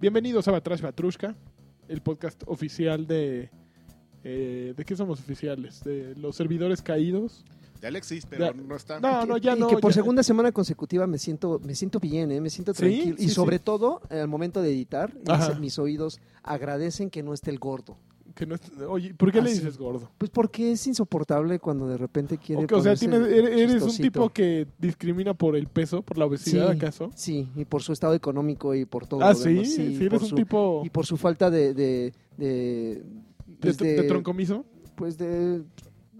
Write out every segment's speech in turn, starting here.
Bienvenidos a Batrash Batrushka, el podcast oficial de... eh, ¿De qué somos oficiales? ¿De los servidores caídos? De Alexis, pero Ya. no está. No, no, ya y no. que por ya- segunda semana consecutiva me siento, me siento bien, ¿eh? me siento tranquilo. sí, y sobre sí. todo, al momento de editar, mis oídos agradecen que no esté el gordo. Que no es- oye, ¿por qué Ah, le sí. dices gordo? Pues porque es insoportable cuando de repente quiere O, que- o sea, tienes- eres, eres un tipo que discrimina por el peso, por la obesidad, Sí. ¿acaso? Sí, y por su estado económico y por todo Ah, lo sí, demás. sí, por eres un su- tipo Y por su falta de... de, de, pues de de- troncomiso. Pues de...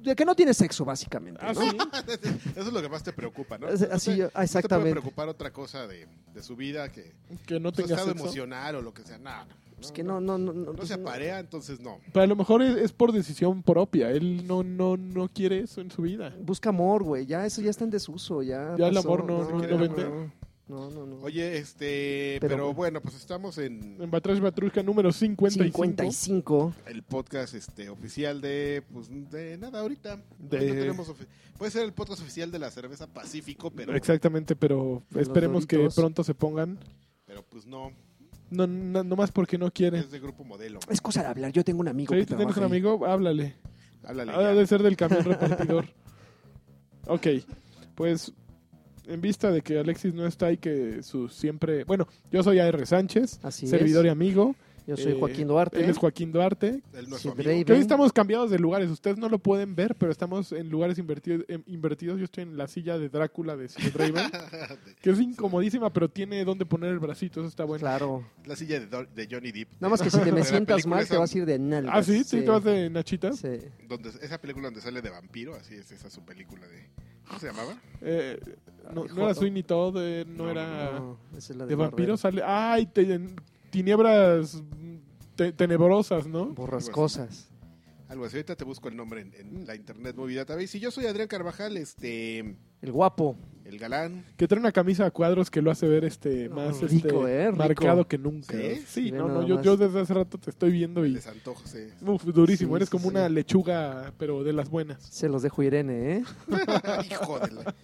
De que no tiene sexo, básicamente. Ah, ¿no? sí. Eso es lo que más te preocupa, ¿no? Así, no te, no te puede exactamente. preocupar otra cosa de, de su vida que Que no su tenga estado sexo. emocional o lo que sea. Nada. No, Pues que no, no, no, no, no pues se no. aparea, entonces no. Pero a lo mejor es, es por decisión propia. Él no, no, no quiere eso en su vida. Busca amor, güey. Ya eso ya está en desuso. Ya, Ya el pasó. amor no- no- no vende. No, no, no. Oye, este. Pero- Pero, bueno, pues estamos en En Batrash Batrushka número 55. 55. el podcast este oficial de. Pues de nada, ahorita. De- No tenemos ofi- Puede ser el podcast oficial de la cerveza Pacífico, pero. Exactamente, pero esperemos que pronto se pongan. Pero pues no. No, no, no más porque no quiere. Es de grupo modelo. Es cosa de hablar. Yo tengo un amigo Sí, que tienes un ahí. amigo, háblale. Háblale. Ha ya. de ser del camión repartidor. ok, pues en vista de que Alexis no está y que su siempre... Bueno, yo soy A.R. Sánchez, Así servidor y es. amigo. Yo soy Eh, Joaquín Duarte. Él es Joaquín Duarte. Él no es hoy estamos cambiados de lugares. Ustedes no lo pueden ver, pero estamos en lugares invertidos. em, invertidos. Yo estoy en la silla de Drácula de Sir Draven, que es incomodísima, pero tiene donde poner el bracito. Eso está bueno. Claro. La silla de, Do- de Johnny Depp. Nada más que si te De me sientas mal, esa te vas a ir de nalgas. Ah, sí, sí, te vas de Nachitas. Sí. Donde, esa película donde sale de vampiro, así es esa su película de... ¿Cómo se llamaba? Eh, no, Ay, no era Sweeney Todd, eh, no, No, era. No, esa es la de Barbero. vampiros sale. ¡Ay! te- tiniebras te- tenebrosas, ¿no? Borrascosas. Algo así. Ahorita te busco el nombre en, en la Internet Movie Database. Y yo soy Adrián Carvajal, este... El guapo. El galán. Que trae una camisa a cuadros que lo hace ver este No, más rico, este, eh, rico. marcado que nunca. ¿Sí? Sí, no, no, yo, desde hace rato te estoy viendo El y José. uf, durísimo, Sí, eres sí, como sí. una lechuga, pero de las buenas. Se los dejo Irene, ¿eh? Hijo de la...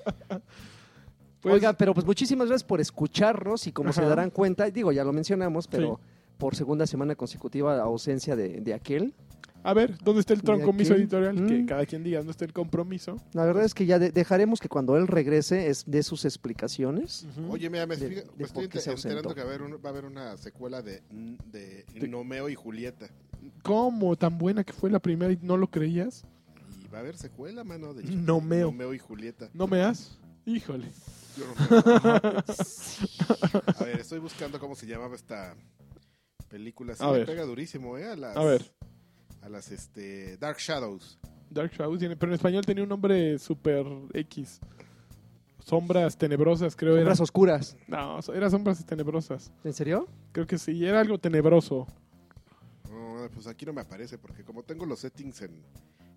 Pues, Oiga, pero pues muchísimas gracias por escucharnos y como se Ajá. darán cuenta, digo, ya lo mencionamos, pero Sí. por segunda semana consecutiva ausencia de, de aquel. a ver, ¿dónde está el ¿De troncomiso aquí? editorial? Mm. Que cada quien diga dónde está el compromiso. La verdad es que ya de- dejaremos que cuando él regrese es de sus explicaciones. Ujú. Oye, mira, me, De- fija- de me estoy se enter- enterando ausentó. que va a, haber un- va a haber una secuela de, de De- Nomeo y Julieta. ¿Cómo tan buena que fue la primera y no lo creías? Y va a haber secuela, mano, de Nomeo. Nomeo y Julieta. ¿No me has? Híjole. Yo no- a ver, estoy buscando cómo se llamaba esta película. Sí, A le ver. pega durísimo, ¿eh? A las, A ver. A las, este, Dark Shadows. Dark Shadows tiene, pero en español tenía un nombre super X. Sombras tenebrosas, creo Sombras era. oscuras. No, era sombras tenebrosas. ¿En serio? Creo que sí, era algo tenebroso. No, pues aquí no me aparece porque como tengo los settings en,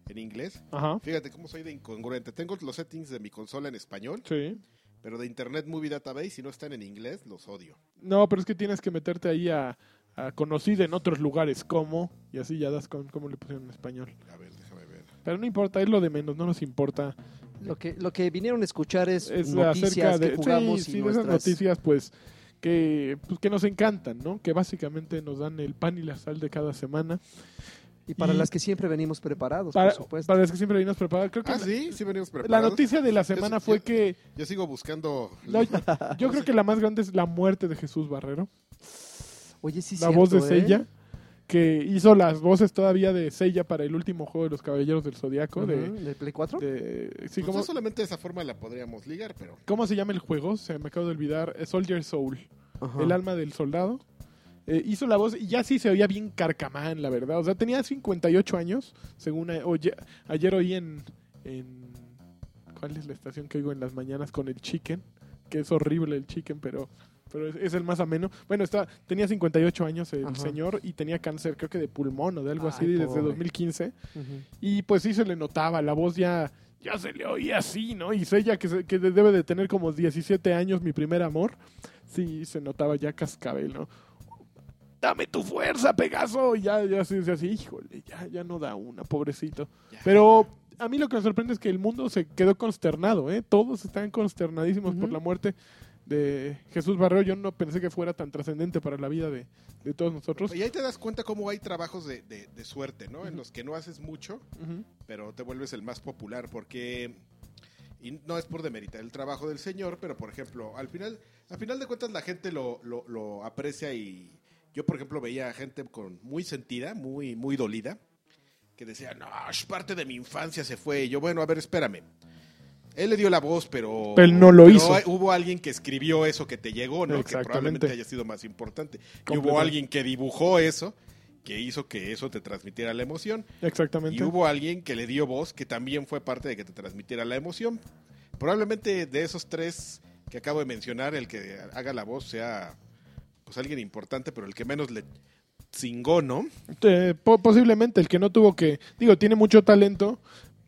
en inglés, Ajá. fíjate cómo soy de incongruente. Tengo los settings de mi consola en español, Sí. Pero de Internet Movie Database, si no están en inglés, los odio. No, pero es que tienes que meterte ahí a, a conocida en otros lugares como, y así ya das con cómo le pusieron en español. A ver, déjame ver. Pero no importa, es lo de menos, no nos importa. Lo que, lo que vinieron a escuchar es, Es noticias acerca de que jugamos sí, y sí, de esas nuestras... noticias pues que, pues que nos encantan, ¿no? Que básicamente nos dan el pan y la sal de cada semana. Y para y- las que siempre venimos preparados, Para, por supuesto. para los que siempre venimos preparados. Creo que Ah, la- sí, sí venimos la preparados. noticia de la semana Yo- fue yo- que Yo sigo buscando... yo creo que la más grande es la muerte de Jesús Barrero. Oye, sí, la cierto, voz de ¿eh? Sella, que hizo las voces todavía de Sella para el último juego de los Caballeros del Zodiaco. de, ¿De Play 4? de- sí, Pues ¿cómo, no solamente de esa forma la podríamos ligar, pero... ¿Cómo se llama el juego? Se me acabo de olvidar. Eh, Soldier Soul, Ajá. el alma del soldado. Eh, hizo la voz y ya sí se oía bien carcamán, la verdad. O sea, tenía 58 años, según a- oye- ayer oí en, en... ¿Cuál es la estación que oigo en las mañanas con el Chicken? Que es horrible el Chicken, pero, pero es, es el más ameno. Bueno, está, tenía 58 años el Ajá. señor y tenía cáncer, creo que de pulmón o de algo así, desde pobre. 2015. Ujú. Y pues sí se le notaba, la voz ya, ya se le oía así, ¿no? Y Sella, que, se- que debe de tener como 17 años, mi primer amor, sí se notaba ya cascabel, ¿no? Dame tu fuerza, Pegaso. Y ya, ya se dice así, híjole, ya, ya no da una, pobrecito. Ya. Pero a mí lo que me sorprende es que el mundo se quedó consternado, ¿eh? Todos están consternadísimos por la muerte de Jesús Barrero, yo no pensé que fuera tan trascendente para la vida de, de todos nosotros. Y ahí te das cuenta cómo hay trabajos de, de- de suerte, ¿no? En los que no haces mucho, pero te vuelves el más popular, porque y no es por demeritar el trabajo del señor, pero por ejemplo, al final, al final de cuentas la gente lo, lo, lo aprecia y yo por ejemplo veía gente con muy sentida, muy, muy dolida, que decía, no, es parte de mi infancia se fue. Y yo, bueno, a ver, espérame. Él le dio la voz, pero... Pero él no lo hizo. Hubo alguien que escribió eso que te llegó, ¿no? Que Exactamente. probablemente haya sido más importante. Y hubo alguien que dibujó eso, que hizo que eso te transmitiera la emoción. Exactamente. Y hubo alguien que le dio voz, que también fue parte de que te transmitiera la emoción. Probablemente de esos tres que acabo de mencionar, el que haga la voz sea pues alguien importante, pero el que menos le cingó, ¿no? Eh, po- posiblemente el que no tuvo que, digo, tiene mucho talento,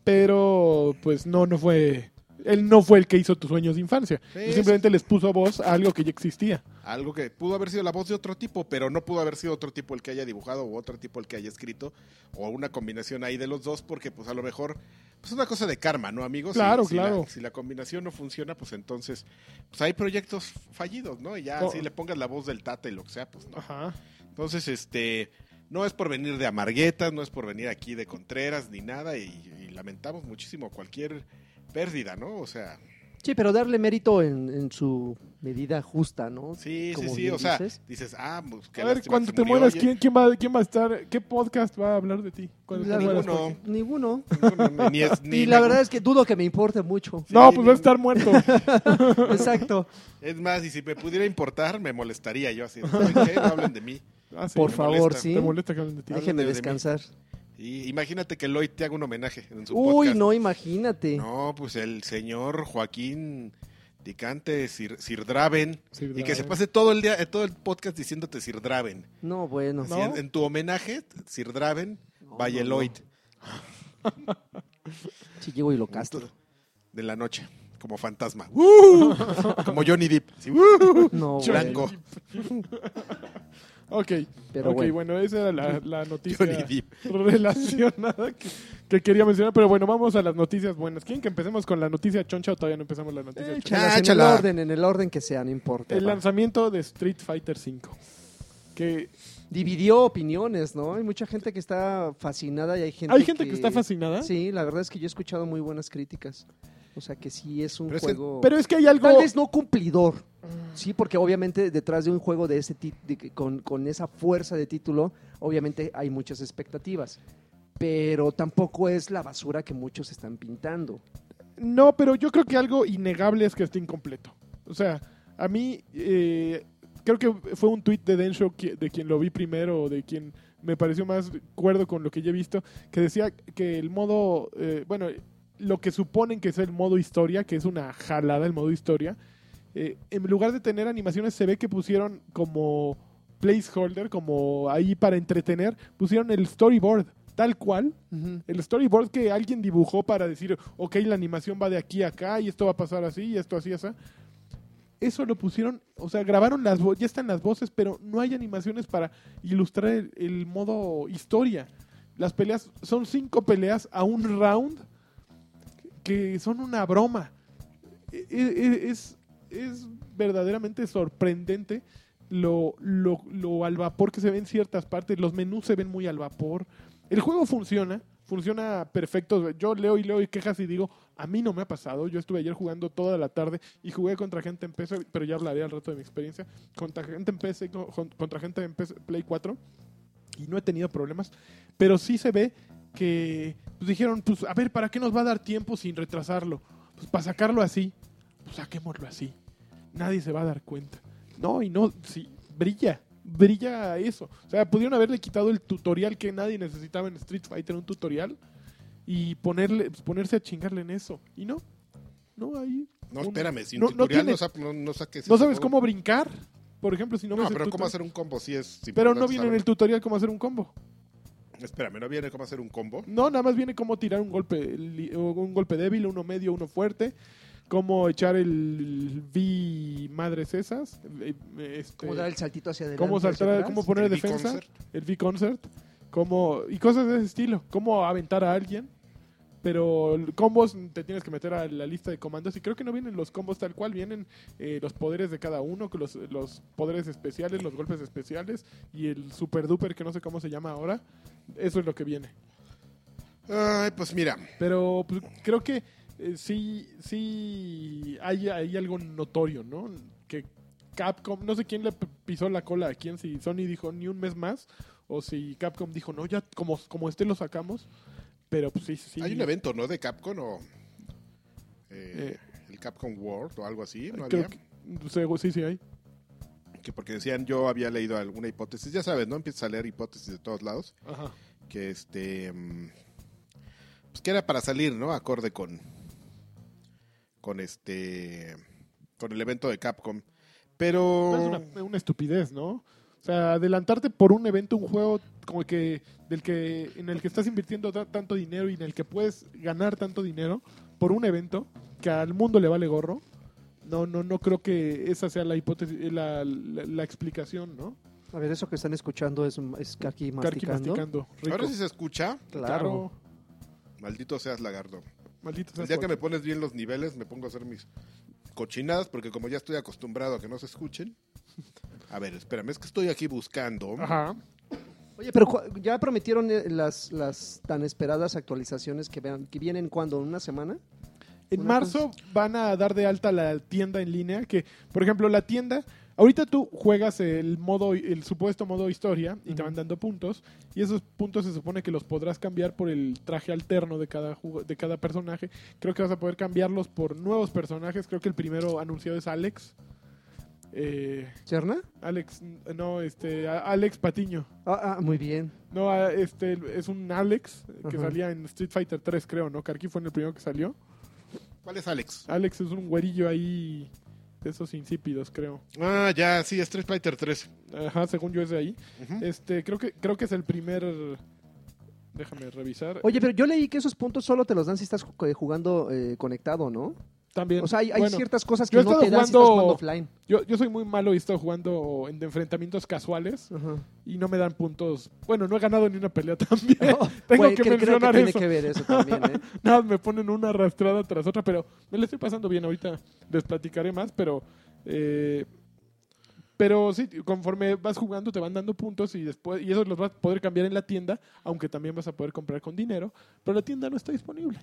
pero pues no, no fue, él no fue el que hizo tus sueños de infancia. Sí, Él simplemente les puso voz a algo que ya existía. Algo que pudo haber sido la voz de otro tipo, pero no pudo haber sido otro tipo el que haya dibujado o otro tipo el que haya escrito, o una combinación ahí de los dos, porque pues a lo mejor pues es una cosa de karma, ¿no, amigos? Claro, si, si la- claro. si la combinación no funciona, pues entonces pues hay proyectos fallidos, ¿no? Y ya Oh. si le pongas la voz del Tata y lo que sea, pues no. Ajá. Entonces, este, no es por venir de amarguetas, no es por venir aquí de Contreras ni nada, y, y lamentamos muchísimo cualquier pérdida, ¿no? O sea, Sí, pero darle mérito en, en su medida justa, ¿no? sí, sí, Como sí, o sea, dices. dices, ah, pues qué A ver, cuando que te mueras. ¿quién, quién va, ¿quién va a estar? ¿Qué podcast va a hablar de ti? Cuando te La mueras, ninguno. Ninguno. Ninguno, ni es- ni y la verdad es que dudo que me importe mucho. No, pues va a estar muerto. Exacto. Es más, y si me pudiera importar, me molestaría yo así. ¿Saben qué? No hablen de mí. Ah, sí. Por favor, molesta. sí. Te molesta que hablen de ti. Mí. descansar. Y imagínate que Lloyd te haga un homenaje en su Uy, podcast. no, imagínate. No, pues el señor Joaquín Dicante Sir, Sir Draven. Sir Y que se pase todo el día, eh, todo el podcast diciéndote Sir Draven. No, bueno. Así, ¿No? en, en tu homenaje, Sir Draven, No, Valle no, no. Lloyd, Si llego y lo castro. de la noche, como fantasma. ¡Uh! como Johnny Depp. así, ¡uh! No, Blanco. Ok, Pero ok, bueno. bueno. esa era la, la noticia relacionada que, que quería mencionar. Pero bueno, vamos a las noticias buenas. ¿Quieren que empecemos con la noticia choncha o todavía no empezamos la noticia choncha? Échalas en el orden, en el orden que sea, no importa. El va. lanzamiento de Street Fighter V. Que Dividió opiniones, ¿no? Hay mucha gente que está fascinada y hay gente hay gente que está fascinada. Sí, la verdad es que yo he escuchado muy buenas críticas. O sea que sí es un Pero es que- juego... Pero es que hay algo. Tal vez no cumplidor. Sí, porque obviamente detrás de un juego de ese de con, con esa fuerza de título, obviamente hay muchas expectativas. Pero tampoco es la basura que muchos están pintando. No, pero yo creo que algo innegable es que esté incompleto. O sea, a mí eh, creo que fue un tweet de Densho de quien lo vi primero o de quien me pareció más cuerdo con lo que ya he visto, que decía que el modo, eh, bueno, lo que suponen que es el modo historia, que es una jalada el modo historia, eh, en lugar de tener animaciones se ve que pusieron como placeholder, como ahí para entretener, pusieron el storyboard, tal cual, el storyboard que alguien dibujó para decir, ok, la animación va de aquí a acá y esto va a pasar así y esto así, así. Eso lo pusieron, o sea, grabaron las voces, ya están las voces, pero no hay animaciones para ilustrar el, el modo historia. Las peleas son cinco peleas a un round que son una broma. E- e- Es, es verdaderamente sorprendente lo, lo, lo al vapor que se ve ciertas partes. Los menús se ven muy al vapor. El juego funciona, funciona perfecto. Yo leo y leo y quejas y digo, a mí no me ha pasado. Yo estuve ayer jugando toda la tarde y jugué contra gente en PC, pero ya hablaré al rato de mi experiencia. Contra gente en PC, co- con- contra gente en PC Play 4 y no he tenido problemas. Pero sí se ve que pues, dijeron, pues a ver, ¿para qué nos va a dar tiempo sin retrasarlo? Pues para sacarlo así, pues saquémoslo así. Nadie se va a dar cuenta. No, y no, sí, brilla, brilla eso. O sea, pudieron haberle quitado el tutorial que nadie necesitaba en Street Fighter, un tutorial, y ponerle, pues, ponerse a chingarle en eso. Y no, no, ahí. No, un- espérame, sin no- tutorial tiene- no, sa- no- no saques ¿No sabes cómo brincar? Por ejemplo, si no, No, pero cómo hacer un combo si es... si Pero no viene en el tutorial cómo hacer un combo. Espérame, ¿no viene cómo hacer un combo? No, nada más viene cómo tirar un golpe, un golpe débil, uno medio, uno fuerte. Cómo echar el V madres esas. eh, Este, Cómo dar el saltito hacia adelante. cómo saltar, cómo poner El defensa. El V-Concert. Cómo, y cosas de ese estilo. Cómo aventar a alguien. Pero combos te tienes que meter a la lista de comandos y creo que no vienen los combos tal cual, vienen eh, los poderes de cada uno, que los, los poderes especiales, los golpes especiales y el super duper que no sé cómo se llama ahora. Eso es lo que viene. Ay, pues mira, Pero pues, creo que eh, sí, sí hay, hay algo notorio, ¿no? Que Capcom, no sé quién le pisó la cola a quién, si Sony dijo ni un mes más, o si Capcom dijo, no, ya como, como este lo sacamos. Pero pues sí, sí. hay un evento, ¿no? De Capcom o Eh, eh, el Capcom World o algo así, ¿no creo había? que- sí, sí hay. Que porque decían, yo había leído alguna hipótesis, ya sabes, ¿no? Empiezas a leer hipótesis de todos lados, Ajá. que este... mm, Pues que era para salir, ¿no? Acorde con... Con este... Con el evento de Capcom. Pero... Es una, una estupidez, ¿no? O sea, adelantarte por un evento, un juego como que del que en el que estás invirtiendo ta- tanto dinero y en el que puedes ganar tanto dinero por un evento que al mundo le vale gorro. No, no, no creo que esa sea la hipótesis, la, la, la explicación, ¿no? A ver, eso que están escuchando es, es Karki Karki masticando. masticando. Rico. Ahora sí se escucha. Claro. Maldito seas lagardo. Maldito El seas día que me pones bien los niveles, me pongo a hacer mis cochinadas, porque como ya estoy acostumbrado a que no se escuchen. A ver, espérame, es que estoy aquí buscando. Ajá. Oye, pero ya prometieron eh, las, las tan esperadas actualizaciones que, vean, que vienen cuando, ¿en una semana? En Una marzo van a dar de alta la tienda en línea, que, por ejemplo, la tienda, ahorita tú juegas el modo, el supuesto modo historia y te van dando puntos, y esos puntos se supone que los podrás cambiar por el traje alterno de cada de cada personaje. Creo que vas a poder cambiarlos por nuevos personajes. Creo que el primero anunciado es Alex. Eh, ¿Cerna? Alex, no, este, Alex Patiño. Ah, ah, muy bien. No, este es un Alex que Ajá. salía en Street Fighter 3, creo, ¿no? Karki fue en el primero que salió. ¿Cuál es Alex? Alex es un güerillo ahí de esos insípidos, creo. Ah, ya, sí, Street Fighter 3. Ajá, según yo es de ahí. Este, creo que creo que es el primer déjame revisar. Oye, pero yo leí que esos puntos solo te los dan si estás eh, jugando eh, conectado, ¿no? También. O sea, hay, hay bueno, ciertas cosas que no te dan si estás jugando- offline. yo, yo soy muy malo y he estado jugando en enfrentamientos casuales y no me dan puntos. Bueno, no he ganado ni una pelea también. Tengo que creo- mencionar tiene eso. que ver eso también, ¿eh? Nada, me ponen una arrastrada tras otra, pero me la estoy pasando bien ahorita. Les platicaré más, pero eh, pero sí, conforme vas jugando te van dando puntos y después y esos los vas a poder cambiar en la tienda, aunque también vas a poder comprar con dinero, pero la tienda no está disponible.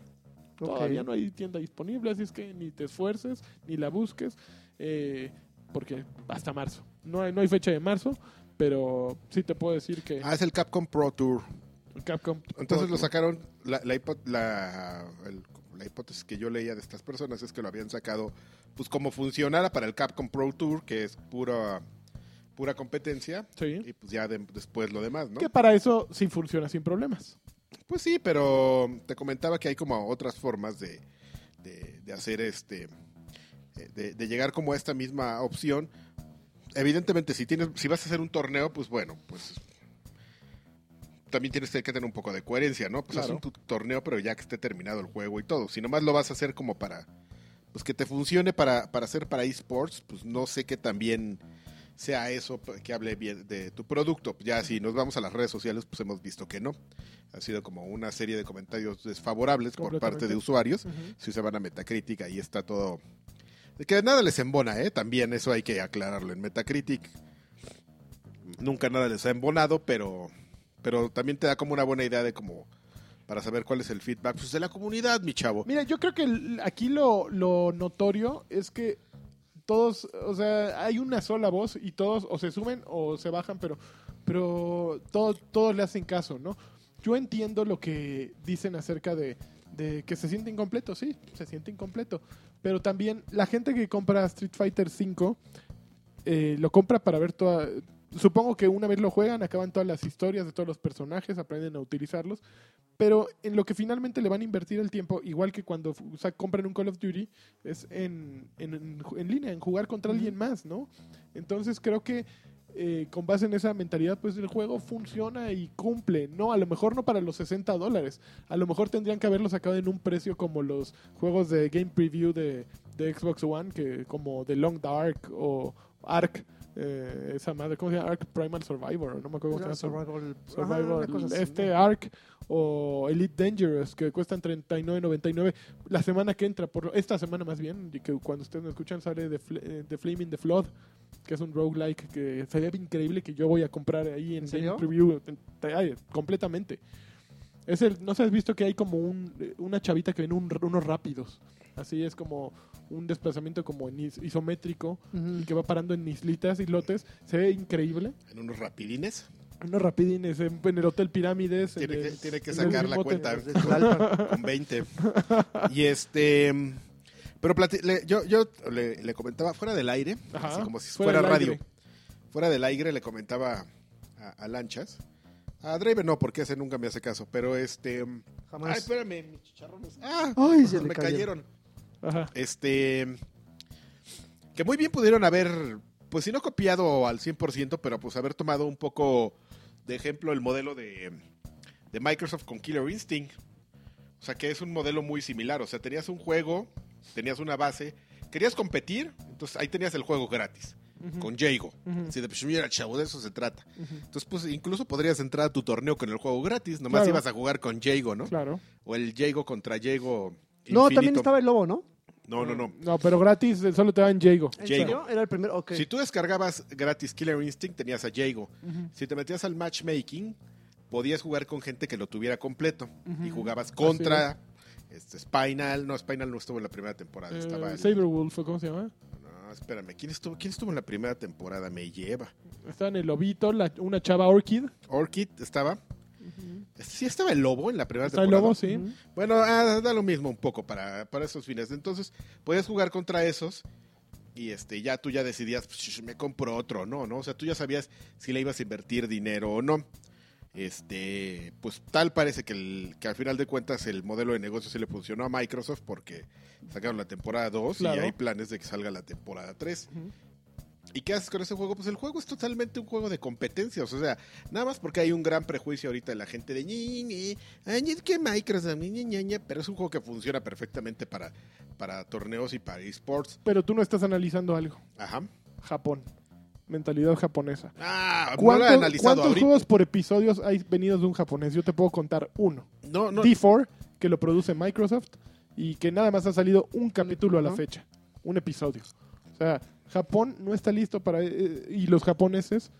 Todavía no hay tienda disponible, así es que ni te esfuerces ni la busques, eh, porque hasta marzo. No hay, no hay fecha de marzo, pero sí te puedo decir que Ah, es el Capcom Pro Tour. Capcom. Entonces lo sacaron, la, la, hipo- la- el- la hipótesis que yo leía de estas personas es que lo habían sacado, pues como funcionara para el Capcom Pro Tour, que es pura, pura competencia, Sí. y pues ya de- después lo demás, ¿no? Que para eso sí funciona sin problemas. Pues sí, pero te comentaba que hay como otras formas de, de, de hacer este, eh, de, de llegar como a esta misma opción. Evidentemente, si tienes, si vas a hacer un torneo, pues bueno, pues también tienes que tener un poco de coherencia, ¿no? Pues haz Claro. un tu- torneo, pero ya que esté terminado el juego y todo. Si nomás lo vas a hacer como para, pues que te funcione para, para hacer para esports, pues no sé qué también sea eso que hable bien de tu producto. Ya si nos vamos a las redes sociales, pues hemos visto que no. Ha sido como una serie de comentarios desfavorables por parte de usuarios. Si se van a Metacritic, ahí está todo. Que nada les embona, ¿eh? También eso hay que aclararlo. En Metacritic nunca nada les ha embonado, pero, pero también te da como una buena idea de como para saber cuál es el feedback pues, de la comunidad, mi chavo. Mira, yo creo que aquí lo, lo notorio es que todos, o sea, hay una sola voz y todos o se suben o se bajan, pero, pero todo- todos le hacen caso, ¿no? Yo entiendo lo que dicen acerca de, de que se siente incompleto, sí, se siente incompleto, pero también la gente que compra Street Fighter V eh, lo compra para ver toda... Supongo que una vez lo juegan, acaban todas las historias de todos los personajes, aprenden a utilizarlos, pero en lo que finalmente le van a invertir el tiempo, igual que cuando o sea, compran un Call of Duty, es en, en, en- en línea, en jugar contra alguien más, ¿no? Entonces creo que eh, con base en esa mentalidad, pues el juego funciona y cumple, ¿no? A lo mejor no para los 60 dólares, a lo mejor tendrían que haberlo sacado en un precio como los juegos de Game Preview de, de Xbox One, que como The Long Dark o Ark, eh, esa madre, ¿cómo se llama? Ark Primal Survivor, no me acuerdo cómo se llama. Survival, ajá, así, este. Ark o Elite Dangerous que cuestan 39.99 la semana que entra por esta semana más bien y que cuando ustedes me escuchan sale de, eh, de Flaming the Flood que es un roguelike que se ve increíble que yo voy a comprar ahí en Preview completamente es el no sé has visto que hay como un, eh, una chavita que viene un- unos rápidos así es como un desplazamiento como en is- isométrico y que va parando en islitas y lotes se ve increíble En unos rapidines. unos rapidines en, en el Hotel Pirámides. en Tiene que, el- tiene que en el sacar la cuenta Tlalpan. con 20. Y este. Pero le- yo, yo le, le comentaba fuera del aire, Ajá, así como si fuera radio. aire. Fuera del aire le comentaba a, a Lanchas. A Draven no, porque ese nunca me hace caso. Pero este. Ay, Jamás. espérame, mis chicharrones. Ah, Ay, se me cayeron. Ajá. Este. Que muy bien pudieron haber, pues si no copiado al 100%, pero pues haber tomado un poco de ejemplo el modelo de, de Microsoft con Killer Instinct. O sea, que es un modelo muy similar. O sea, tenías un juego, tenías una base, querías competir, entonces ahí tenías el juego gratis, con Jago. ujú, Así de, pues mira, chavo, de eso se trata. Entonces, pues incluso podrías entrar a tu torneo con el juego gratis, nomás Claro. ibas a jugar con Jago, ¿no? Claro. O el Jago contra Jago. No, también estaba el lobo, ¿no? No, no, no. No, pero gratis eh, solo te dan Jago. ¿En Jago. serio? Era el primero. Ok. Si tú descargabas gratis Killer Instinct, tenías a Jago. Ujú. Si te metías al matchmaking, podías jugar con gente que lo tuviera completo. Y jugabas contra este, Spinal. No, Spinal no estuvo en la primera temporada. Eh, estaba el- Saberwolf, ¿o ¿cómo se llama? No, espérame. ¿Quién estuvo, ¿Quién estuvo en la primera temporada? Me lleva. Está en el lobito, la- una chava Orchid. Orchid estaba. Sí, estaba el lobo en la primera Está el temporada. lobo, sí. Ujú. Bueno, ah, da lo mismo un poco para, para esos fines. Entonces, podías jugar contra esos y este ya tú ya decidías, pues, me compro otro, no, ¿no? O sea, tú ya sabías si le ibas a invertir dinero o no. Este, pues tal parece que, el, que al final de cuentas el modelo de negocio sí le funcionó a Microsoft porque sacaron la temporada 2 Claro. y hay planes de que salga la temporada 3. Ujú. ¿Y qué haces con ese juego? Pues el juego es totalmente un juego de competencias. O sea, nada más porque hay un gran prejuicio ahorita de la gente de ñi, ñi, ay, es que Microsoft, ñi, ñi, ñi, ñi", pero es un juego que funciona perfectamente para, para torneos y para esports. Pero tú no estás analizando algo. Ajá. Japón. Mentalidad japonesa. Ah, no lo he ¿Cuántos, analizado cuántos ahorita. juegos por episodios hay venidos de un japonés? Yo te puedo contar uno. No, no. D4, que lo produce Microsoft y que nada más ha salido un capítulo a la fecha. Un episodio. O sea, Japón no está listo para... eh, y los japoneses,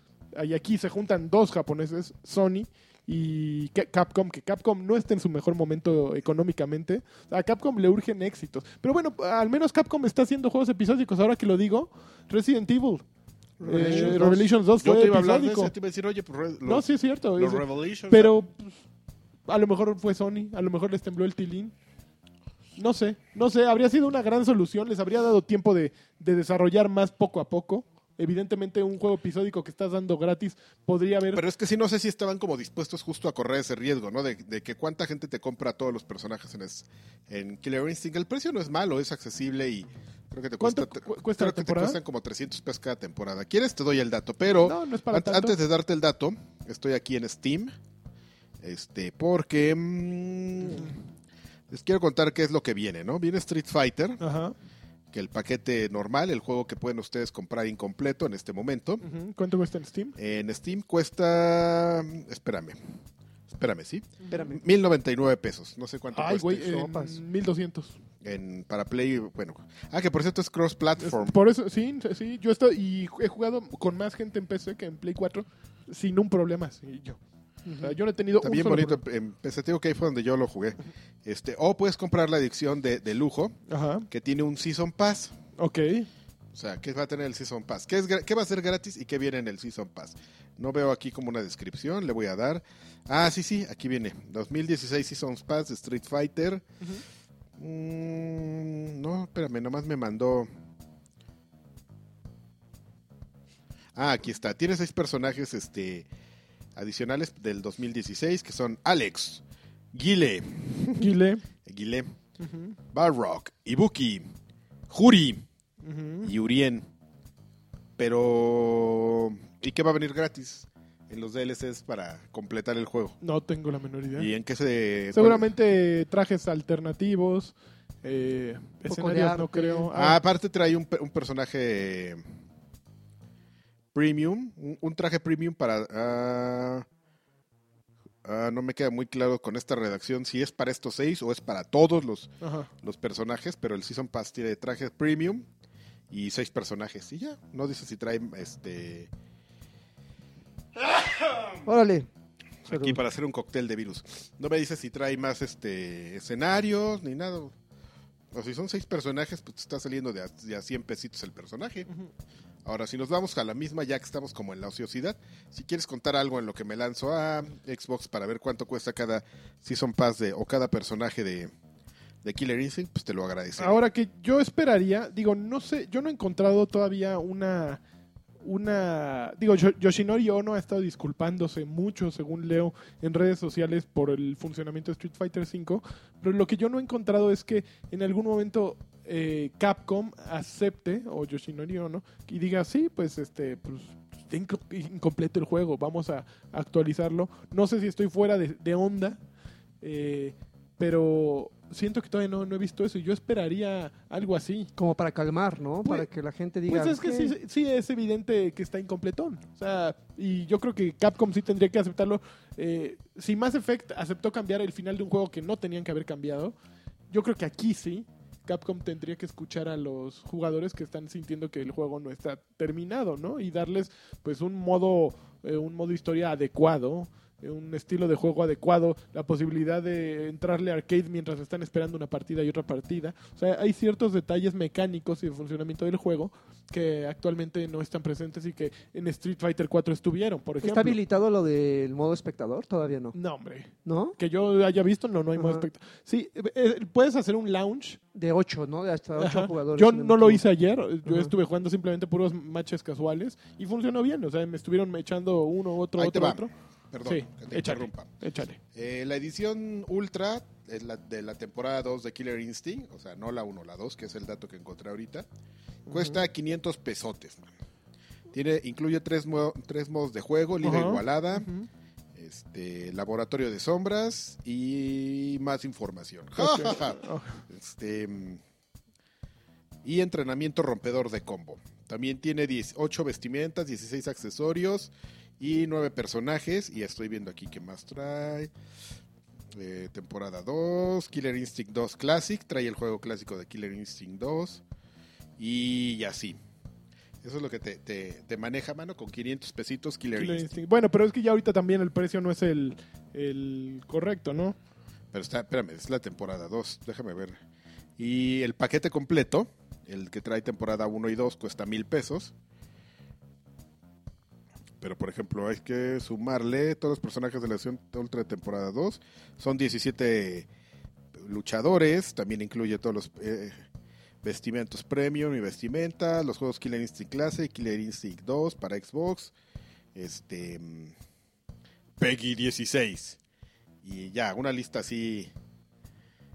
y aquí se juntan dos japoneses, Sony y Ca- Capcom, que Capcom no está en su mejor momento económicamente. A Capcom le urgen éxitos. Pero bueno, al menos Capcom está haciendo juegos episódicos. Ahora que lo digo, Resident Evil. Revelations eh, 2. Revelations 2 Yo fue te iba a hablar de episódico. eso, te iba a decir, oye, pues los, No, sí es cierto. los es- Revelations. pero a lo mejor fue Sony, a lo mejor les tembló el tilín. No sé, no sé, habría sido una gran solución, les habría dado tiempo de, de desarrollar más poco a poco. Evidentemente un juego episódico que estás dando gratis podría haber... Pero es que sí, no sé si estaban como dispuestos justo a correr ese riesgo, ¿no? De, de que cuánta gente te compra a todos los personajes en, es- en Killer Instinct. El precio no es malo, es accesible y creo que te cuesta, ¿Cuánto cu- cuesta creo que te cuestan como 300 pesos cada temporada. ¿Quieres? Te doy el dato, pero no, no es para an- antes de darte el dato, estoy aquí en Steam, este, porque mm, les quiero contar qué es lo que viene, ¿no? Viene Street Fighter, Ajá. que el paquete normal, el juego que pueden ustedes comprar incompleto en este momento. ¿Cuánto cuesta en Steam? En Steam cuesta. Espérame. Espérame, ¿sí? Espérame. 1099 pesos. No sé cuánto Ay, cuesta güey, en sopas. 1200. en, para Play. Bueno. Ah, que por cierto es Es- cross-platform. Por eso, sí, sí, yo estoy y he jugado con más gente en PC que en Play 4 sin un problema, sí, yo. O sea, yo no he tenido Está un bien solo bonito. En PC, te digo que ahí fue donde yo lo jugué. Este, o puedes comprar la edición de, de lujo problema. Ajá, que tiene un Season Pass. ok. O sea, ¿qué va a tener el Season Pass? ¿Qué, es, qué va a ser gratis y qué viene en el Season Pass? No veo aquí como una descripción, le voy a dar. Ah, sí, sí, aquí viene. 2016 Season Pass de Street Fighter. Mm, no, espérame, nomás me mandó. Ah, aquí está. Tiene seis personajes este, adicionales del 2016 que son Alex, Guile, Guile. Guile, Balrog, Ibuki, Juri y Urien. Pero. ¿Y qué va a venir gratis? En los DLCs para completar el juego. No tengo la menor idea. ¿Y en qué se.? Seguramente trajes alternativos, eh, poco escenarios no creo. Ah, aparte trae un, pe- un personaje premium, un, un traje premium para... ah, ah, no me queda muy claro con esta redacción si es para estos seis o es para todos los, Ajá. los personajes, pero el Season Pass tiene traje premium y seis personajes. Y ya, no dice si trae este Órale. aquí para hacer un cóctel de virus. No me dice si trae más este escenarios ni nada. O si son seis personajes, pues te está saliendo de a, de a 100 pesitos el personaje. Ujú. Ahora, si nos vamos a la misma, ya que estamos como en la ociosidad, si quieres contar algo en lo que me lanzo a Xbox para ver cuánto cuesta cada Season Pass de, o cada personaje de, Killer Instinct, pues te lo agradecería. Ahora que yo esperaría, digo, no sé, yo no he encontrado todavía una una digo Yo- Yoshinori Ono ha estado disculpándose mucho según leo en redes sociales por el funcionamiento de Street Fighter V pero lo que yo no he encontrado es que en algún momento eh, Capcom acepte o Yoshinori Ono y diga sí pues este pues está incompleto el juego vamos a actualizarlo no sé si estoy fuera de, de onda eh, pero siento que todavía no, no he visto eso y yo esperaría algo así Como para calmar, ¿no? Pues- para que la gente diga. pues es que sí, sí es evidente que está incompletón. O sea, y yo creo que Capcom sí tendría que aceptarlo. Eh, si Mass Effect aceptó cambiar el final de un juego que no tenían que haber cambiado, yo creo que aquí sí. Capcom tendría que escuchar a los jugadores que están sintiendo que el juego no está terminado, ¿no? Y darles pues un modo, eh, un modo historia adecuado, un estilo de juego adecuado, la posibilidad de entrarle arcade mientras están esperando una partida y otra partida. O sea, hay ciertos detalles mecánicos y de funcionamiento del juego que actualmente no están presentes y que en Street Fighter 4 estuvieron, por ejemplo. ¿Está habilitado lo del modo espectador? Todavía no. No, hombre. ¿No? Que yo haya visto, no, no hay modo espectador. Sí, eh, eh, puedes hacer un lounge. De 8, ¿no? De hasta 8 Ajá. jugadores. Yo no lo hice ayer, yo Ajá. estuve jugando simplemente puros matches casuales y funcionó bien. O sea, me estuvieron echando uno, otro, Ahí te otro, va. otro. Perdón, Sí, que te échale. interrumpa. Échale. Eh, la edición Ultra es la- de la temporada 2 de Killer Instinct, o sea, no la 1, la 2, que es el dato que encontré ahorita, cuesta 500 pesotes. man. Tiene, incluye tres, mo- tres modos de juego, Liga. Igualada, este, Laboratorio de Sombras y más información. Este, y entrenamiento rompedor de combo. También tiene 18 vestimentas, 16 accesorios y 9 personajes. Y estoy viendo aquí qué más trae. Eh, temporada 2, Killer Instinct 2 Classic. Trae el juego clásico de Killer Instinct 2. Y así. Eso es lo que te, te- te maneja, mano, con 500 pesitos Killer, Killer Instinct. Instinct. Bueno, pero es que ya ahorita también el precio no es el, el correcto, ¿no? Pero está, espérame, es la temporada 2, déjame ver. Y el paquete completo, el que trae temporada 1 y 2, cuesta mil pesos. Pero, por ejemplo, hay que sumarle todos los personajes de la edición Ultra de temporada 2. Son 17 luchadores, también incluye todos los eh, vestimentos premium y vestimenta, los juegos Killer Instinct Classic, Killer Instinct 2 para Xbox, este Peggy 16 y ya, una lista así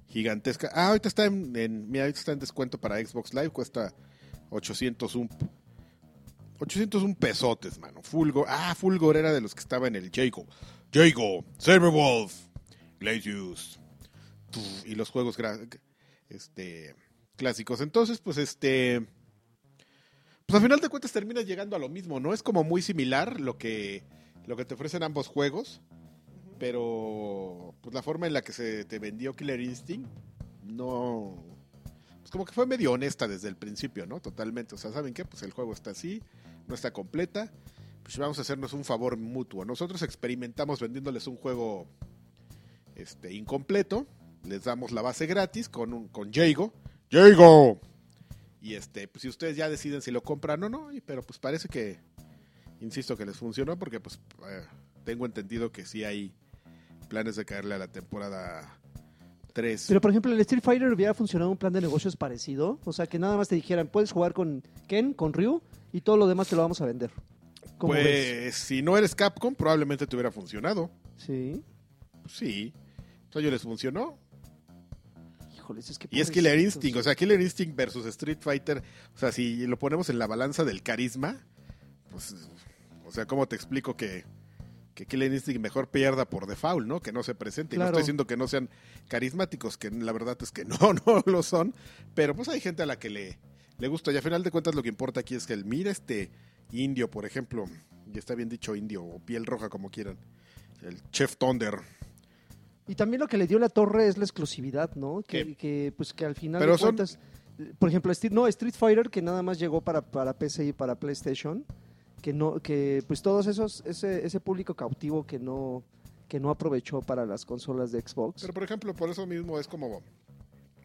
gigantesca. Ah, ahorita está en, en- mira, ahorita está en descuento para Xbox Live, cuesta 801 801 pesotes, mano. Fulgor, ah, Fulgor era de los que estaba en el Jago. Jago, Cyberwolf, Glacius. Y los juegos este clásicos. Entonces, pues este pues al final de cuentas terminas llegando a lo mismo, ¿no? Es como muy similar lo que lo que te ofrecen ambos juegos, pero pues la forma en la que se te vendió Killer Instinct no pues como que fue medio honesta desde el principio, ¿no? Totalmente, o sea, ¿saben qué? Pues el juego está así, no está completa. Pues vamos a hacernos un favor mutuo. Nosotros experimentamos vendiéndoles un juego este incompleto, les damos la base gratis con un con Jago. Jago. Y este, pues si ustedes ya deciden si lo compran o no, pero pues parece que insisto que les funcionó porque pues eh, tengo entendido que sí hay planes de caerle a la temporada 3. Pero por ejemplo, el Street Fighter hubiera funcionado un plan de negocios parecido. O sea, que nada más te dijeran, puedes jugar con Ken, con Ryu, y todo lo demás te lo vamos a vender. ¿Cómo pues ves? si no eres Capcom, probablemente te hubiera funcionado. Sí. Sí. O sea, yo les funcionó. Híjoles, es que. Y es Killer pobrecitos. Instinct, o sea, Killer Instinct versus Street Fighter, o sea, si lo ponemos en la balanza del carisma, pues, o sea, ¿cómo te explico que, que Killer Instinct mejor pierda por default, ¿no? Que no se presente. Y No estoy diciendo que no sean carismáticos, que la verdad es que no, no lo son, pero pues hay gente a la que le, le gusta. Y a final de cuentas lo que importa aquí es que el mira este indio, por ejemplo, y está bien dicho indio o piel roja como quieran, el Chef Thunder. Y también lo que le dio la torre es la exclusividad, ¿no? Que, que, pues que al final Pero de son- cuentas, eh, por ejemplo, Street, no, Street Fighter que nada más llegó para, para PC y para PlayStation, que no, que pues todos esos, ese, ese público cautivo que no, que no aprovechó para las consolas de Xbox. Pero por ejemplo, por eso mismo es como,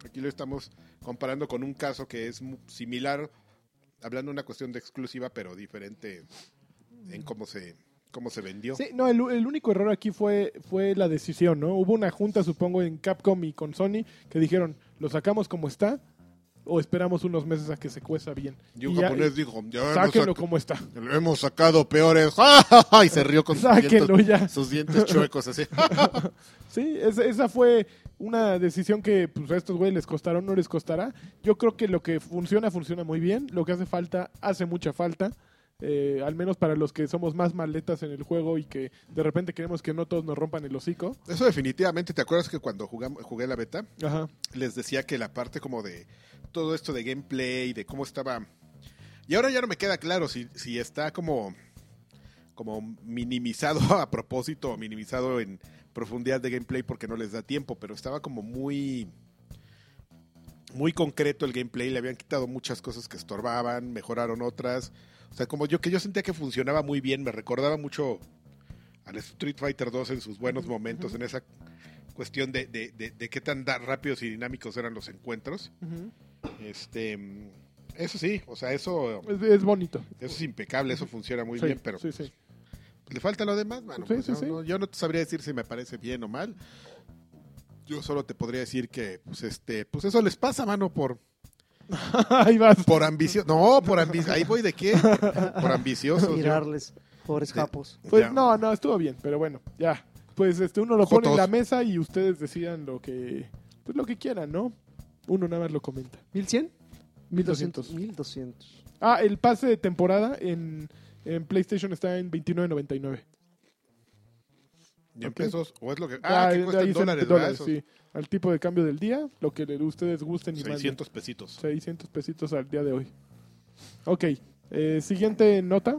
aquí lo estamos comparando con un caso que es similar, hablando de una cuestión de exclusiva, pero diferente en cómo se, cómo se vendió. Sí, no, el, el único error aquí fue, fue la decisión, ¿no? Hubo una junta, supongo, en Capcom y con Sony que dijeron, ¿lo sacamos como está o esperamos unos meses a que se cueza bien? Y un ya- japonés dijo, ya Sáquenlo como está. hemos sacado peores. y se rió con sus dientes, ya. sus dientes chuecos así. Sí, esa, esa fue una decisión que pues, a estos güeyes les costará o no les costará. Yo creo que lo que funciona, funciona muy bien. Lo que hace falta, hace mucha falta. Eh, al menos para los que somos más maletas en el juego y que de repente queremos que no todos nos rompan el hocico. Eso definitivamente, ¿te acuerdas que cuando jugamos, jugué la beta, Ajá. les decía que la parte como de todo esto de gameplay, de cómo estaba... Y ahora ya no me queda claro si, si está como, como minimizado a propósito o minimizado en profundidad de gameplay porque no les da tiempo, pero estaba como muy muy concreto el gameplay, le habían quitado muchas cosas que estorbaban, mejoraron otras. O sea, como yo que yo sentía que funcionaba muy bien, me recordaba mucho al Street Fighter 2 en sus buenos momentos, en esa cuestión de, de, de- de qué tan rápidos y dinámicos eran los encuentros. Este, eso sí, o sea, eso, es, es bonito. eso es impecable, eso funciona muy Sí, bien, pero sí, sí. le falta lo demás. Sí, pues, no- no- yo no te sabría decir si me parece bien o mal. Yo solo te podría decir que, pues, este, pues eso les pasa, mano, por, Ahí vas. por ambición. No, por ambición. Ahí voy de qué? Por ambiciosos. yo. Mirarles, pobres De- japos. Pues Ya. no, no, estuvo bien, pero bueno, ya. Pues este uno lo pone en Jotos. la mesa y ustedes decidan lo que pues lo que quieran, ¿no? Uno nada más lo comenta. ¿1100? 1200. 1200. Ah, el pase de temporada en, en PlayStation está en 29.99. ¿Y en Ok. pesos? ¿O es lo que.? Ah, que de cuesta ahí en son dólares, dólares, sí. Al tipo de cambio del día, lo que le- ustedes gusten y manden. 600 pesitos. 600 pesitos al día de hoy. Ok, eh, siguiente nota.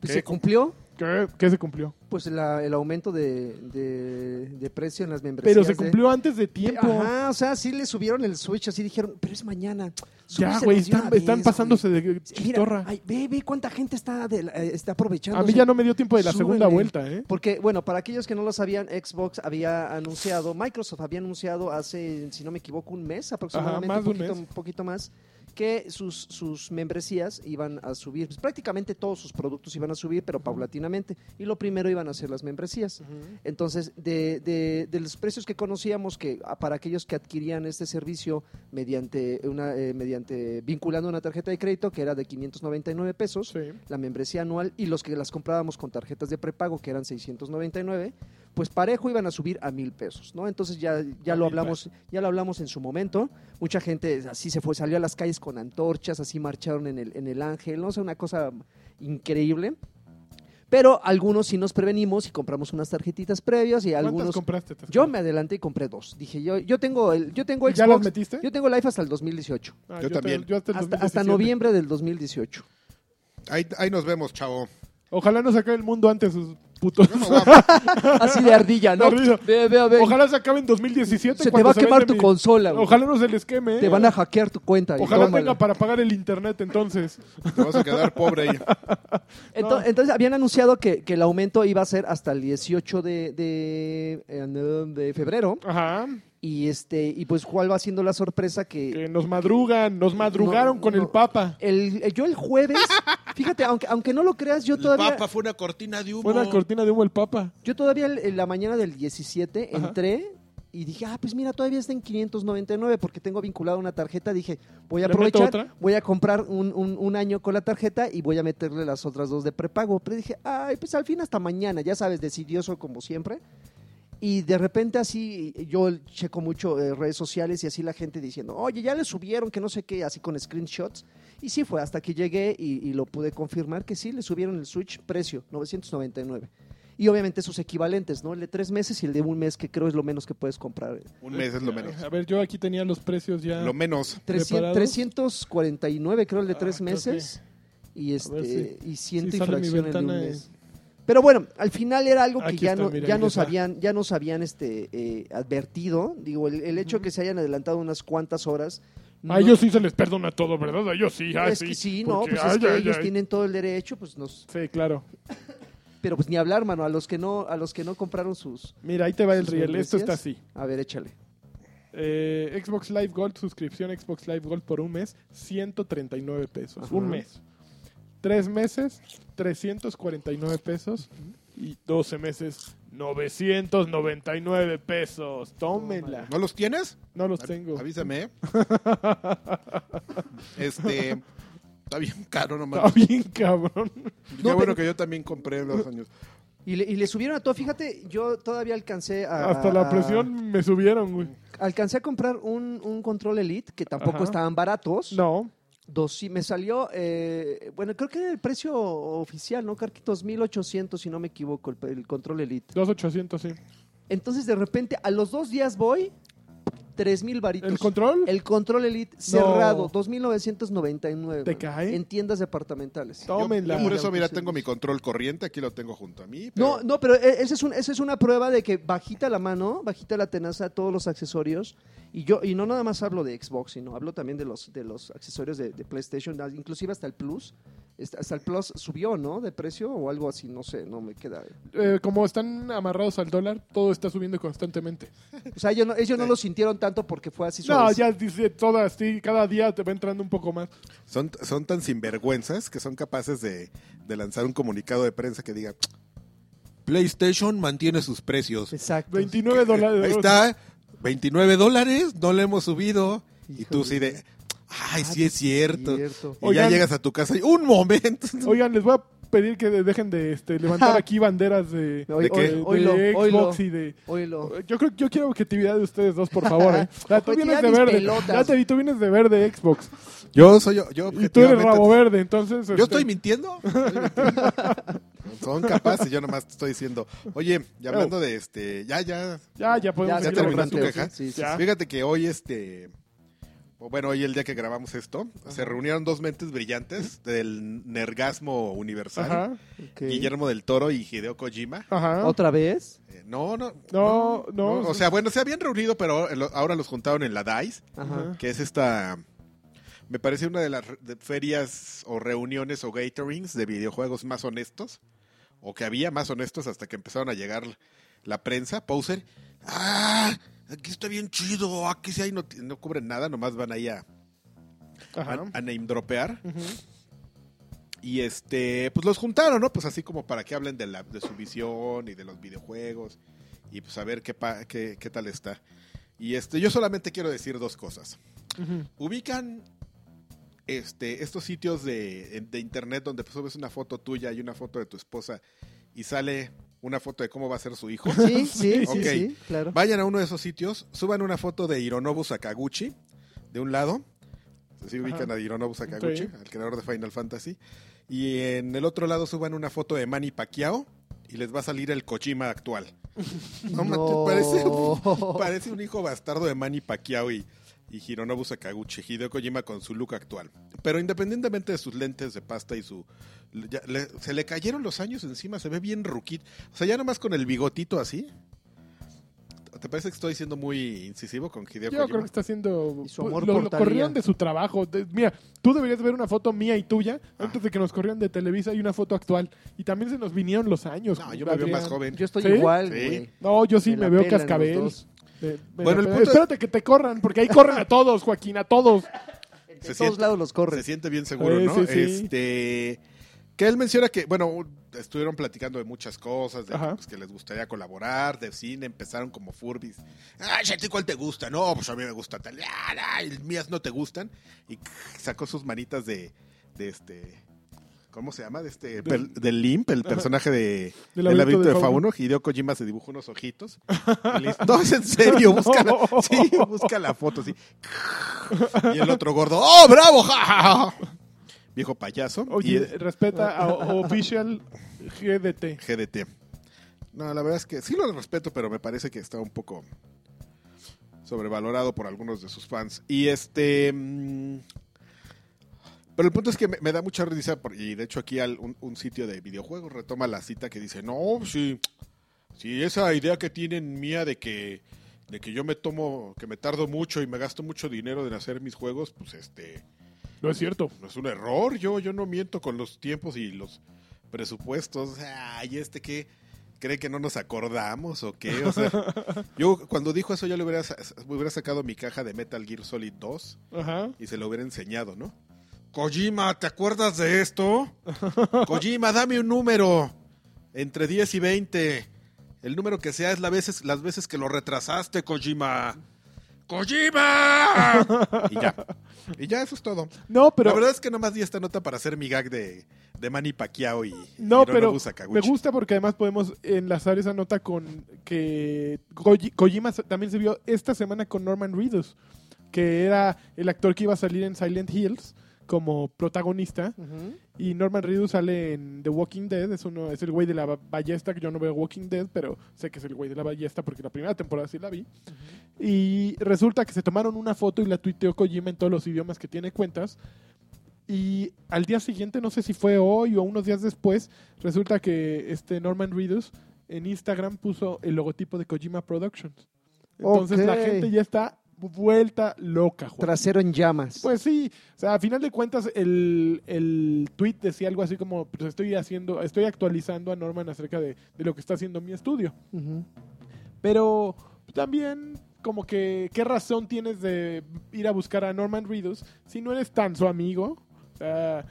¿Qué? se cumplió ¿Qué, qué se cumplió? pues la- el aumento de, de, de precio en las membresías. Pero se de- cumplió antes de tiempo. Ajá, o sea, sí le subieron el Switch, así dijeron, pero es mañana. ya, güey, están, pasándose de Mira, chistorra. ay, ve, ve cuánta gente está, de eh, está aprovechando. A mí ya no me dio tiempo de la Súbele. segunda vuelta, ¿eh? Porque, bueno, para aquellos que no lo sabían, Xbox había anunciado, Microsoft había anunciado hace, si no me equivoco, un mes aproximadamente, más de un un, poquito, mes. un poquito más, que sus, sus membresías iban a subir. Pues, prácticamente todos sus productos iban a subir, pero paulatinamente. Y lo primero iban a ser las membresías. Entonces, de, de- de los precios que conocíamos, que para aquellos que adquirían este servicio mediante una eh, mediante vinculando una tarjeta de crédito, que era de 599 pesos, Sí. la membresía anual, y los que las comprábamos con tarjetas de prepago, que eran 699, pues parejo iban a subir a mil pesos, ¿no? Entonces ya, ya lo hablamos, ya lo hablamos en su momento. Mucha gente así se fue, salió a las calles con antorchas, así marcharon en el, en el ángel, no sé, una cosa increíble. Pero algunos sí nos prevenimos y compramos unas tarjetitas previas y ¿Cuántas algunos. compraste? Yo me adelanté y compré dos. Dije, yo, yo tengo el, yo tengo ¿Ya las Xbox, metiste? yo tengo Life hasta el 2018. Ah, Yo también. te- yo hasta el Hasta, 2017. hasta noviembre del 2018. Ahí, ahí nos vemos, chavo. Ojalá no se acabe el mundo antes, sus putos. No Así de ardilla, ¿no? De ardilla. Ve, ve, ve. Ojalá se acabe en 2017. se te va a quemar tu mi- consola. güey. Ojalá no se les queme. Te ¿eh? van a hackear tu cuenta. y Ojalá tenga para pagar el internet entonces. Te vas a quedar pobre ahí. No. Entonces habían anunciado que, que el aumento iba a ser hasta el 18 de, de, de febrero Ajá. Y este y pues cuál va siendo la sorpresa que Que nos madrugan, nos madrugaron No, con no. el Papa. el, el- yo el jueves, fíjate, aunque aunque no lo creas, yo El todavía Papa fue una cortina de humo. Fue una cortina de humo el Papa. yo todavía en la mañana del 17 Ajá. entré y dije, ah, pues mira, todavía está en 599 porque tengo vinculada una tarjeta. Dije, voy a ¿Le meto aprovechar, voy a comprar un, un- un año con la tarjeta y voy a meterle las otras dos de prepago. Pero dije, ay, pues al fin hasta mañana, ya sabes, decidioso como siempre. Y de repente así, yo checo mucho eh, redes sociales y así la gente diciendo, oye, ya le subieron, que no sé qué, así con screenshots. Y sí fue hasta que llegué y, y lo pude confirmar que sí, le subieron el Switch precio, 999. Y obviamente sus equivalentes, ¿no? El de tres meses y el de un mes, que creo es lo menos que puedes comprar. Un mes es lo menos. A ver, yo aquí tenía los precios ya. Lo menos. 300, ¿Preparados? 349 creo el de Ah, tres meses. y este y ciento si infracciones de un mes. Pero bueno, al final era algo que ya está, no mira, ya nos está. habían ya nos habían este eh, advertido, digo, el, el hecho Ujú. que se hayan adelantado unas cuantas horas A no- ellos sí se les perdona todo, ¿verdad? A ellos sí, ah, es que sí, no, pues es que ay, ellos ay. tienen todo el derecho, pues nos Sí, claro. pero pues ni hablar, mano, a los que no a los que no compraron sus Mira, ahí te va el ¿Sus riel. Esto está así. A ver, échale. Eh, Xbox Live Gold, suscripción Xbox Live Gold por un mes, 139 pesos. Ajá. Un mes. Tres meses, 349 pesos. Y 12 meses, 999 pesos. Tómenla. ¿No los tienes? No los A- tengo. Avísame. este. Está bien caro Está nomás. bien, cabrón. Qué No, bueno pero- que yo también compré en los años. Y le, y le subieron a todo. Fíjate, yo todavía alcancé a. Hasta la a- presión me subieron, güey. Alcancé a comprar un, un control Elite que tampoco Ajá. estaban baratos. No. Dos, sí, me salió. eh, bueno, creo que era el precio oficial, ¿no? Que 2800, si no me equivoco, el, el control Elite. 2800, sí. Entonces, de repente, a los dos días voy, 3000 varitos. ¿El control? El control Elite cerrado, 2999. ¿Te cae? En tiendas departamentales. Yo, Tómenla. yo por eso, mira, tengo mi control corriente. Aquí lo tengo junto a mí. No, pero- no, pero e- esa es, un- esa es una prueba de que bajita la mano, bajita la tenaza, todos los accesorios. Y yo y no nada más hablo de Xbox, sino hablo también de los de los accesorios de, de PlayStation, inclusive hasta el Plus. Hasta el Plus subió, ¿no? De precio o algo así, no sé, no me queda. Eh, como están amarrados al dólar, todo está subiendo constantemente. O sea, ellos no, ellos no lo sintieron tanto porque fue así No, ya dice todas, sí, cada día te va entrando un poco más. Son, son tan sinvergüenzas que son capaces de, de lanzar un comunicado de prensa que diga: PlayStation mantiene sus precios. Exacto. 29 dólares. Ahí está, 29 dólares, no le hemos subido. y tú sí de, ay, Ah, sí es cierto. cierto. Y Oigan. ya llegas a tu casa y, un momento. Oigan, les voy a pedir que dejen de este, levantar aquí banderas de, ¿De qué? de- de oílo, Xbox y de... Oílo. Yo creo yo quiero objetividad de ustedes dos, por favor. ¿eh? O sea, tú vienes de verde. Ya te vi, tú vienes de verde Xbox. Yo soy yo, yo Y tú eres rabo verde, entonces... ¿Yo este, estoy mintiendo? Son capaces, yo nomás te estoy diciendo. Oye, y hablando de este, ya, ya, Ya, ya podemos Ya ¿Ya terminaste tu queja? sí, sí, sí. Ya. fíjate que hoy este, o bueno, hoy el día que grabamos esto, se reunieron dos mentes brillantes del nergasmo universal. Ajá. Guillermo del Toro y Hideo Kojima. ajá. ¿Otra vez? Eh, no, no, No, no, O sea, bueno, se habían reunido, pero ahora los juntaron en la DICE, Ajá. que es esta. Me parece una de las de ferias o reuniones o gatorings de videojuegos más honestos, o que había más honestos hasta que empezaron a llegar la prensa, Poser. ¡Ah! Aquí está bien chido, aquí sí hay no, no cubren nada, nomás van ahí a, a, a name dropear. Y este, pues los juntaron, ¿no? Pues así como para que hablen de, la, de su visión y de los videojuegos y pues a ver qué, pa- qué, qué tal está. Y este, yo solamente quiero decir dos cosas. Ubican este, estos sitios de, de internet donde pues, subes una foto tuya y una foto de tu esposa y sale una foto de cómo va a ser su hijo. Sí, sí, sí, claro. Vayan a uno de esos sitios, suban una foto de Hironobu Sakaguchi de un lado. Así ubican Ajá. a Hironobu Sakaguchi, al creador de Final Fantasy. Y en el otro lado suban una foto de Manny Pacquiao y les va a salir el Kojima actual. No, parece, parece un hijo bastardo de Manny Pacquiao y, y Hironobu Sakaguchi, Hideo Kojima con su look actual. Pero independientemente de sus lentes de pasta y su... ya le- se le cayeron los años encima, se ve bien ruquito. O sea, ya nomás con el bigotito así. ¿Te parece que estoy siendo muy incisivo con Hideo Yo Kojima? creo que está haciendo... Y su amor lo, lo corrieron de su trabajo. De- mira, tú deberías ver una foto mía y tuya antes de que nos corrieran de Televisa y una foto actual. Y también se nos vinieron los años. No, yo me veo más joven. Yo estoy ¿Sí? igual, Sí. güey. No, yo sí Me me, veo cascabel. Bueno, el punto- Espérate que te corran, porque ahí corren a todos, Joaquín, a todos. De Se todos siente- lados los corren. Se siente bien seguro, ¿no? sí, sí. Este. Que él menciona que, bueno, estuvieron platicando de muchas cosas, de pues, que les gustaría colaborar, de cine, empezaron como furbis. Ay, ¿a ti cuál te gusta? No, pues a mí me gusta tal. Ah, ay, mías no te gustan. Y sacó sus manitas de, de este. ¿Cómo se llama? De este, del Limp, el personaje de, Del laberinto laberinto de de Fauno. Hideo Kojima se dibujó unos ojitos. No, es en serio, busca la, sí, busca la foto, sí. Y el otro gordo, ¡oh, bravo! ja, ja, ja". Viejo payaso. Oye, y respeta a Official GDT. GDT. No, la verdad es que sí lo respeto, pero me parece que está un poco sobrevalorado por algunos de sus fans. Y este. Pero el punto es que me, me da mucha risa, por- y de hecho aquí al- un, un sitio de videojuegos retoma la cita que dice, no, sí, sí, esa idea que tienen mía de que, de que yo me tomo, que me tardo mucho y me gasto mucho dinero en hacer mis juegos, pues este, No es cierto. no es un error, yo, yo no miento con los tiempos y los presupuestos. Ay, este que cree que no nos acordamos o qué, o sea, yo cuando dijo eso yo le hubiera, sacado mi caja de Metal Gear Solid 2 Ajá. y se lo hubiera enseñado, ¿no? Kojima, ¿te acuerdas de esto? Kojima, dame un número entre 10 y 20. El número que sea es la veces, las veces que lo retrasaste, Kojima. ¡Kojima! y ya. Y ya, eso es todo. No, pero. la verdad es que nomás di esta nota para hacer mi gag de, de Manny Pacquiao y, y No, Hironobu pero me gusta porque además podemos enlazar esa nota con que Koji- Kojima también se vio esta semana con Norman Reedus, que era el actor que iba a salir en Silent Hills como protagonista. Ujú. Y Norman Reedus sale en The Walking Dead, es, uno, es el güey de la ba- ballesta, que yo no veo Walking Dead, pero sé que es el güey de la ballesta porque la primera temporada sí la vi. Y resulta que se tomaron una foto y la tuiteó Kojima en todos los idiomas que tiene cuentas. Y al día siguiente, no sé si fue hoy o unos días después, resulta que este Norman Reedus en Instagram puso el logotipo de Kojima Productions. Entonces la Ok. gente ya está vuelta loca, Juan. Trasero en llamas. Pues sí, o sea, a final de cuentas el, el tweet decía algo así como, pues estoy haciendo, estoy actualizando a Norman acerca de, de lo que está haciendo mi estudio. Pero también como que, ¿qué razón tienes de ir a buscar a Norman Reedus si no eres tan su amigo? O sea,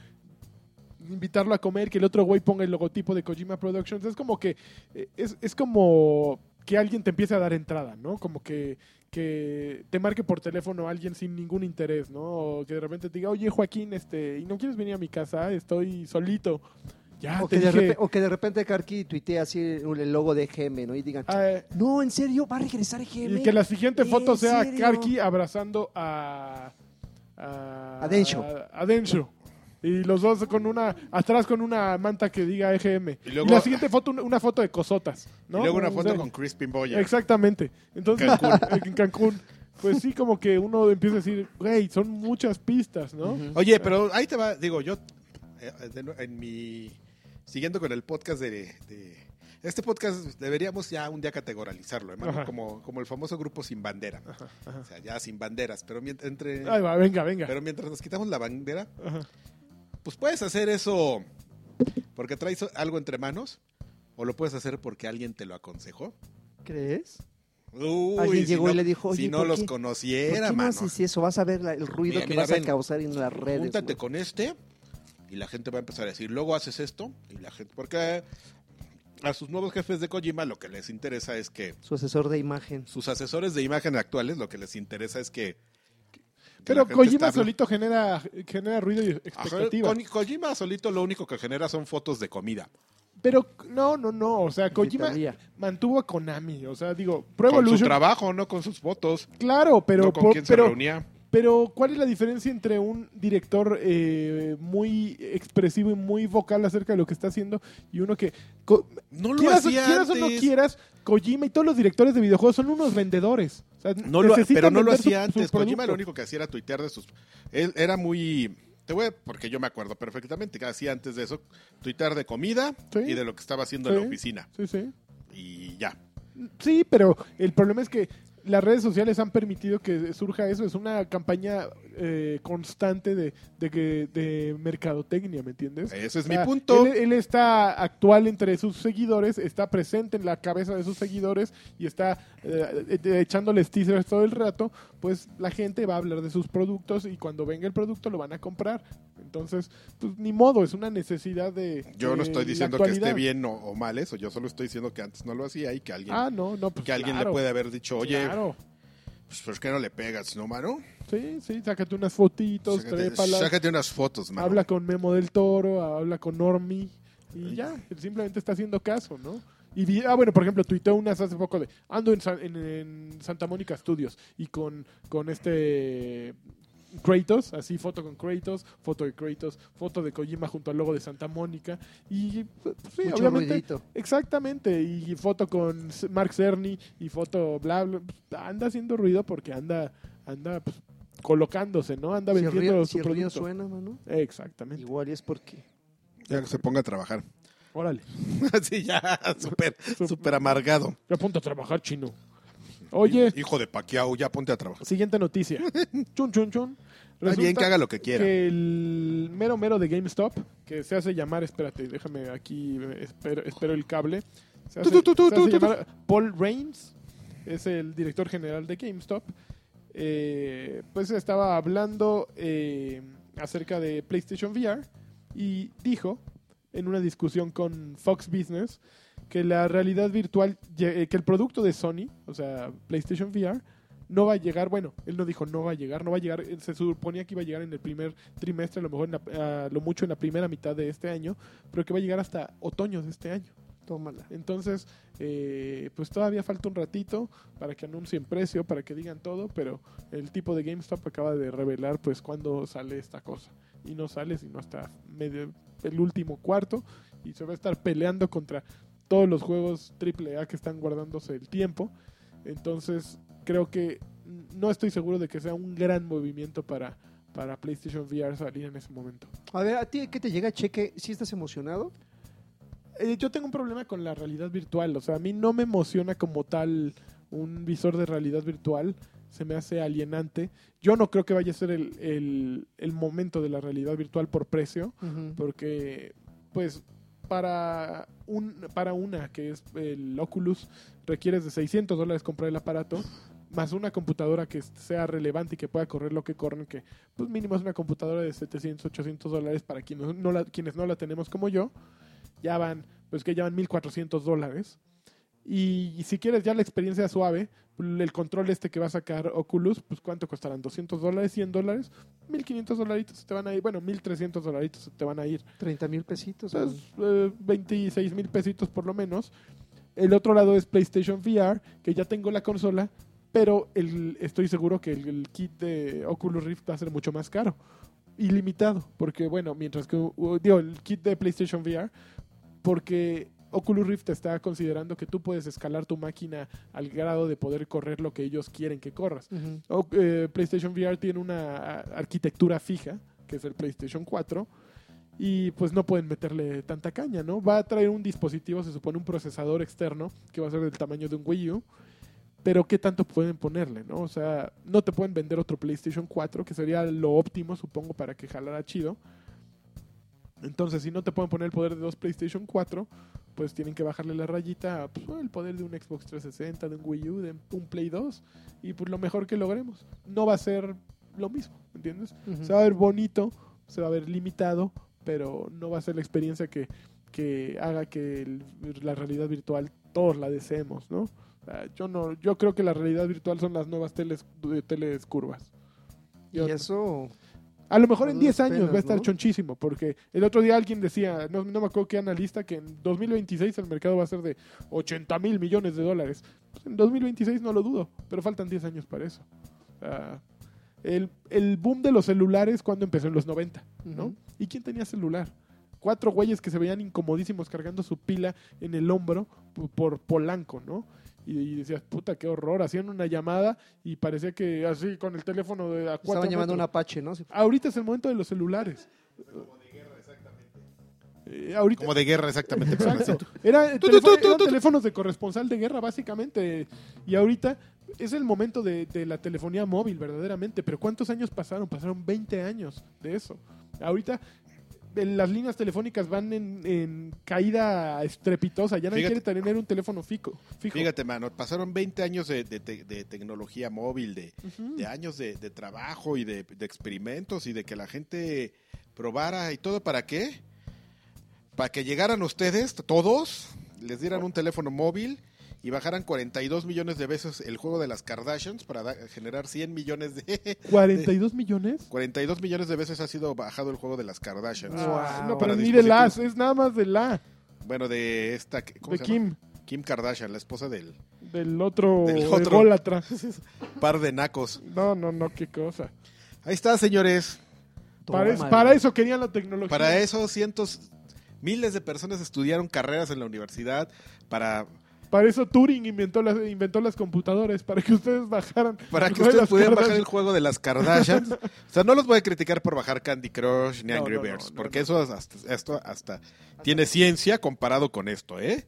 invitarlo a comer, que el otro güey ponga el logotipo de Kojima Productions, es como que, eh, es, es como que alguien te empiece a dar entrada, ¿no? Como que, que te marque por teléfono alguien sin ningún interés, ¿no? O que de repente te diga, oye Joaquín, este, ¿y no quieres venir a mi casa? Estoy solito. Ya, o, te que de dije, repe- o que de repente Karki tuitee así el logo de GM, ¿no? Y digan, "Ah, no, en serio, va a regresar GM. Y que la siguiente foto ¿En sea serio? Karki abrazando a. A, A Densho. A, a Densho. Y los dos con una. Atrás con una manta que diga EGM. Y, Y luego- la siguiente foto, una, foto de cosotas. ¿no? Y luego una O foto sea, con Crispin Boyer. Exactamente. Entonces, Cancún. en Cancún. Pues sí, como que uno empieza a decir, güey, son muchas pistas, ¿no? Oye, pero ahí te va, digo, yo, eh, en mi, siguiendo con el podcast de, de- este podcast deberíamos ya un día categorizarlo, hermano, como, como el famoso grupo sin bandera, Ajá, ajá. o sea, ya sin banderas, pero mientras, entre, Ahí va, venga, venga. pero mientras nos quitamos la bandera, Ajá. Pues puedes hacer eso porque traes algo entre manos, o lo puedes hacer porque alguien te lo aconsejó. ¿Crees? Uy, Alguien si llegó y le dijo, si "Oye, no ¿por los qué- ¿Por conociera, qué no mano. haces eso? Vas a ver la- el ruido Mira, que mira, vas ven. a causar en las redes. Júntate con este y la gente va a empezar a decir, luego haces esto y la gente, porque a sus nuevos jefes de Kojima lo que les interesa es que Su asesor de imagen. sus asesores de imagen actuales lo que les interesa es que... Pero Kojima solito genera, genera ruido y Ajá, expectativa. Con- Kojima solito lo único que genera son fotos de comida. Pero no, no, no. O sea, Kojima mantuvo a Konami. O sea, digo, Pro Con su trabajo, no con sus fotos. Claro, pero, no con por- quién se reunía. Pero ¿cuál es la diferencia entre un director eh, muy expresivo y muy vocal acerca de lo que está haciendo y uno que... No lo quieras, hacía quieras o no quieras, Kojima y todos los directores de videojuegos son unos vendedores. O sea, No lo, pero no lo hacía su antes. Kojima lo único que hacía era tuitear de sus... Él era muy... Te voy a, porque yo me acuerdo perfectamente que hacía antes de eso, tuitear de comida Sí. y de lo que estaba haciendo en la oficina. Sí, sí. Y ya. Sí, pero el problema es que las redes sociales han permitido que surja eso. Es una campaña eh, constante de, de, que- de mercadotecnia, ¿me entiendes? Ese es O mi punto. Él, él está actual entre sus seguidores, está presente en la cabeza de sus seguidores y está eh, eh, echándoles teasers todo el rato. Pues la gente va a hablar de sus productos y cuando venga el producto lo van a comprar. Entonces, pues ni modo, es una necesidad de. Yo de no estoy diciendo que esté bien o, o mal eso. Yo solo estoy diciendo que antes no lo hacía y que alguien, Ah, no, no, pues que alguien claro, le puede haber dicho, oye, Claro. pues ¿por qué no le pegas, no, mano? Sí, sí, sácate unas fotitos, Sácate, trépalas, sácate unas fotos, mano. habla con Memo del Toro, habla con Normi y ya, simplemente está haciendo caso, ¿no? Y vi- ah, bueno, por ejemplo, tuiteó unas hace poco de ando en, San- en- en Santa Mónica Studios y con, con este Kratos, así foto con Kratos, foto de Kratos, foto de Kojima junto al logo de Santa Mónica y pues, sí, Mucho obviamente ruidito. Exactamente, y foto con Mark Cerny y foto bla bla, pues, anda haciendo ruido porque anda anda pues, colocándose, ¿no? Anda Si el vendiendo río, su si el río suena, mano, Exactamente. igual y es porque... Ya que se ponga a trabajar. Órale. Así ya, súper, súper amargado. Ya ponte a trabajar, chino. Oye, Hijo de Paquiao, ya ponte a trabajar. siguiente noticia. chun, chun, chun. Está bien que haga lo que quiera. que el mero mero de GameStop, que se hace llamar, espérate, déjame aquí, espero, espero el cable. Se hace, se llamar Paul Reigns, es el director general de GameStop. Eh, pues estaba hablando eh, acerca de PlayStation VR y dijo en una discusión con Fox Business que la realidad virtual, eh, que el producto de Sony, o sea, PlayStation VR, no va a llegar, bueno, él no dijo no va a llegar, no va a llegar, eh, se suponía que iba a llegar en el primer trimestre, a lo mejor en la- a lo mucho en la primera mitad de este año, pero que va a llegar hasta otoño de este año. Tómala. Entonces, eh, pues todavía falta un ratito para que anuncien precio, para que digan todo, pero el tipo de GameStop acaba de revelar pues cuándo sale esta cosa. Y no sale sino hasta medio, el último cuarto y se va a estar peleando contra todos los juegos AAA que están guardándose el tiempo. Entonces, creo que no estoy seguro de que sea un gran movimiento para, para PlayStation VR salir en ese momento. A ver, ¿a ti qué te llega, Cheque? ¿Sí estás emocionado? Eh, yo tengo un problema con la realidad virtual. O sea, a mí no me emociona como tal un visor de realidad virtual. Se me hace alienante. Yo no creo que vaya a ser el, el- el momento de la realidad virtual por precio. Porque, pues, para, un, para una que es el Oculus, requieres de 600 dólares comprar el aparato. Más una computadora que sea relevante y que pueda correr lo que corren, que pues mínimo es una computadora de 700, 800 dólares para quienes no la, quienes no la tenemos como yo ya van, pues que ya van 1400 dólares. Y, si quieres ya la experiencia suave, el control este que va a sacar Oculus, pues cuánto costarán, 200 dólares, 100 dólares, 1500 dolaritos se te van a ir, bueno, 1300 dolaritos se te van a ir. 30 mil pesitos. Entonces, eh, 26 mil pesitos por lo menos. El otro lado es PlayStation VR, que ya tengo la consola, pero el, estoy seguro que el, el kit de Oculus Rift va a ser mucho más caro. Ilimitado, porque bueno, mientras que, digo, el kit de PlayStation VR, porque Oculus Rift está considerando que tú puedes escalar tu máquina al grado de poder correr lo que ellos quieren que corras. O- eh, PlayStation VR tiene una a- arquitectura fija, que es el PlayStation 4, y pues no pueden meterle tanta caña, ¿no? Va a traer un dispositivo, se supone un procesador externo, que va a ser del tamaño de un Wii U, pero ¿qué tanto pueden ponerle, no? O sea, no te pueden vender otro PlayStation 4, que sería lo óptimo, supongo, para que jalara chido. Entonces, si no te pueden poner el poder de dos PlayStation 4, pues tienen que bajarle la rayita a pues, el poder de un Xbox 360, de un Wii U, de un Play 2, y pues lo mejor que logremos. No va a ser lo mismo, ¿entiendes? Se va a ver bonito, se va a ver limitado, pero no va a ser la experiencia que, que haga que el- la realidad virtual todos la deseemos, ¿no? O sea, yo no, yo creo que la realidad virtual son las nuevas teles, de teles curvas. Y eso... a lo mejor en duras 10 años va a estar ¿no? chonchísimo, porque el otro día alguien decía, no, no me acuerdo qué analista, que en 2026 el mercado va a ser de 80 mil millones de dólares. Pues en 2026 no lo dudo, pero faltan 10 años para eso. El, el boom de los celulares, cuando empezó? En los 90, ¿no? ¿Y quién tenía celular? Cuatro güeyes que se veían incomodísimos cargando su pila en el hombro p- por Polanco, ¿no? Y, y decías, puta, qué horror. Hacían una llamada y parecía que así con el teléfono de a Estaban llamando a un. Apache, ¿no? Sí. Ahorita es el momento de los celulares. Eh, ahorita, Como de guerra, exactamente. pero así. Exacto. Era, Tu, tu, teléfono- tu, tu, eran teléfonos de corresponsal de guerra, básicamente. Y ahorita es el momento de, de la telefonía móvil, verdaderamente. Pero ¿cuántos años pasaron? Pasaron 20 años de eso. Ahorita eh, las líneas telefónicas van en, en caída estrepitosa. Ya nadie Fíjate. quiere tener un teléfono fijo. Fíjate, mano, pasaron 20 años de, de te- de tecnología móvil, de, años de, trabajo y de experimentos y de que la gente probara y todo. ¿Para qué? Para que llegaran ustedes, todos, les dieran un teléfono móvil y bajaran 42 millones de veces el juego de las Kardashians para da- generar 100 millones de... 42 millones. 42 millones de veces ha sido bajado el juego de las Kardashians. Wow. no, pero ni de las, es nada más de la, Bueno, de esta... ¿cómo de se llama? Kim, Kim Kardashian, la esposa del del otro, Del otro. par de nacos. No, no, no, qué cosa. Ahí está, señores. Para, es- Tómala. para eso querían la tecnología. Para eso, cientos, miles de personas estudiaron carreras en la universidad para, Para eso Turing inventó las, inventó las computadoras, para que ustedes bajaran. Para que ustedes pudieran bajar el juego de las Kardashians. o sea, no los voy a criticar por bajar Candy Crush ni No, Angry no, no, Birds, no, porque no. eso hasta, esto hasta tiene ciencia comparado con esto, ¿eh?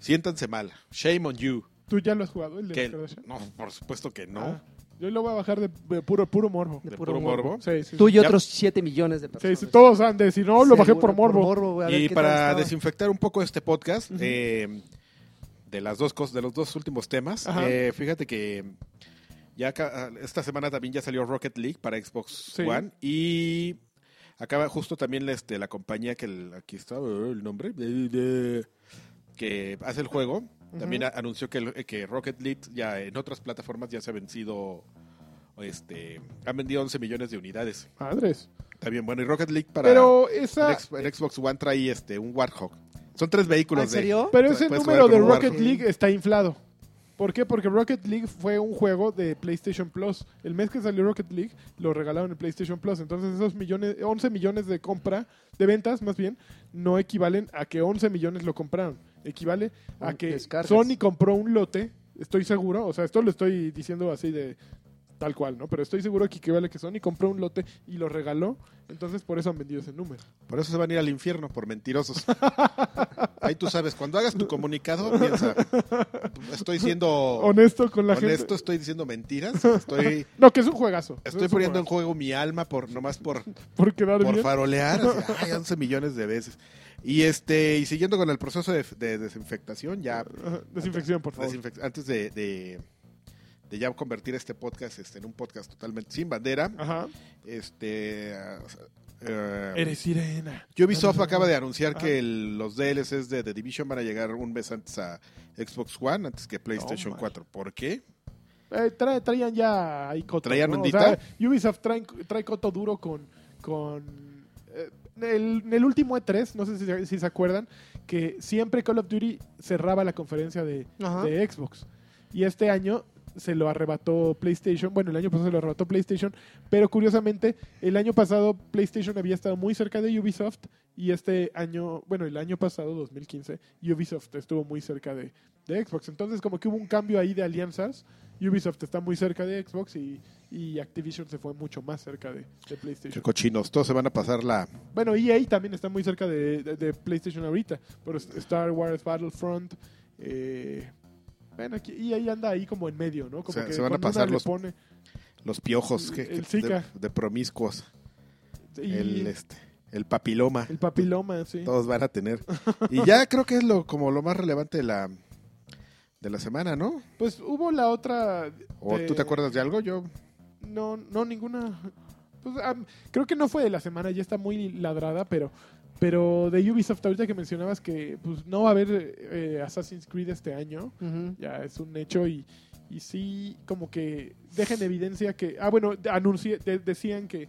Siéntanse mal. Shame on you. ¿Tú ya lo has jugado, el de Que- las Kardashian? no, por supuesto que no. Ah, yo lo voy a bajar de, de puro, puro morbo. De puro morbo. Sí, sí, Tú y otros 7 millones de personas. sí, todos han de decir, no, lo bajé por morbo. a ver Y para desinfectar un poco este podcast, eh, de las dos cosas, de los dos últimos temas, eh, fíjate que ya acá- esta semana también ya salió Rocket League para Xbox Sí. One y acaba justo también este, la compañía que el- aquí está eh, el nombre que hace el juego también anunció que, el- que Rocket League ya en otras plataformas ya se ha vencido este han vendido 11 millones de unidades. Madres. Está bien, bueno, y Rocket League para Pero el, esa, X- el Xbox One trae este un Warthog. Son tres vehículos ¿Ah, ¿En serio? de pero ese puedes número jugar de con Rocket Warthog. League está inflado. ¿Por qué? Porque Rocket League fue un juego de PlayStation Plus. El mes que salió Rocket League lo regalaron en PlayStation Plus. Entonces esos millones, 11 millones de compra, de ventas más bien, no equivalen a que 11 millones lo compraron. Equivale a Un que descargas. Sony compró un lote, estoy seguro, o sea, esto lo estoy diciendo así de tal cual, ¿no? Pero estoy seguro que equivale a que Sony compró un lote y lo regaló. Entonces por eso han vendido ese número. Por eso se van a ir al infierno, por mentirosos. Ahí tú sabes, cuando hagas tu comunicado, piensa, estoy siendo Honesto con la honesto, gente. estoy diciendo mentiras, estoy, No, que es un juegazo. estoy Es poniendo en juego mi alma por nomás por, Por quedar por bien. farolear, así, ay, 11 millones de veces. Y este, y siguiendo con el proceso de, de desinfectación, ya Desinfección, por favor. desinfec- antes de, de, de ya convertir este podcast este, en un podcast totalmente sin bandera, Ajá. este eh, Eres sirena. Ubisoft acaba de anunciar que el- los DLCs de The Division van a llegar un mes antes a Xbox One, antes que PlayStation my. 4. ¿Por qué? Eh, tra- traían ya ahí coto. ¿Traían ¿no? O ondita? sea, Ubisoft trae, trae coto duro con. con eh, el- en el último E3, no sé si, si se acuerdan, que siempre Call of Duty cerraba la conferencia de Xbox. Y este año se lo arrebató PlayStation. Bueno, el año pasado se lo arrebató PlayStation. Pero curiosamente, el año pasado PlayStation había estado muy cerca de Ubisoft. Y este año, bueno, el año pasado, 2015, Ubisoft estuvo muy cerca de, de Xbox. Entonces, como que hubo un cambio ahí de alianzas. Ubisoft está muy cerca de Xbox y, y Activision se fue mucho más cerca de, de Qué PlayStation. cochinos, todos se van a pasar la... Bueno, EA también está muy cerca de, de- de PlayStation ahorita. Pero Star Wars Battlefront. Eh, bueno, aquí EA anda ahí como en medio, ¿no? Como Se- que se van a pasar los- pone- los piojos que, El que- Zika. de, de promiscuos, y el, este, el papiloma, el papiloma, sí. todos van a tener. Y ya creo que es lo como lo más relevante de la de la semana, ¿no? Pues hubo la otra. ¿O tú te acuerdas de algo? Yo No, no, ninguna. Pues, creo que no fue de la semana, ya está muy ladrada, pero. Pero de Ubisoft, ahorita que mencionabas que pues, no va a haber eh, Assassin's Creed este año, ya es un hecho y, y sí como que deja en evidencia que ah bueno de- decían que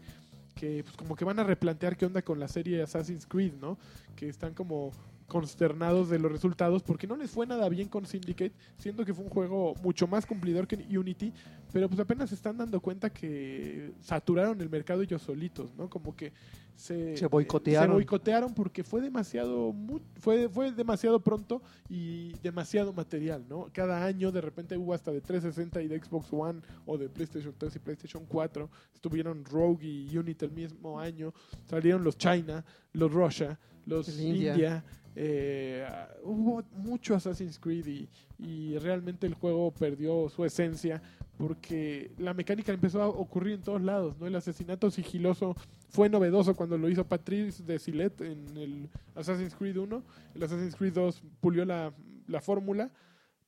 que pues como que van a replantear qué onda con la serie Assassin's Creed no que están como consternados de los resultados porque no les fue nada bien con Syndicate siendo que fue un juego mucho más cumplidor que Unity pero pues apenas se están dando cuenta que saturaron el mercado ellos solitos no como que se, Se boicotearon. se boicotearon porque fue demasiado fue fue demasiado pronto y demasiado material, ¿no? Cada año de repente hubo hasta de 360 y de Xbox One o de PlayStation 3 y PlayStation 4, estuvieron Rogue y Unity el mismo año, salieron los China, los Russia, los. India, eh, hubo mucho Assassin's Creed y, realmente el juego perdió su esencia porque la mecánica empezó a ocurrir en todos lados, ¿no? El asesinato sigiloso fue novedoso cuando lo hizo Patrice de Silet en el Assassin's Creed 1. El Assassin's Creed 2 pulió la, la fórmula,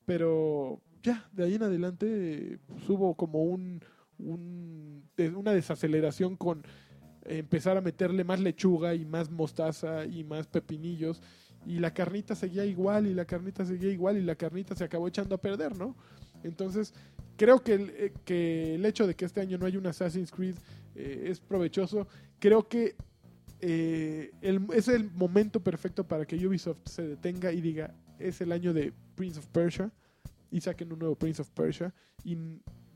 pero ya, de ahí en adelante pues, hubo como un, un- una desaceleración con empezar a meterle más lechuga y más mostaza y más pepinillos y la carnita seguía igual y la carnita seguía igual y la carnita se acabó echando a perder, ¿no? Entonces, creo que el, eh, que el hecho de que este año no haya un Assassin's Creed eh, es provechoso. Creo que eh, es el momento perfecto para que Ubisoft se detenga y diga, es el año de Prince of Persia y saquen un nuevo Prince of Persia y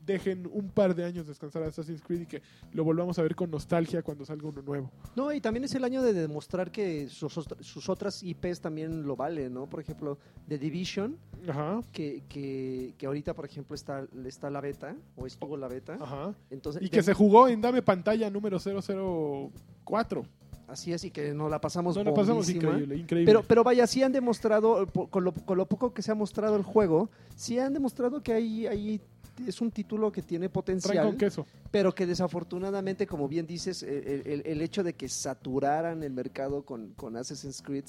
dejen un par de años descansar a Assassin's Creed y que lo volvamos a ver con nostalgia cuando salga uno nuevo. No, y también es el año de demostrar que sus, otra- sus otras IPs también lo valen, ¿no? Por ejemplo, The Division, Ajá, que, que, que ahorita, por ejemplo, está, está la beta, o estuvo la beta. ajá. Entonces, Y de- que se jugó en Dame Pantalla número 004. así es, y que nos la pasamos No, la pasamos increíble, increíble. Pero, pero vaya, sí han demostrado, po- con lo, con lo poco que se ha mostrado el juego, sí han demostrado que ahí, ahí es un título que tiene potencial, queso. pero que desafortunadamente, como bien dices, el, el- el hecho de que saturaran el mercado con, con Assassin's Creed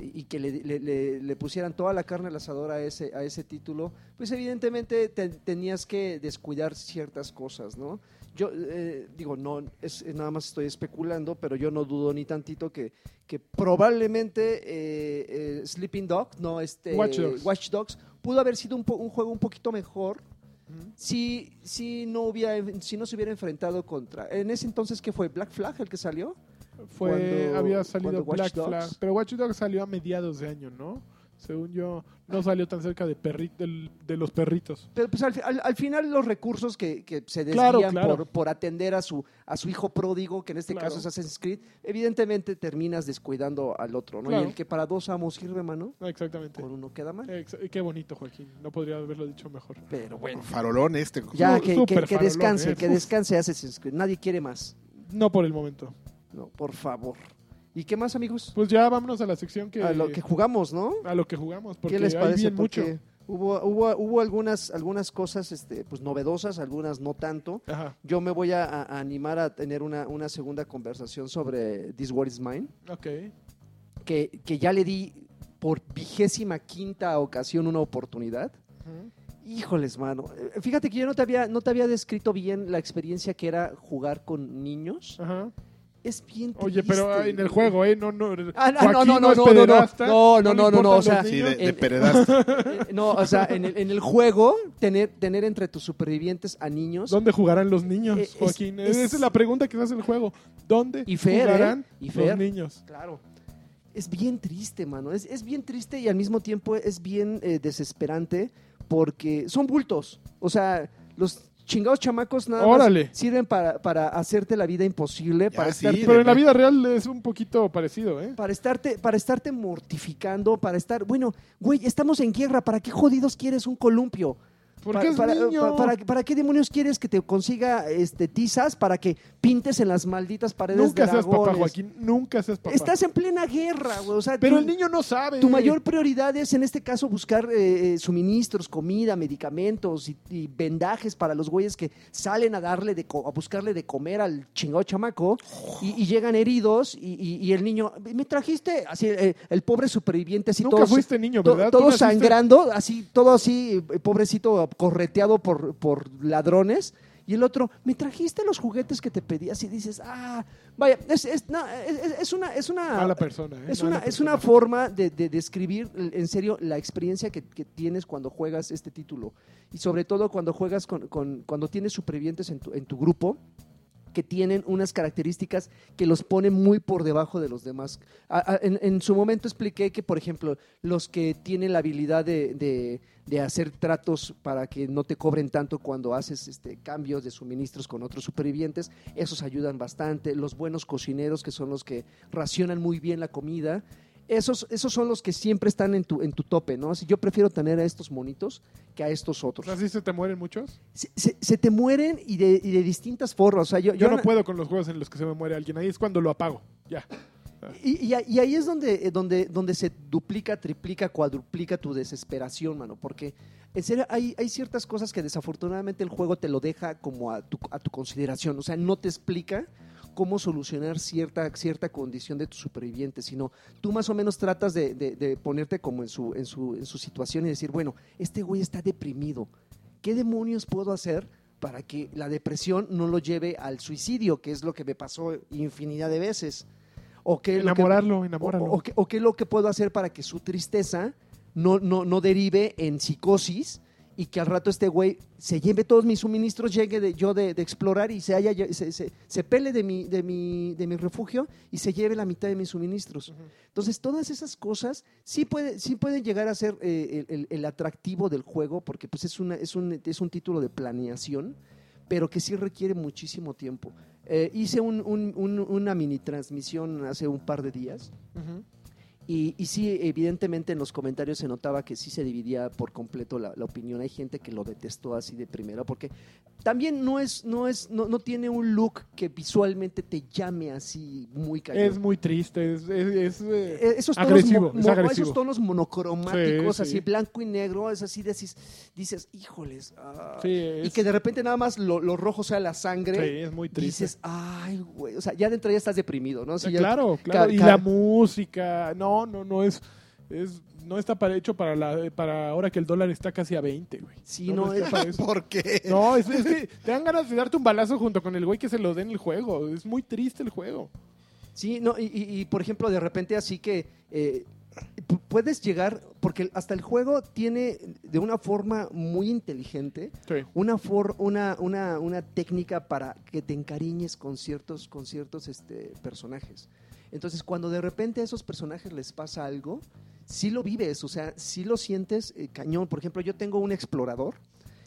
y que le, le- le- le pusieran toda la carne al asador a ese, a ese título, pues evidentemente te- tenías que descuidar ciertas cosas, ¿no? Yo eh, digo, no, es, es nada más estoy especulando, pero yo no dudo ni tantito que, que probablemente eh, eh, Sleeping Dog, no, este, Watch Dogs. Watch Dogs, pudo haber sido un, po- un juego un poquito mejor Si, si, no hubiera, si no se hubiera enfrentado contra... En ese entonces, ¿qué fue? ¿Black Flag el que salió? Fue, Cuando- había salido Black Dogs. Flag. Pero Watch Dogs salió a mediados de año, ¿no? Según yo, no salió tan cerca de, perri- del- de los perritos. Pero pues al, al- al final los recursos que, que se desvían claro. Por, por atender a su, a su hijo pródigo, que en este Claro. caso es Assassin's Creed, evidentemente terminas descuidando al otro, ¿no? Claro. Y el que para dos amos sirve, mano, exactamente. con uno queda mal. Ex- qué bonito, Joaquín. No podría haberlo dicho mejor. Pero bueno. Farolón este. Ya, que, que- que farolón, descanse, ¿eh? que descanse Assassin's Creed. Nadie quiere más. No por el momento. No, por favor. ¿Y qué más, amigos? Pues ya vámonos a la sección que... A lo que jugamos, ¿no? a lo que jugamos. Porque ¿Qué les hay parece? mucho. Hubo, hubo, hubo algunas, algunas cosas este, pues, novedosas, algunas no tanto. Ajá, Yo me voy a, a animar a tener una, una segunda conversación sobre This War is Mine, ok. que, que ya le di por vigésima quinta ocasión una oportunidad. Ujú. Híjoles, mano. Eh, Fíjate que yo no te había, no te había descrito bien la experiencia que era jugar con niños. Ajá. Es bien Oye, pero triste. en el juego, ¿eh? No, no. Ah, no, Joaquín no, no, es no, no, no, pederasta, no, no, no, no, no, o sea, los Sí, de, de. Eh, No, o sea, en el, en el juego, tener, tener entre tus supervivientes a niños. ¿Dónde jugarán los niños, Eh, es- Joaquín? es- Esa es la pregunta que se hace el juego. ¿Dónde Y Fer, jugarán ¿eh? Y los Fer. niños? Claro. Es bien triste, mano. Es, es bien triste y al mismo tiempo es bien eh, desesperante porque son bultos. O sea, los chingados chamacos nada Órale. más sirven para, para hacerte la vida imposible, Ya, para, sí, estarte, Pero en la vida real es un poquito parecido, ¿eh? para, estarte, para estarte mortificando, para estar... Bueno, güey, estamos en guerra. ¿Para qué jodidos quieres un columpio? Porque es para, niño. pa- para, para qué demonios quieres que te consiga este, tizas para que pintes en las malditas paredes Nunca de seas papá? Joaquín. Nunca seas papá. Estás en plena guerra, güey. O sea, Pero tú- el niño no sabe. Tu mayor prioridad es, en este caso, buscar eh, eh, suministros, comida, medicamentos y, y vendajes para los güeyes que salen a darle de a buscarle de comer al chingado chamaco y, y llegan heridos y, el niño, me trajiste, así eh, el pobre superviviente, así Nunca todo, fuiste niño, ¿verdad? Todo sangrando, así, todo así, eh, pobrecito, correteado por, por ladrones. Y el otro, me trajiste los juguetes que te pedías y dices, ah, vaya, es, es, no, es- una, es una, Mala persona, ¿eh? es Mala una, es una forma de, de describir en serio la experiencia que, que tienes cuando juegas este título. Y sobre todo cuando juegas con, con- cuando tienes supervivientes en tu, en tu grupo que tienen unas características que los ponen muy por debajo de los demás. En su momento expliqué que, por ejemplo, los que tienen la habilidad de, de- de hacer tratos para que no te cobren tanto cuando haces este, cambios de suministros con otros supervivientes, esos ayudan bastante. Los buenos cocineros, que son los que racionan muy bien la comida, esos, esos son los que siempre están en tu, en tu tope, ¿no? Así, yo prefiero tener a estos monitos que a estos otros. ¿Así se te mueren muchos? Se, se- se te mueren y de, y de distintas formas. O sea, yo, Yo, yo no puedo con los juegos en los que se me muere alguien. Ahí es cuando lo apago. Ya. Y, y- y ahí es donde, eh, donde, donde se duplica, triplica, cuadruplica tu desesperación, mano. Porque en serio hay, hay ciertas cosas que desafortunadamente el juego te lo deja como a tu, a tu consideración. O sea, no te explica cómo solucionar cierta, cierta condición de tu superviviente, sino tú más o menos tratas de, de- de ponerte como en su, en, su, en su situación y decir, bueno, este güey está deprimido. ¿Qué demonios puedo hacer para que la depresión no lo lleve al suicidio, que es lo que me pasó infinidad de veces? O que lo que- Enamorarlo, o, enamóralo. o qué- o qué es lo que puedo hacer para que su tristeza no, no, no derive en psicosis y que al rato este güey se lleve todos mis suministros, llegue de, yo de, de explorar y se, haya, se, se, se pele de mi, de, mi, de mi refugio y se lleve la mitad de mis suministros. Entonces, todas esas cosas sí, puede, sí pueden llegar a ser eh, el, atractivo del juego, porque pues es, una, es, un, es un título de planeación, pero que sí requiere muchísimo tiempo. Eh, hice un- un- un- una mini transmisión hace un par de días Ujú. Y, y sí, evidentemente en los comentarios se notaba que sí se dividía por completo la, la opinión. Hay gente que lo detestó así de primera, porque también no es, no es, no, no tiene un look que visualmente te llame así muy cañón. Es muy triste, es, es- es, eh, Eh, esos tonos, agresivo, mo- es mo- agresivo. esos tonos monocromáticos, Sí, sí. así blanco y negro, es así, decís, dices, híjoles. ah". sí, y que de repente nada más lo, lo rojo sea la sangre. sí, es muy triste. Dices, ay, güey. O sea, ya dentro ya estás deprimido, ¿no? Sí, Eh, ya- claro, claro. y la música, no, no, no es, es no está para hecho para la para ahora que el dólar está casi a 20, güey. Sí, no, es- para eso. ¿Por qué? No, es, es que te dan ganas de darte un balazo junto con el güey que se lo dé en el juego. Es muy triste el juego. Sí, no, y, y- y, por ejemplo, de repente así que eh, pu- puedes llegar, porque hasta el juego tiene de una forma muy inteligente Sí. una, for- una, una, una técnica para que te encariñes con ciertos, con ciertos este, personajes. Entonces, cuando de repente a esos personajes les pasa algo, sí lo vives, o sea, sí lo sientes eh, cañón. Por ejemplo, yo tengo un explorador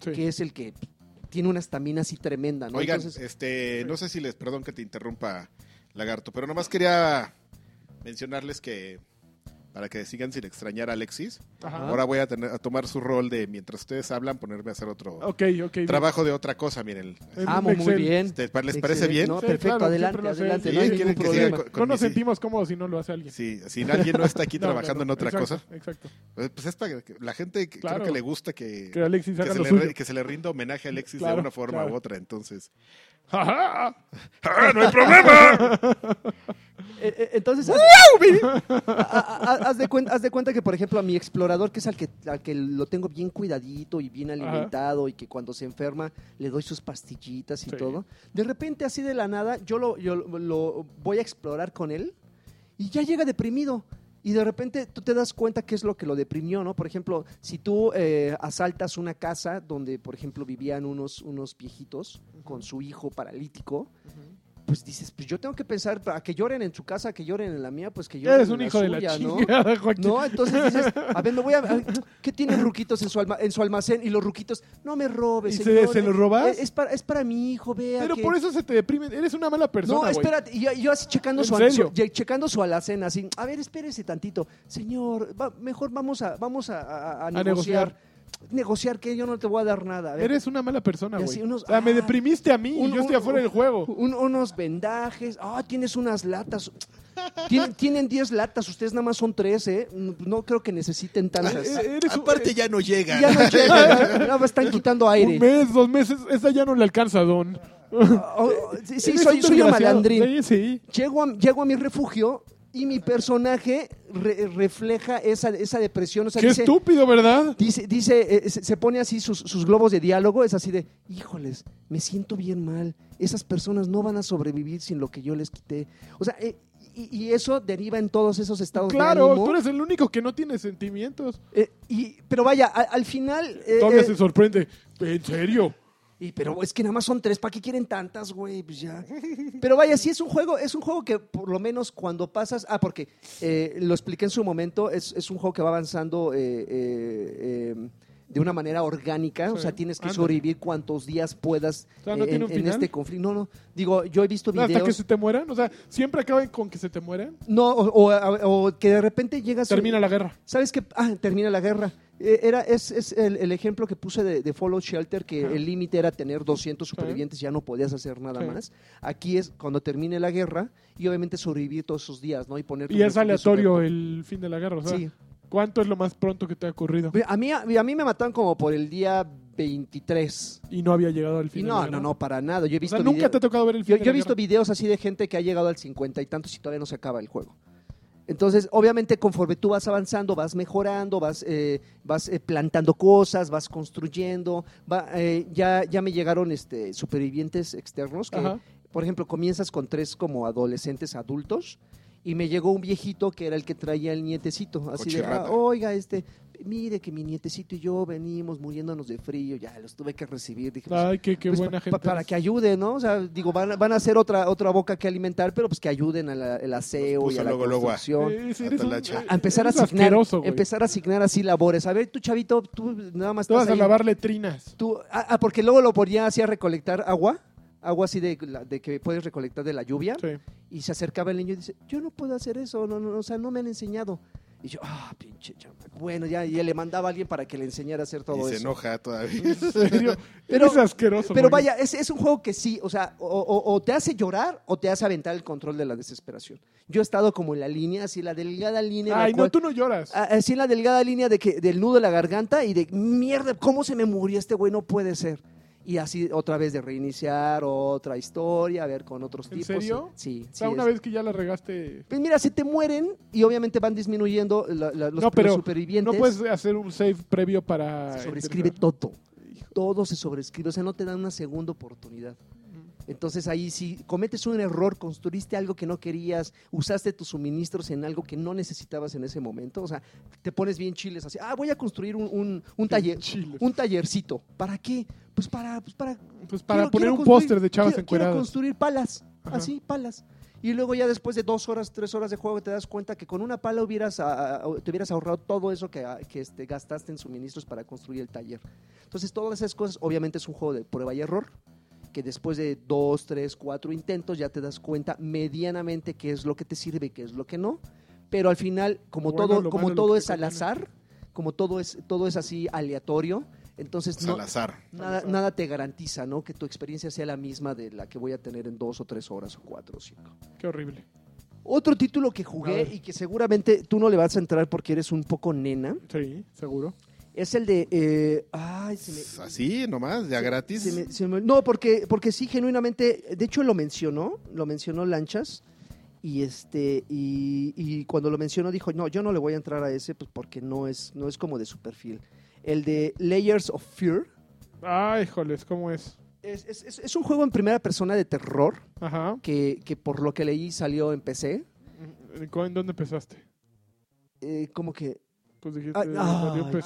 Sí. que es el que tiene una estamina así tremenda, ¿no? Oigan, Entonces, este, no sé si les, perdón que te interrumpa, Lagarto, pero nomás quería mencionarles que para que sigan sin extrañar a Alexis, Ajá. ahora voy a, tener, a tomar su rol de mientras ustedes hablan, ponerme a hacer otro trabajo de otra cosa, miren. En amo un muy bien. ¿Les parece Excelente. bien? No, Sí, perfecto, claro, adelante, Sí, no hay ¿quieren ningún que siga problema. con- con No mi- nos sí, sentimos cómodos si no lo hace alguien. Sí, si alguien no está aquí No, trabajando no, en otra exacto, cosa, Exacto. pues pues es para que la gente Claro. creo que le gusta que, Que Alexis que haga se, lo le, suyo. re- que se le rinda homenaje a Alexis de una forma claro. u otra, entonces. Ajá. ¡Ah, no hay problema! Eh, eh, Entonces, haz, haz de cuenta, haz de cuenta que, por ejemplo, a mi explorador, que es al que, al que lo tengo bien cuidadito y bien alimentado y que cuando se enferma le doy sus pastillitas y Sí. todo, de repente, así de la nada, yo lo, yo lo voy a explorar con él y ya llega deprimido. Y de repente tú te das cuenta qué es lo que lo deprimió, ¿no? Por ejemplo, si tú eh, asaltas una casa donde, por ejemplo, vivían unos, unos viejitos con su hijo paralítico, pues dices, pues yo tengo que pensar, para que lloren en su casa, que lloren en la mía, pues que lloren Eres en un la hijo de la chingada, Joaquín. No, entonces dices, a ver, me voy a... a- ¿Qué tienen ruquitos en su, alma- en su almacén? Y los ruquitos, no me robes, ¿Y se- señor, se los eh, robas? Es, es para, es para mi hijo, vea Pero que- por eso se te deprime. Eres una mala persona, no, espérate, y yo, yo así checando ¿En su, su- checando su alacena, así, a ver, espérese tantito, señor, va- mejor vamos a, vamos a, a- a negociar. negociar. Negociar que yo no te voy a dar nada. a ver. Eres una mala persona, güey. O sea, me ah, deprimiste a mí y yo estoy un- afuera del juego. Un- unos vendajes, ah, tienes unas latas. Tienen- Tienen 10 latas, ustedes nada más son 3, ¿eh? No, no creo que necesiten tantas. Eh, eres Aparte ya no llega. Ya no llegan, ya- están quitando aire. Un mes, dos meses, esa ya no le alcanza, don. Oh, oh, sí, soy, un soy un desgraciado. malandrín. Sí, sí. Llego a, llego a mi refugio y mi personaje re- refleja esa, esa depresión. O sea, Qué dice, estúpido, ¿verdad? dice, dice eh, se, pone así sus, sus globos de diálogo, es así de, híjoles, me siento bien mal. Esas personas no van a sobrevivir sin lo que yo les quité. O sea, eh, y, y eso deriva en todos esos estados de Claro, ánimo. tú eres el único que no tiene sentimientos. Eh, y, pero vaya, a- al final... eh, Todavía eh, se sorprende. ¿En serio? Y, pero es que nada más son tres, ¿para qué quieren tantas, güey? Pues ya. Pero vaya, sí es un juego, es un juego que por lo menos cuando pasas, ah, porque eh, lo expliqué en su momento, es, es un juego que va avanzando eh, eh, eh, de una manera orgánica, o Sí, sea, tienes que sobrevivir cuantos días puedas O sea, ¿no eh, en, este conflicto. No, no, digo, yo he visto ¿Hasta que videos, se te mueran? O sea, ¿siempre acaban con que se te mueran? no, o, o- o que de repente llegas... Termina la guerra. ¿Sabes qué? Ah, termina la guerra. Eh, Era, es es el, el ejemplo que puse de, de Fallout Shelter, que Ajá. el límite era tener 200 supervivientes, ya no podías hacer nada Sí. más. Aquí es cuando termine la guerra y obviamente sobrevivir todos esos días, ¿no? Y poner Y es aleatorio super- el fin de la guerra. O sea, Sí. ¿Cuánto es lo más pronto que te ha ocurrido? A mí, a mí me mataron como por el día 23. Y no había llegado al Y fin de la no, no, no, para nada. Yo he O visto sea, nunca video- te ha tocado ver el fin Yo, he visto guerra. videos así de gente que ha llegado al 50 y tantos y todavía no se acaba el juego. Entonces, obviamente, conforme tú vas avanzando, vas mejorando, vas, eh, vas eh, plantando cosas, vas construyendo. va- eh, ya, ya me llegaron este, supervivientes externos que, Ajá. por ejemplo, comienzas con tres como adolescentes adultos y me llegó un viejito que era el que traía el nietecito. Así de. "Ah, oiga, este, mire que mi nietecito y yo venimos muriéndonos de frío, ya los tuve que recibir. Dije, pues, Ay, qué, qué pues, buena pa- gente. para que ayuden, ¿no? O sea, digo, van, a- van a hacer otra, otra boca que alimentar, pero pues que ayuden al aseo y a la luego, luego a- construcción. Eh, sí, Hasta un- a empezar a asignar, empezar a asignar así labores. A ver, tú chavito, tú nada más Te vas a ahí. lavar letrinas. Tú, ah, ah, porque luego lo ponía así a recolectar agua, agua así de, que puedes recolectar de la lluvia, Sí. y se acercaba el niño y dice, yo no puedo hacer eso, no, no, o sea, no me han enseñado. Y yo, ah, pinche chamaco. Bueno, ya, y él le mandaba a alguien para que le enseñara a hacer todo y se eso. enoja todavía. En serio. Pero- eres asqueroso. Pero vaya, es, es un juego que sí, o sea, o, o- o te hace llorar o te hace aventar el control de la desesperación. Yo he estado como en la línea, así la delgada línea. en Ay, no, cual- tú no lloras. a- así en la delgada línea de que, del nudo de la garganta y de mierda, ¿cómo se me murió este güey? No puede ser. Y así otra vez de reiniciar otra historia, a ver con otros ¿En tipos. serio? Sí. o sea, sí una es. vez que ya la regaste. Pues mira, se te mueren y obviamente van disminuyendo la- la- los, no, pero los supervivientes. no puedes hacer un save previo para. se sobrescribe todo. Todo se sobrescribe, o sea, no te dan una segunda oportunidad. Entonces ahí si cometes un error, construiste algo que no querías, usaste tus suministros en algo que no necesitabas en ese momento, o sea, te pones bien chiles así, ah, voy a construir un, un, un taller, Chiles. un tallercito. ¿Para qué? Pues para, pues para, Pues para quiero- poner quiero un póster de chavas quiero, quiero encueradas. construir palas, Ajá. así, palas. Y luego ya después de dos horas, tres horas de juego te das cuenta que con una pala hubieras, ah, ah, te hubieras ahorrado todo eso que, ah, que este, gastaste en suministros para construir el taller. Entonces todas esas cosas, obviamente es un juego de prueba y error, que después de dos, tres, cuatro intentos ya te das cuenta medianamente qué es lo que te sirve y qué es lo que no. Pero al final, como bueno, todo, como malo, todo es al azar, como todo es, todo es así aleatorio, entonces no, Salazar. Nada, nada te garantiza, ¿no? Que tu experiencia sea la misma de la que voy a tener en dos o tres horas o cuatro o cinco. Qué horrible. Otro título que jugué y que seguramente tú no le vas a entrar porque eres un poco nena, Sí, seguro. Es el de... eh, ay, se me- Así, nomás, ya se- gratis. se me- se me- no, porque, porque sí, genuinamente, de hecho lo mencionó, lo mencionó Lanchas, y este, y, y cuando lo mencionó dijo, no, yo no le voy a entrar a ese, pues porque no es, no es como de su perfil. El de Layers of Fear, Ay, joles, ¿cómo es? es, es- es- es un juego en primera persona de terror, Ajá. que, que por lo que leí salió en PC. ¿En dónde empezaste? Eh, como que. Pues.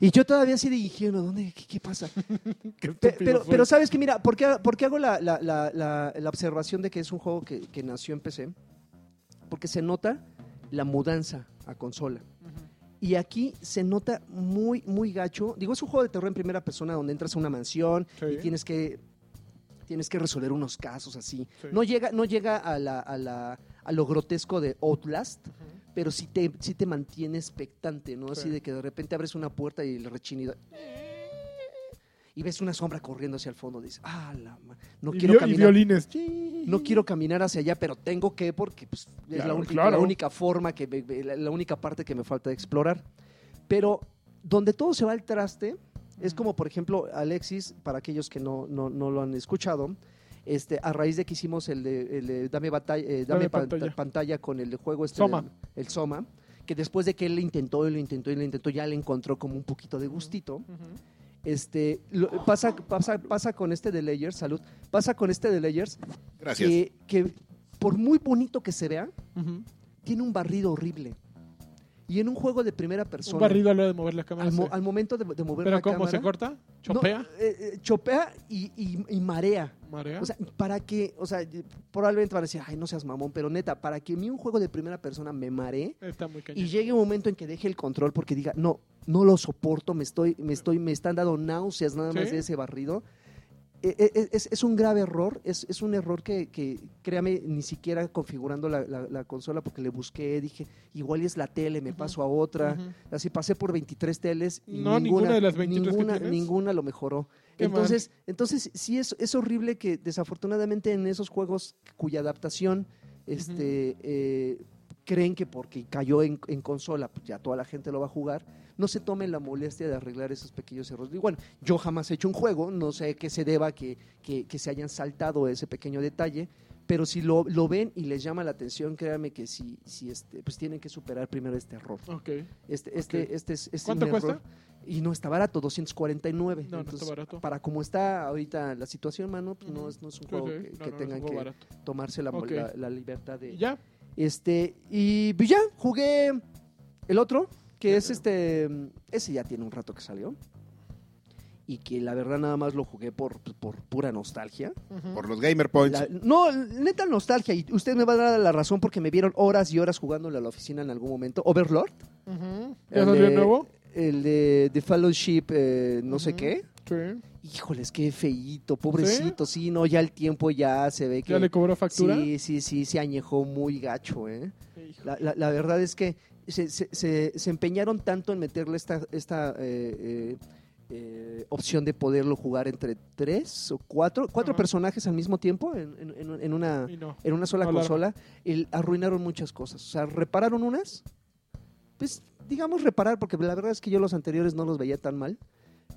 Y, y yo todavía así de ingenuo, ¿dónde? ¿Qué, qué pasa? Qué pero, pero sabes que, mira, ¿por qué, por qué hago la, la- la- la- la observación de que es un juego que, que nació en PC? Porque se nota la mudanza a consola. Y aquí se nota muy, muy gacho. Digo, es un juego de terror en primera persona donde entras a una mansión Sí. y tienes que, tienes que resolver unos casos así. Sí. No llega, no llega a, la, a, la- a lo grotesco de Outlast. Pero sí te, sí te mantiene expectante, ¿no? Así Sí. de que de repente abres una puerta y el rechinido... Y ves una sombra corriendo hacia el fondo. Dices, ah, la ma- no Y quiero vio- y caminar. violines. No quiero caminar hacia allá, pero tengo que porque pues, es la, única, claro. la única forma, que me- me- la, la única parte que me falta de explorar. Pero donde todo se va al traste, es como por ejemplo Alexis, para aquellos que no, no, no lo han escuchado, este, a raíz de que hicimos el de, el de Dame, Batalla, eh, Dame Dame Pan- Pantalla. pantalla. con el juego este Soma. del- el Soma, que después de que él lo intentó y lo intentó y lo intentó, ya le encontró como un poquito de gustito. Este, lo- pasa, pasa, pasa con este de Layers, salud, pasa con este de Layers, Gracias. que, que por muy bonito que se vea, tiene un barrido horrible. Y en un juego de primera persona, Un barrido a hora de mover la cámara. al, mo- sí. al momento de, de mover ¿Pero la cómo cámara, se corta? ¿Chopea? eh, eh, chopea y, y- y marea. ¿Marea? O sea, para que, o sea, probablemente van a decir, ay, no seas mamón, pero neta, para que a mí un juego de primera persona me maree Está muy cañón. y llegue un momento en que deje el control porque diga, no, no lo soporto, me estoy, me estoy, me están dando náuseas nada más de ese barrido. Eh, eh, Es, es un grave error, es, es un error que, que, créame, ni siquiera configurando la, la- la consola porque le busqué, dije, igual es la tele, me paso a otra. Así pasé por 23 teles y No, ninguna de las 23 que ninguna, ninguna lo mejoró. Qué Entonces, entonces sí es, es horrible que desafortunadamente en esos juegos cuya adaptación este, eh, creen que porque cayó en, en consola, pues ya toda la gente lo va a jugar, no se tomen la molestia de arreglar esos pequeños errores. Y bueno, yo jamás he hecho un juego, no sé qué se deba que, que, que se hayan saltado ese pequeño detalle, pero si lo, lo ven y les llama la atención, créanme que sí, sí este, pues tienen que superar primero este error. Este, este, este es, es ¿Cuánto un cuesta? error. Y no está barato, 249. No, no está Entonces, barato. Para como está ahorita la situación, mano, pues no, es, no es un juego sí. que, No, que no, tengan que barato. tomarse la, la- la libertad de... ¿Y ya? Este, y pues ya, jugué el otro, que es este, ese ya tiene un rato que salió y que la verdad nada más lo jugué por, por pura nostalgia. Por los Gamer Points. La- no, neta nostalgia y usted me va a dar la razón porque me vieron horas y horas jugándole a la oficina en algún momento. Overlord, Ujú. ¿Ya el salió de- el nuevo? el de The Fellowship, eh, no sé qué. Sí. Híjoles, qué feíto, pobrecito. Sí, no, ya el tiempo ya se ve que. ¿Ya le cobró factura? Sí, sí, sí, se añejó muy gacho, ¿eh? La, la- la verdad es que se, se- se- se empeñaron tanto en meterle esta, esta eh, eh, eh, opción de poderlo jugar entre tres o cuatro, cuatro personajes al mismo tiempo en, en- en- una, no. en una sola No, consola. y arruinaron muchas cosas. O sea, repararon unas. Pues digamos reparar, porque la verdad es que yo los anteriores no los veía tan mal.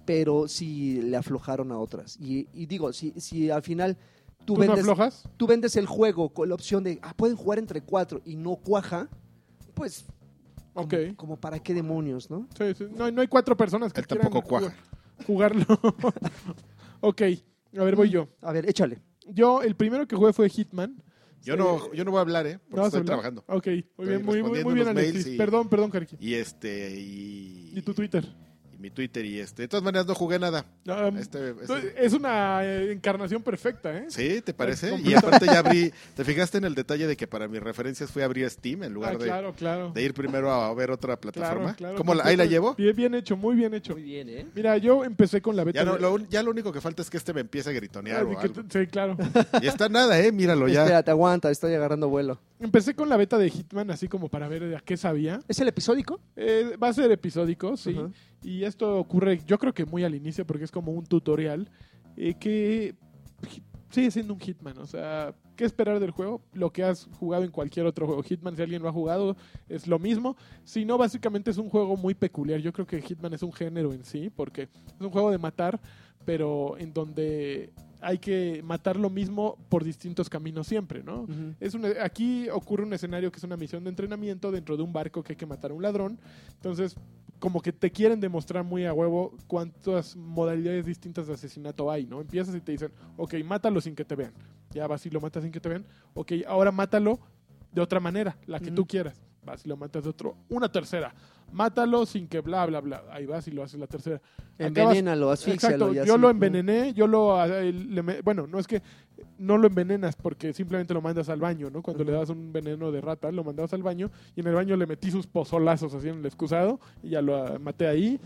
Pero sí le aflojaron a otras. Y, y digo, si, si al final tú, ¿Tú no vendes, aflojas? tú vendes el juego con la opción de, ah, pueden jugar entre cuatro y no cuaja, pues, como, Ok. como para qué demonios, ¿no? Sí, sí. No, hay- no hay cuatro personas que Él quieran tampoco cuaja. jugar- jugarlo. ok, a ver, voy yo. A ver, échale. Yo, el primero que jugué fue Hitman. Yo Sí. no, yo no voy a hablar, ¿eh? ¿No Porque estoy hablar? trabajando. Ok, muy Estoy bien, muy, muy, bien, Alexis. y- Perdón, perdón, Karki. Y este, y... ¿Y tu Twitter? Mi Twitter y este. De todas maneras no jugué nada. Um, Este, este- Es una eh, encarnación perfecta, ¿eh? Sí, ¿te parece? Y aparte ya abrí, ¿te fijaste en el detalle de que para mis referencias fui a abrir Steam en lugar Ah, de, claro, claro. de ir primero a ver otra plataforma? Claro, claro. ¿Cómo la, ahí la llevo? Bien, bien hecho, muy bien hecho. bien, ¿eh? Mira, yo empecé con la beta. Ya, no, lo, ya lo único que falta es que este me empiece a gritonear Ah, o de que algo. t- Sí, claro. Y está nada, ¿eh? Míralo ya. Espérate, aguanta, estoy agarrando vuelo. Empecé con la beta de Hitman así como para ver a qué sabía. ¿Es el episódico? Eh, va a ser episódico, sí. Y esto ocurre, yo creo que muy al inicio, porque es como un tutorial eh, que sigue siendo un Hitman. O sea, ¿qué esperar del juego? Lo que has jugado en cualquier otro juego. Hitman, si alguien lo ha jugado, es lo mismo. Si no, básicamente es un juego muy peculiar. Yo creo que Hitman es un género en sí, porque es un juego de matar, pero en donde hay que matar lo mismo por distintos caminos siempre, ¿no? Es un- aquí ocurre un escenario que es una misión de entrenamiento dentro de un barco que hay que matar a un ladrón. Entonces, como que te quieren demostrar muy a huevo cuántas modalidades distintas de asesinato hay, ¿no? Empiezas y te dicen, ok, mátalo sin que te vean. Ya vas y lo matas sin que te vean. Ok, ahora mátalo de otra manera, la que tú quieras. Vas y lo matas de otro. Una tercera. Mátalo sin que bla, bla, bla. Ahí vas y lo haces la tercera. Envenénalo, asfixialo. Exacto, y yo así. lo envenené, yo lo... a- el- le me- bueno, no es que no lo envenenas porque simplemente lo mandas al baño, ¿no? Cuando le das un veneno de rata, lo mandabas al baño y en el baño le metí sus pozolazos así en el excusado y ya lo ah, maté ahí.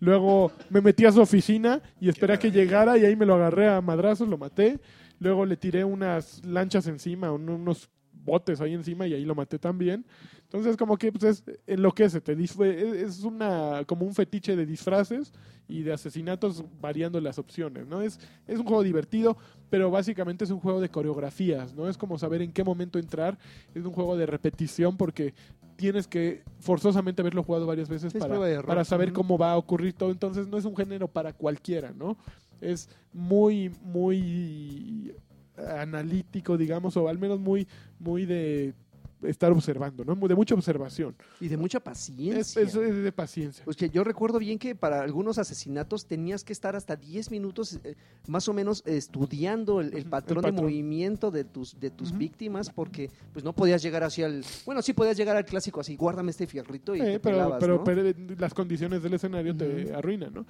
Luego me metí a su oficina y esperé a que llegara y ahí me lo agarré a madrazos, lo maté. Luego le tiré unas lanchas encima, un- unos botes ahí encima y ahí lo maté también. Entonces como que pues, es, enloquece, te dis- es una como un fetiche de disfraces y de asesinatos variando las opciones, ¿no? Es, es un juego divertido, pero básicamente es un juego de coreografías, ¿no? Es como saber en qué momento entrar, es un juego de repetición porque tienes que forzosamente haberlo jugado varias veces Es para, para saber cómo va a ocurrir todo, entonces no es un género para cualquiera, ¿no? Es muy, muy analítico, digamos, o al menos muy, muy de estar observando, ¿no? De mucha observación. Y de mucha paciencia. es- es de paciencia. Pues que yo recuerdo bien que para algunos asesinatos tenías que estar hasta 10 minutos eh, más o menos estudiando el, el patrón, el de movimiento de tus, de tus víctimas porque pues no podías llegar hacia el... Bueno, sí podías llegar al clásico así, guárdame este fierrito y Eh, te pero, pelabas, pero, ¿no? pero, eh, las condiciones del escenario te arruinan, ¿no?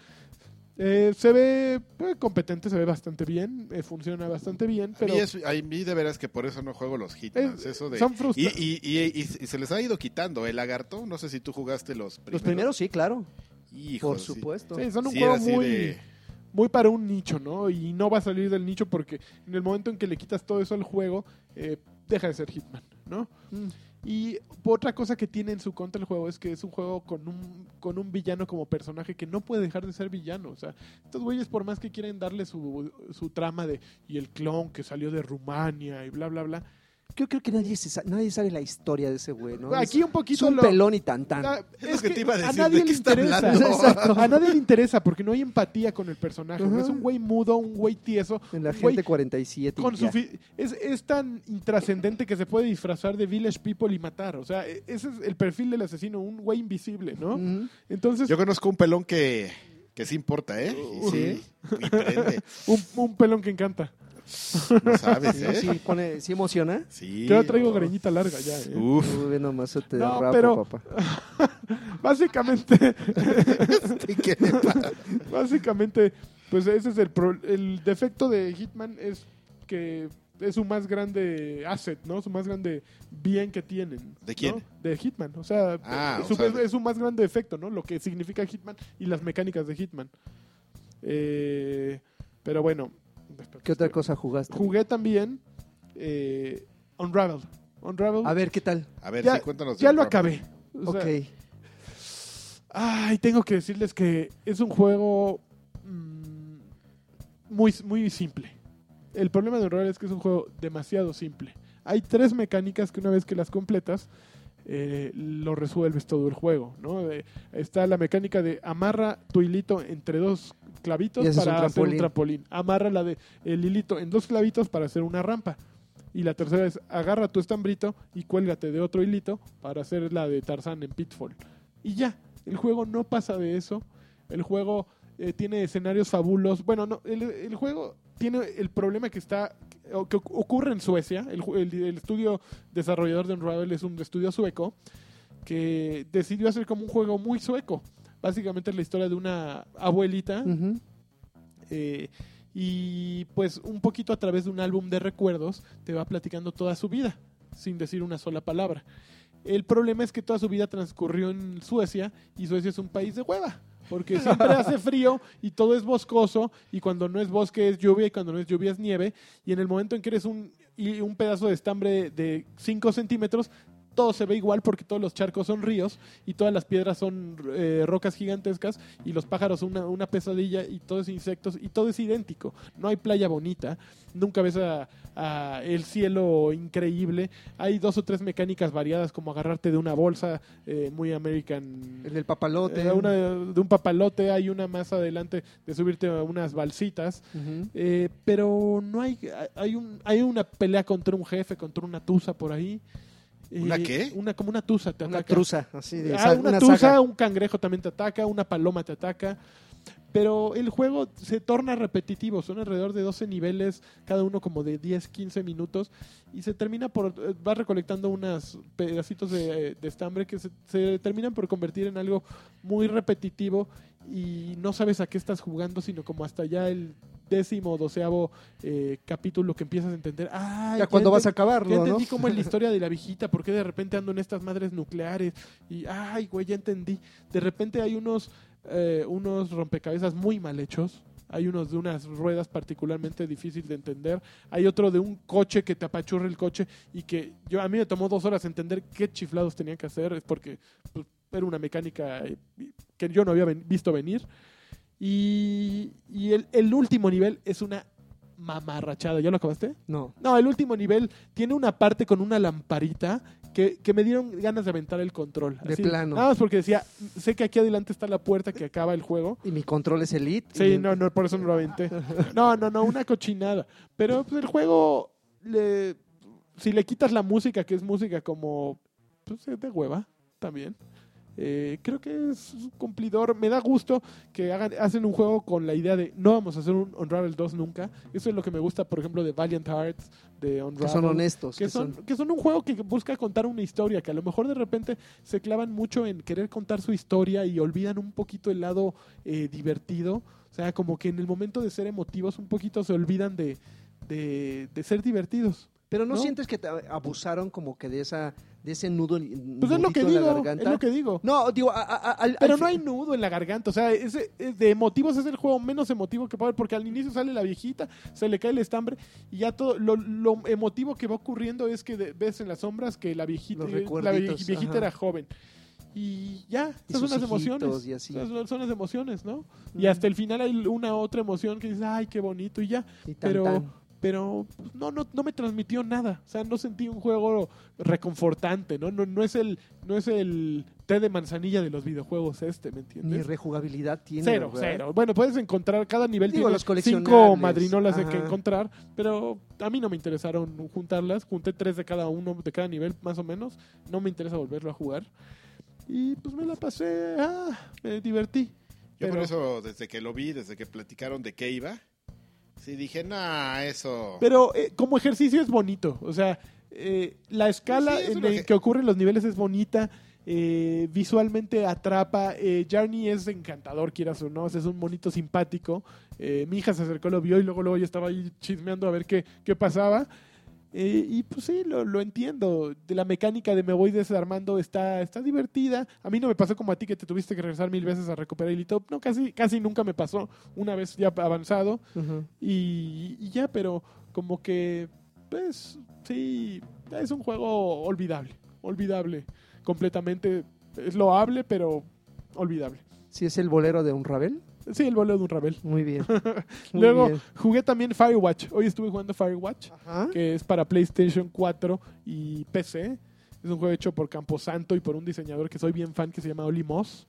Eh, se ve eh, competente, se ve bastante bien, eh, funciona bastante bien, A pero mí, es- a mí de veras que por eso no juego los Hitmans. Es- eso de, son y, y, y, y- y se les ha ido quitando el lagarto. No sé si tú jugaste los primeros. Los primeros sí, claro, por supuesto. sí, son un Sí, juego muy, de- muy para un nicho, ¿no? Y no va a salir del nicho porque en el momento en que le quitas todo eso al juego, eh, deja de ser Hitman, ¿no? Mm. Y otra cosa que tiene en su contra el juego es que es un juego con un, con un villano como personaje que no puede dejar de ser villano. O sea, estos güeyes por más que quieren darle su, su trama de y el clon que salió de Rumania y bla, bla, bla. Yo creo que nadie, se sa- nadie sabe la historia de ese güey, ¿no? Aquí Es- un poquito es un lo- pelón y tan tan. Ah, Es lo que te iba a decir, nadie ¿de qué le interesa. Exacto. A nadie le interesa porque no hay empatía con el personaje. Es un güey mudo, un güey tieso. En la gente 47 y con sufi- es, es tan intrascendente que se puede disfrazar de Village People y matar. O sea, e- ese es el perfil del asesino, un güey invisible, ¿no? Entonces, Yo conozco un pelón que, que sí importa, ¿eh? Y sí, y prende. un, un pelón que encanta. No sabes, Sí, ¿eh? sí, pone, sí emociona. Sí. Yo traigo no. greñita larga ya. ¿eh? Uf. Uy, nomás se te No, derrapa, pero- papá. Básicamente, ¿Qué le pasa? básicamente, pues ese es el, pro- el defecto de Hitman es que es su más grande asset, ¿no? Su más grande bien que tienen. ¿De quién? ¿no? De Hitman. O sea, Ah, es, o su, sea, es- de- es su más grande defecto, ¿no? Lo que significa Hitman y las mecánicas de Hitman. Eh, pero bueno. ¿Qué otra cosa jugaste? Jugué también eh, Unravel. Unravel. A ver, ¿qué tal? A ver, Ya- sí, cuéntanos. ya lo acabé. O sea, ok. Ay, tengo que decirles que es un juego mm, muy, muy simple. El problema de Unravel es que es un juego demasiado simple. Hay tres mecánicas que una vez que las completas, eh, lo resuelves todo el juego. ¿no? Eh, está la mecánica de amarra tu hilito entre dos clavitos para un hacer un trampolín. Amarra la de el hilito en dos clavitos para hacer una rampa. Y la tercera es agarra tu estambrito y cuélgate de otro hilito para hacer la de Tarzán en Pitfall. Y ya, el juego no pasa de eso. El juego eh, tiene escenarios fabulosos. Bueno, no, el, el juego tiene el problema que está que ocurre en Suecia. El, ju- el- el estudio desarrollador de Unravel es un estudio sueco que decidió hacer como un juego muy sueco. Básicamente es la historia de una abuelita eh, y pues un poquito a través de un álbum de recuerdos te va platicando toda su vida, sin decir una sola palabra. El problema es que toda su vida transcurrió en Suecia y Suecia es un país de hueva. Porque siempre hace frío y todo es boscoso y cuando no es bosque es lluvia y cuando no es lluvia es nieve. Y en el momento en que eres un, un pedazo de estambre de 5 centímetros todo se ve igual porque todos los charcos son ríos y todas las piedras son eh, rocas gigantescas y los pájaros son una, una pesadilla y todo es insectos y todo es idéntico. No hay playa bonita, nunca ves a, a el cielo increíble. Hay dos o tres mecánicas variadas como agarrarte de una bolsa eh, muy American. El del papalote. eh, una de, un papalote, hay una más adelante de subirte a unas balsitas. Eh, pero no hay hay un hay una pelea contra un jefe contra una tusa por ahí ¿Una Eh, qué? una como una tusa te Una ataca truza, así de Ah, una, una tusa saga. un cangrejo también te ataca una paloma te ataca pero el juego se torna repetitivo, son alrededor de 12 niveles, cada uno como de 10, 15 minutos, y se termina por, eh, vas recolectando unos pedacitos de, de estambre que se, se terminan por convertir en algo muy repetitivo y no sabes a qué estás jugando, sino como hasta ya el décimo o doceavo eh, capítulo que empiezas a entender, ah, Ya cuando vas a Ya acabarlo, ¿no? entendí cómo es la historia de la viejita, por qué de repente ando en estas madres nucleares. Y, ay, güey, ya entendí. De repente hay unos, eh, unos rompecabezas muy mal hechos. Hay unos de unas ruedas particularmente difícil de entender. Hay otro de un coche que te apachurra el coche y que yo a mí me tomó dos horas entender qué chiflados tenía que hacer. Es porque pues, era una mecánica eh, que yo no había visto venir. Y, y el, el último nivel es una mamarrachada. ¿Ya lo acabaste? No. No, el último nivel tiene una parte con una lamparita que, que me dieron ganas de aventar el control. De plano. Nada más porque decía, sé que aquí adelante está la puerta que acaba el juego. Y mi control es Elite. Sí, no, no, por eso no lo aventé. No, no, no, una cochinada. Pero pues, el juego, le, si le quitas la música, que es música como pues, de hueva también. Eh, creo que es un cumplidor. Me da gusto que hagan, hacen un juego con la idea de no vamos a hacer un Unravel 2 nunca. Eso es lo que me gusta, por ejemplo, de Valiant Hearts, de Unravel. Que son honestos. Que son, que son un juego que busca contar una historia, que a lo mejor de repente se clavan mucho en querer contar su historia y olvidan un poquito el lado eh, divertido. O sea, como que en el momento de ser emotivos un poquito se olvidan de, de, de ser divertidos. Pero no, ¿no? sientes que te abusaron como que de esa de ese nudo Pues es lo que en la digo, garganta? es lo que digo. No, digo, a- a- a- al- Pero al no hay nudo en la garganta, o sea, es de emotivos es el juego menos emotivo que puede haber, porque al inicio sale la viejita, se le cae el estambre y ya todo lo, lo emotivo que va ocurriendo es que de- ves en las sombras que la viejita, la viejita ajá. era joven. Y ya, esas son las emociones. y así. Son, son las emociones, ¿no? Y hasta el final hay una otra emoción que dices, ay, qué bonito, y ya. y tan, pero- tan. Pero pues, no, no, no me transmitió nada. O sea, no sentí un juego reconfortante, ¿no? No, no es el, no es el té de manzanilla de los videojuegos este, ¿me Ni entiendes? rejugabilidad tiene. Cero, ¿verdad? cero. Bueno, puedes encontrar, cada nivel Digo, tiene los cinco madrinolas de que encontrar, pero a mí no me interesaron juntarlas. Junté tres de cada uno, de cada nivel, más o menos. No me interesa volverlo a jugar. Y pues me la pasé, ah, me divertí. Yo por eso, desde que lo vi, desde que platicaron de qué iba, Sí, dije, nah, eso. Pero eh, como ejercicio es bonito. O sea, eh, la escala Sí, es en la que ocurren los niveles es bonita. eh, visualmente atrapa. Eh, Jarny es encantador, quieras o no. Es un monito simpático. Eh, mi hija se acercó, lo vio y luego, luego yo estaba ahí chismeando a ver qué, qué pasaba. Eh, y pues sí, lo, lo entiendo. De la mecánica de me voy desarmando está, está divertida. A mí no me pasó como a ti que te tuviste que regresar mil veces a recuperar el hito. No, casi, casi nunca me pasó. Una vez ya avanzado. Y, y ya, pero como que, pues, sí, es un juego olvidable. Olvidable. Completamente. Es loable, pero olvidable. Sí, es el bolero de un Ravel. Sí, el boleo de un Ravel. Muy bien. Muy Luego bien. jugué también Firewatch. Hoy estuve jugando Firewatch, Ajá. que es para PlayStation 4 y PC. Es un juego hecho por Camposanto y por un diseñador que soy bien fan que se llama Oli Moss.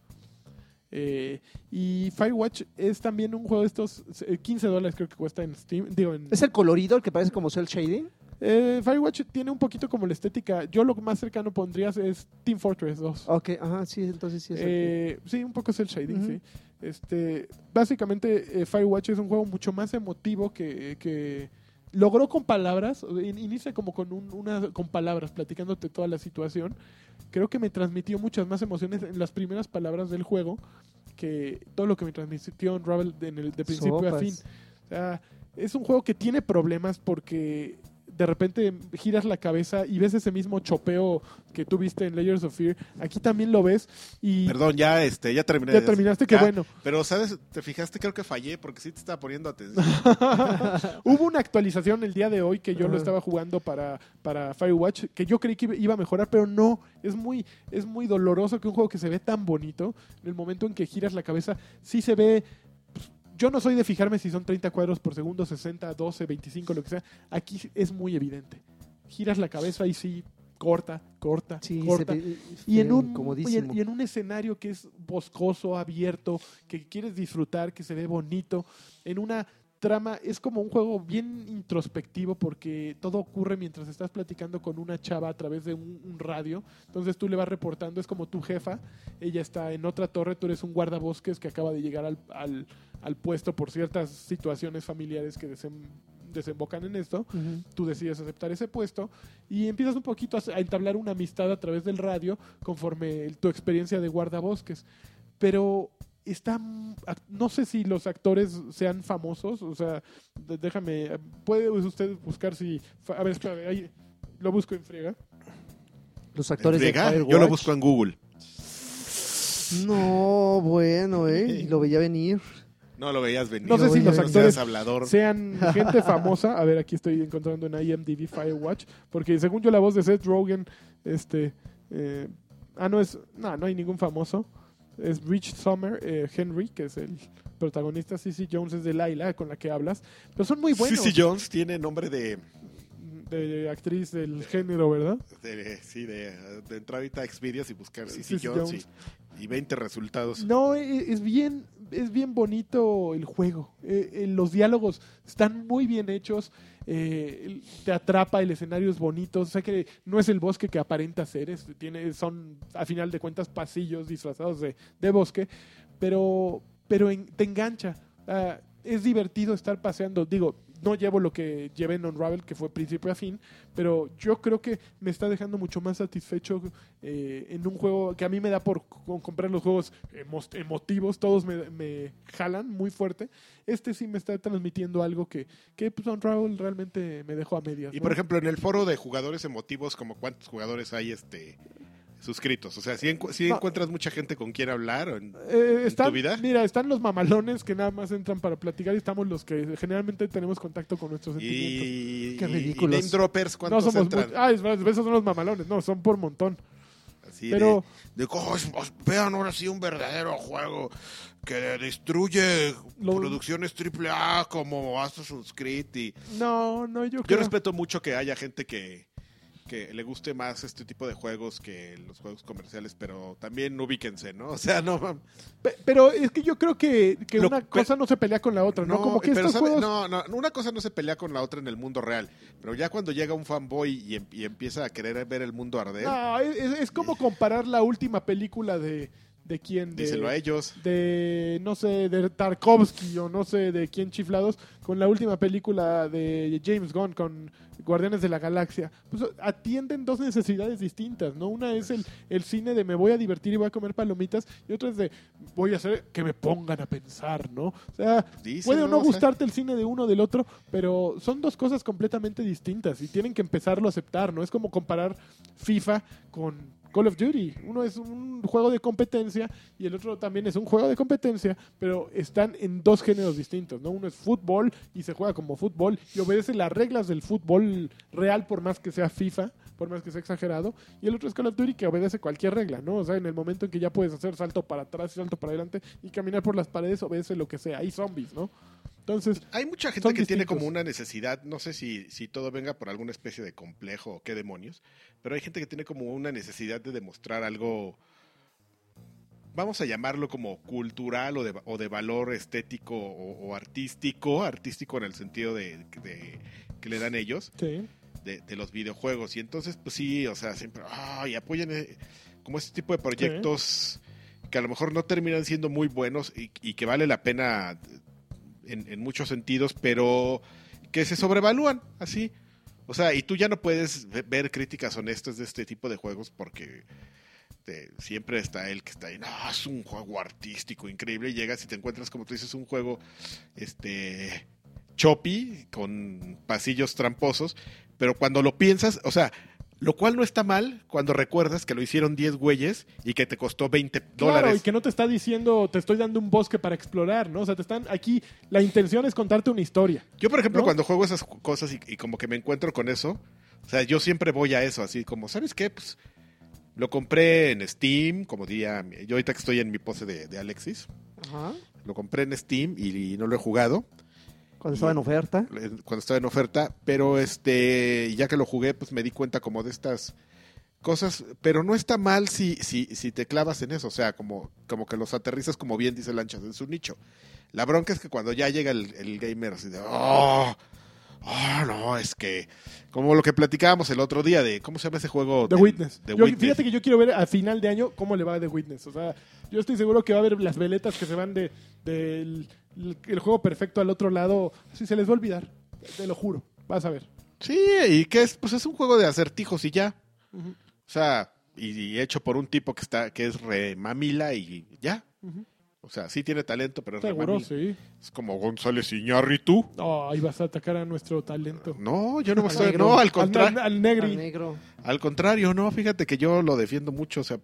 Eh, y Firewatch es también un juego de estos eh, 15 dólares creo que cuesta en Steam. Digo, en, ¿Es el colorido, el que parece como cel shading? Eh, Firewatch tiene un poquito como la estética. Yo lo más cercano pondrías es Team Fortress 2. Ok, ajá, sí, entonces sí es Eh, sí, un poco es el shading, sí. Este, básicamente, eh, Firewatch es un juego mucho más emotivo que, que logró con palabras. in- Inicia como con un- una con palabras, platicándote toda la situación. Creo que me transmitió muchas más emociones en las primeras palabras del juego que todo lo que me transmitió en el, de principio a fin. O sea, es un juego que tiene problemas porque de repente giras la cabeza y ves ese mismo chopeo que tú viste en Layers of Fear. Aquí también lo ves y Perdón, ya, este, ya terminé. ya terminaste, qué bueno. Pero, ¿sabes? ¿Te fijaste? Creo que fallé porque sí te estaba poniendo atención. Hubo una actualización el día de hoy que yo lo estaba jugando para, para Firewatch, que yo creí que iba- iba a mejorar, pero no. Es muy, es muy doloroso que un juego que se ve tan bonito, en el momento en que giras la cabeza, sí se ve. Yo no soy de fijarme si son 30 cuadros por segundo, 60, 12, 25, lo que sea. Aquí es muy evidente. Giras la cabeza y sí, corta, corta, Sí, corta. ve Y en, un, y, en, y en un escenario que es boscoso, abierto, que quieres disfrutar, que se ve bonito, en una trama, es como un juego bien introspectivo porque todo ocurre mientras estás platicando con una chava a través de un, un radio. Entonces tú le vas reportando, es como tu jefa, ella está en otra torre, tú eres un guardabosques que acaba de llegar al, al, al puesto por ciertas situaciones familiares que desem- desembocan en esto tú decides aceptar ese puesto y empiezas un poquito a, a entablar una amistad a través del radio conforme el- tu experiencia de guardabosques. Pero está, no sé si los actores sean famosos, o sea, déjame, puede usted buscar si, a ver, espérame, ahí lo busco en friega. Los actores de Friega, Firewatch. Yo lo busco en Google. No, bueno, ¿eh? Lo veía venir. No lo veías venir. No sé si los actores hablador. sean gente famosa. A ver, aquí estoy encontrando en IMDb Firewatch. Porque según yo, la voz de Seth Rogen, este. eh, ah, no es. No, no hay ningún famoso. Es Rich Summer, eh, Henry, que es el protagonista. Cici Jones es de Laila, con la que hablas. Pero son muy buenos. Sissy Jones tiene nombre de, De actriz del género, ¿verdad? de- sí, de, de entrar ahorita a Xvideos y buscar Sissy Jones, Jones. Y, y 20 resultados. No, e- es bien, es bien bonito el juego. Eh, eh, los diálogos están muy bien hechos. eh, te atrapa, el escenario es bonito. Sé que no es el bosque que aparenta ser. es- tiene, son, a final de cuentas, pasillos disfrazados de, de bosque. Pero, pero en- te engancha. Ah, es divertido estar paseando. Digo, no llevo lo que llevé en Unravel, que fue principio a fin, pero yo creo que me está dejando mucho más satisfecho eh, en un juego que a mí me da por co- comprar los juegos emo- emotivos, todos me, me jalan muy fuerte. Este sí me está transmitiendo algo que, que pues, Unravel realmente me dejó a medias. Y ¿no? por ejemplo, en el foro de jugadores emotivos, como cuántos jugadores hay este suscritos. O sea, si, No. encuentras mucha gente con quien hablar. en- Eh, ¿En están, tu vida? Mira, están los mamalones que nada más entran para platicar y estamos los que generalmente tenemos contacto con nuestros sentimientos. y, Qué y ridículos. name droppers, No ¿cuántos somos entran? muy- Ah, esos son los mamalones. No, son por montón. Así pero- de, de, "Oh, vean ahora sí un verdadero juego que destruye Lo- producciones AAA como Assassin's Creed. Y No, no, yo yo creo. respeto mucho que haya gente que, que le guste más este tipo de juegos que los juegos comerciales, pero también ubíquense, ¿no? O sea, no Pero es que yo creo que, que Lo- una cosa no se pelea con la otra, ¿no? Como que pero estos sabe- juegos... no, no, una cosa no se pelea con la otra en el mundo real, pero ya cuando llega un fanboy y, em- y empieza a querer ver el mundo arder, No, es, es como comparar la última película de, de quién, de, Díselo a ellos. de no sé, de Tarkovsky o no sé de quién chiflados con la última película de James Gunn con Guardianes de la Galaxia. Pues atienden dos necesidades distintas, ¿no? Una es el, el cine de me voy a divertir y voy a comer palomitas y otra es de voy a hacer que me pongan a pensar, ¿no? O sea, Díselo, puede o no o sea. gustarte el cine de uno o del otro, pero son dos cosas completamente distintas y tienen que empezarlo a aceptar, ¿no? Es como comparar FIFA con Call of Duty. Uno es un juego de competencia y el otro también es un juego de competencia, pero están en dos géneros distintos, ¿no? Uno es fútbol y se juega como fútbol y obedece las reglas del fútbol real por más que sea FIFA, por más que sea exagerado, y el otro es Call of Duty que obedece cualquier regla, ¿no? O sea, en el momento en que ya puedes hacer salto para atrás y salto para adelante y caminar por las paredes, obedece lo que sea. Hay zombies, ¿no? Entonces, Hay mucha gente que tiene como una necesidad, no sé si, si todo venga por alguna especie de complejo o qué demonios, pero hay gente que tiene como una necesidad de demostrar algo, vamos a llamarlo como cultural o de, o de valor estético o, o artístico, artístico en el sentido de, de- que le dan ellos, sí. de, de los videojuegos. Y entonces, pues sí, o sea, siempre, ay, apoyan eh, como este tipo de proyectos que a lo mejor no terminan siendo muy buenos y, y que vale la pena en, muchos sentidos, pero que se sobrevalúan así. O sea, y tú ya no puedes ve- ver críticas honestas de este tipo de juegos porque siempre está el que está ahí, no, es un juego artístico increíble, y llegas y te encuentras, como tú dices, un juego este choppy, con pasillos tramposos, pero cuando lo piensas, o sea, lo cual no está mal cuando recuerdas que lo hicieron 10 güeyes y que te costó 20 Claro, dólares. y que no te está diciendo, te estoy dando un bosque para explorar, ¿no? O sea, te están aquí, la intención es contarte una historia. Yo, por ejemplo, ¿No? cuando juego esas cosas y, y como que me encuentro con eso, o sea, yo siempre voy a eso, así como, ¿sabes qué? Pues lo compré en Steam, como diría, yo ahorita que estoy en mi pose de, de Alexis, Ajá. lo compré en Steam y, no lo he jugado Cuando estaba en oferta. cuando estaba en oferta, pero este, ya que lo jugué, pues me di cuenta como de estas cosas, pero no está mal si, si, si te clavas en eso, o sea, como, como que los aterrizas como bien dice Lanchas en su nicho. La bronca es que cuando ya llega el, el gamer así de, oh, oh, no, es que, como lo que platicábamos el otro día de, ¿cómo se llama ese juego? The del- Witness. The Yo- Witness. Fíjate que yo quiero ver a final de año cómo le va a The Witness. O sea, yo estoy seguro que va a haber las veletas que se van de del el, el juego perfecto al otro lado. Así se les va a olvidar. Te lo juro. Vas a ver. Sí, y que es, pues es un juego de acertijos y ya. O sea, y, y hecho por un tipo que está, que es re mamila y ya. O sea, sí tiene talento, pero es re Seguro, mamila. sí. Es como González Iñárritu. No, ahí vas a atacar a nuestro talento. No, yo no Al estoy. negro. No, al Al, contrario. al Al negro. Al contrario, no, fíjate que yo lo defiendo mucho. O sea,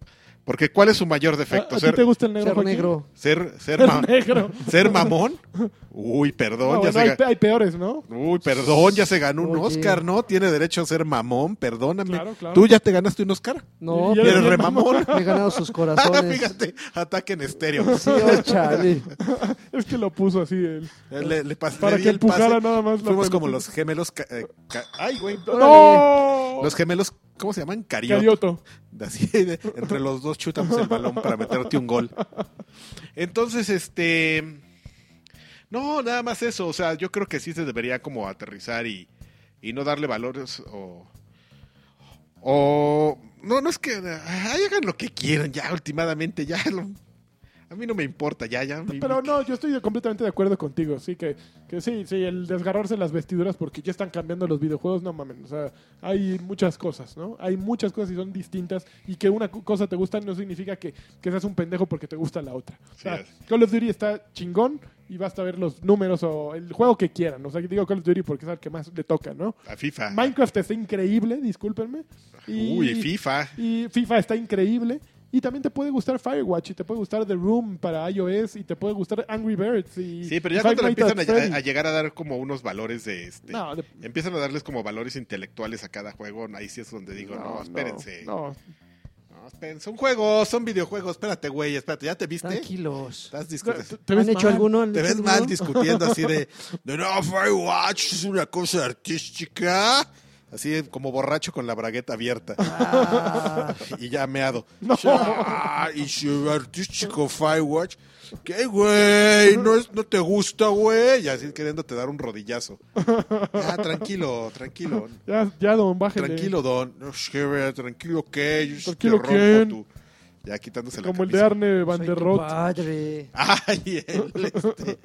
porque ¿cuál es su mayor ¿A, defecto? a ti ser, te gusta el negro, Ser Joaquín? negro. ser, ser, Ser ma- negro. ser mamón. Uy, perdón, No, ya bueno, se hay, peores, ¿no? Uy, perdón, ya se ganó un Oye. Oscar, ¿no? Tiene derecho a ser mamón, perdóname. Claro, claro. Tú ya te ganaste un Oscar. No, Y Y eres bien re mamón. mamón. me he ganado sus corazones. fíjate, ataque en estéreo. Sí, oh, chale. Es que lo puso así él. Le, le pas- Para le que el empujara pase. nada más. la Fuimos como los gemelos. eh, ay, güey. ¡No! Los gemelos, ¿cómo se llaman? Carioto. Carioto. Así, de- entre los dos chutamos el balón para meterte un gol. Entonces, este. No, nada más eso. O sea, yo creo que sí se debería como aterrizar y, y no darle valores o. O. No, no es que. ay, hagan lo que quieran ya, últimamente. Ya. lo- a mí no me importa, ya, ya. Pero no, yo estoy completamente de acuerdo contigo. Sí, que, que sí, sí, el desgarrarse las vestiduras porque ya están cambiando los videojuegos, no mames. O sea, hay muchas cosas, ¿no? Hay muchas cosas y son distintas. Y que una cosa te gusta no significa que, que seas un pendejo porque te gusta la otra. O sea, Sí Call of Duty está chingón y basta ver los números o el juego que quieran. O sea, digo Call of Duty porque es el que más le toca, ¿no? A FIFA. Minecraft está increíble, discúlpenme. Y, Uy, FIFA. y FIFA está increíble. Y también te puede gustar Firewatch y te puede gustar The Room para iOS y te puede gustar Angry Birds y Sí, pero ya Five cuando le empiezan a, llegar a dar como unos valores de este. No, de- Empiezan a darles como valores intelectuales a cada juego. Ahí sí es donde digo, no, espérense. No, no. espérense. Son juegos, son videojuegos. Espérate, güey, espérate. ¿Ya te viste? Tranquilos. Estás Te, discutiendo. te ves ¿Han hecho mal. alguno? ¿Han Te hecho ves alguno? mal discutiendo así de, de no, Firewatch es una cosa artística. Así como borracho con la bragueta abierta. Ah, Y ya meado. No. Y su artístico Firewatch. ¿Qué, güey? ¿No, es, ¿No te gusta, güey? Y así queriéndote dar un rodillazo. Ya, tranquilo, tranquilo. Ya, ya, don, bájele. Tranquilo, Don. No, tranquilo, ¿qué? Yo sí Tranquilo, te ¿quién? rompo tu, Ya quitándose la Como el de. Arne Van der Rohe. padre. Ay, el, este,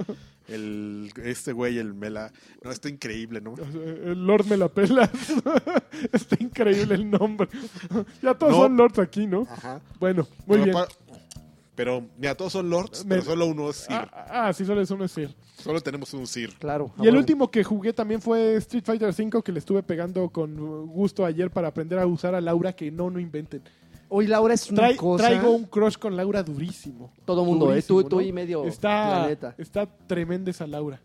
el- este güey, el Mela. No, está increíble, ¿no? El Lord me la pelas. Está increíble el nombre. Ya todos No. son lords aquí, ¿no? Ajá. Bueno, muy pero, bien. pero, mira, todos son lords, Me- pero solo uno es Sir. Ah, ah, sí, solo es uno es Sir. Solo tenemos un Sir. Claro. Y el último que jugué también fue Street Fighter V, que le estuve pegando con gusto ayer para aprender a usar a Laura, que no, no inventen. Hoy Laura es una Trae- cosa. Traigo un crush con Laura durísimo. Todo mundo, ¿eh? Durísimo, Tú, tú ¿no? y medio Está, planeta. está tremenda esa Laura.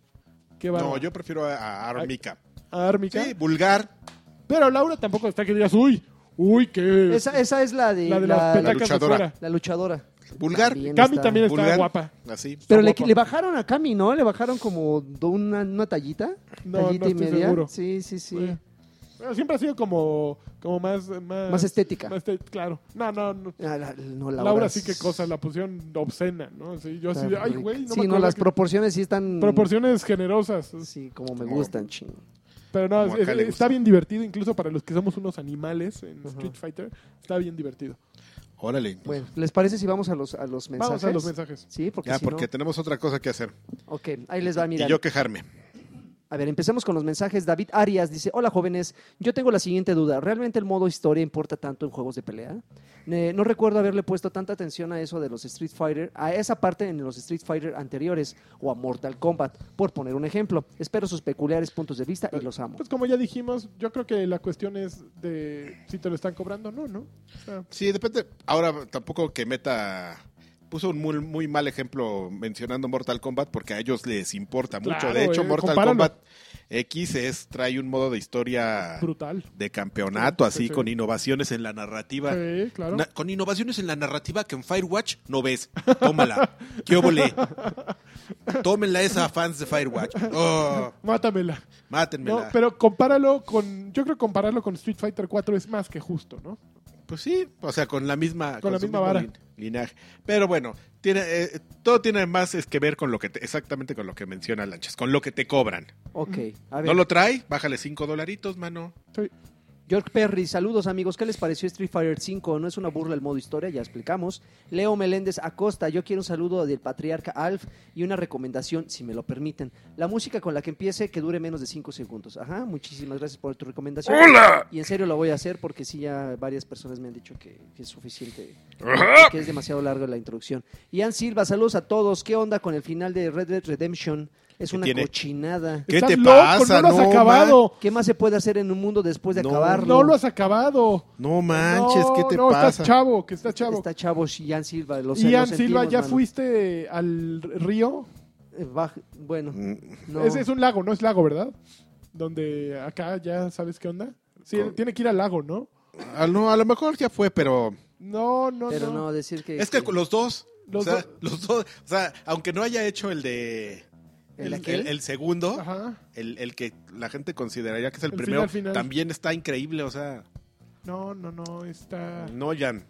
Qué No, yo prefiero a, a Armika. A Ármica. Sí, vulgar. Pero Laura tampoco está que digas, uy, uy, qué. Esa, esa es la de la de la, las la, petacas de luchadora. luchadora. Vulgar. También Cami está- también está Vulgar. guapa. Así. Pero le, le bajaron a Cami, ¿no? Le bajaron como una, una tallita. No, tallita no y media. seguro. Sí, sí, sí. Eh, pero siempre ha sido como, como más, más. Más estética. más este- claro. No, no, no. Ah, la- no, Laura, Laura sí es- que cosa, la pusieron obscena, ¿no? Sí, yo así de, ay, güey, no Sí, me no, las que- proporciones sí están. proporciones generosas. Sí, como me Como- gustan, ching. Pero no, es- le está bien divertido, incluso para los que somos unos animales en Ajá. Street Fighter. Está bien divertido. Órale. Bueno, ¿les parece si vamos a los, a los mensajes? Vamos a los mensajes. Sí, porque Ya, si porque no- tenemos otra cosa que hacer. Ok, ahí les va, mira. Y yo quejarme. A ver, empecemos con los mensajes. David Arias dice, hola jóvenes, yo tengo la siguiente duda. ¿Realmente el modo historia importa tanto en juegos de pelea? Eh, no recuerdo haberle puesto tanta atención a eso de los Street Fighter, a esa parte en los Street Fighter anteriores o a Mortal Kombat, por poner un ejemplo. Espero sus peculiares puntos de vista y los amo. Pues como ya dijimos, yo creo que la cuestión es de si te lo están cobrando no, ¿no? O sea, Sí, depende. Ahora tampoco que meta. Puso un muy, muy mal ejemplo mencionando Mortal Kombat porque a ellos les importa mucho. Claro, De hecho, eh, Mortal compáralo. Kombat X es, trae un modo de historia brutal. de campeonato, Sí, así sí. con innovaciones en la narrativa. Sí, claro. Na- con innovaciones en la narrativa que en Firewatch no ves. Tómala. ¿Qué óvole? Tómenla esa fans de Firewatch. Oh, Mátamela. No, mátenmela. pero compáralo con. Yo creo que compararlo con Street Fighter 4 es más que justo, ¿no? Pues sí, o sea, con la misma, Con la su misma vara. lin- linaje. Pero bueno, tiene, eh, todo tiene más es que ver con lo que te- exactamente con lo que menciona Lanchas, con lo que te cobran. Ok, a ver. ¿No lo trae? Bájale cinco dolaritos, mano. Sí. York Perry, saludos amigos. ¿Qué les pareció Street Fighter 5? No es una burla el modo historia, ya explicamos. Leo Meléndez Acosta, yo quiero un saludo del patriarca Alf y una recomendación, si me lo permiten. La música con la que empiece que dure menos de 5 segundos. Ajá, muchísimas gracias por tu recomendación. ¡Hola! Y en serio lo voy a hacer porque sí, ya varias personas me han dicho que, que es suficiente, que es demasiado larga la introducción. Ian Silva, saludos a todos. ¿Qué onda con el final de Red Dead Redemption? Es ¿Qué una tiene? cochinada. ¿Qué te loco, pasa? No lo has No, acabado. ¿Qué más se puede hacer en un mundo después de No, acabarlo? No lo has acabado. No manches, ¿qué te no, pasa? estás chavo, que está chavo. Está chavo Ian Silva. Lo sé, Ian lo Silva, ¿ya mano. fuiste al río? Eh, Bueno, Mm, no. Es, es un lago, no es lago, ¿verdad? Donde acá ya sabes qué onda. Sí, Con- tiene que ir al lago, ¿no? a, no, a lo mejor ya fue, pero No, no, pero no. no decir que... es que los dos. Los o sea, dos. los dos. O sea, aunque no haya hecho el de. ¿El El, el- el segundo, Ajá. el, el que la gente consideraría que es el, El primero, final, final. también está increíble. O sea, No, no, no, está... no, Jan.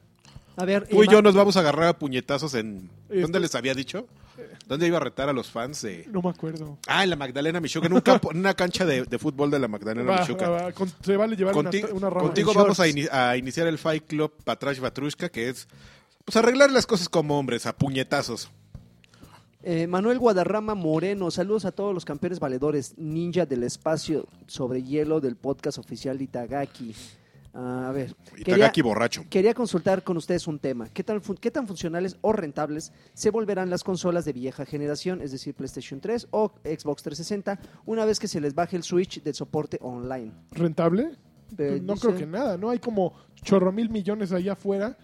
A ver, Tú y yo nos vamos a agarrar a puñetazos en... Esto- ¿Dónde les había dicho? ¿Dónde iba a retar a los fans de... No me acuerdo. Ah, en la Magdalena Michuca, en, un campo, en una cancha de, de fútbol de la Magdalena Va, Michuca. va, va, con- se vale llevar una, rama. contigo vamos a iniciar el Fight Club Patrash Batrushka, que es pues arreglar las cosas como hombres, a puñetazos. Eh, Manuel Guadarrama Moreno, saludos a todos los campeones valedores, ninja del espacio sobre hielo del podcast oficial de Itagaki. Ah, a ver, Y quería, Tagaki borracho. quería consultar con ustedes un tema. ¿Qué tan, fun- ¿Qué tan funcionales o rentables se volverán las consolas de vieja generación, es decir, PlayStation 3 o Xbox 360, una vez que se les baje el switch del soporte online? ¿Rentable? Eh, Pues no dice- creo que nada, ¿no? Hay como chorro mil millones allá afuera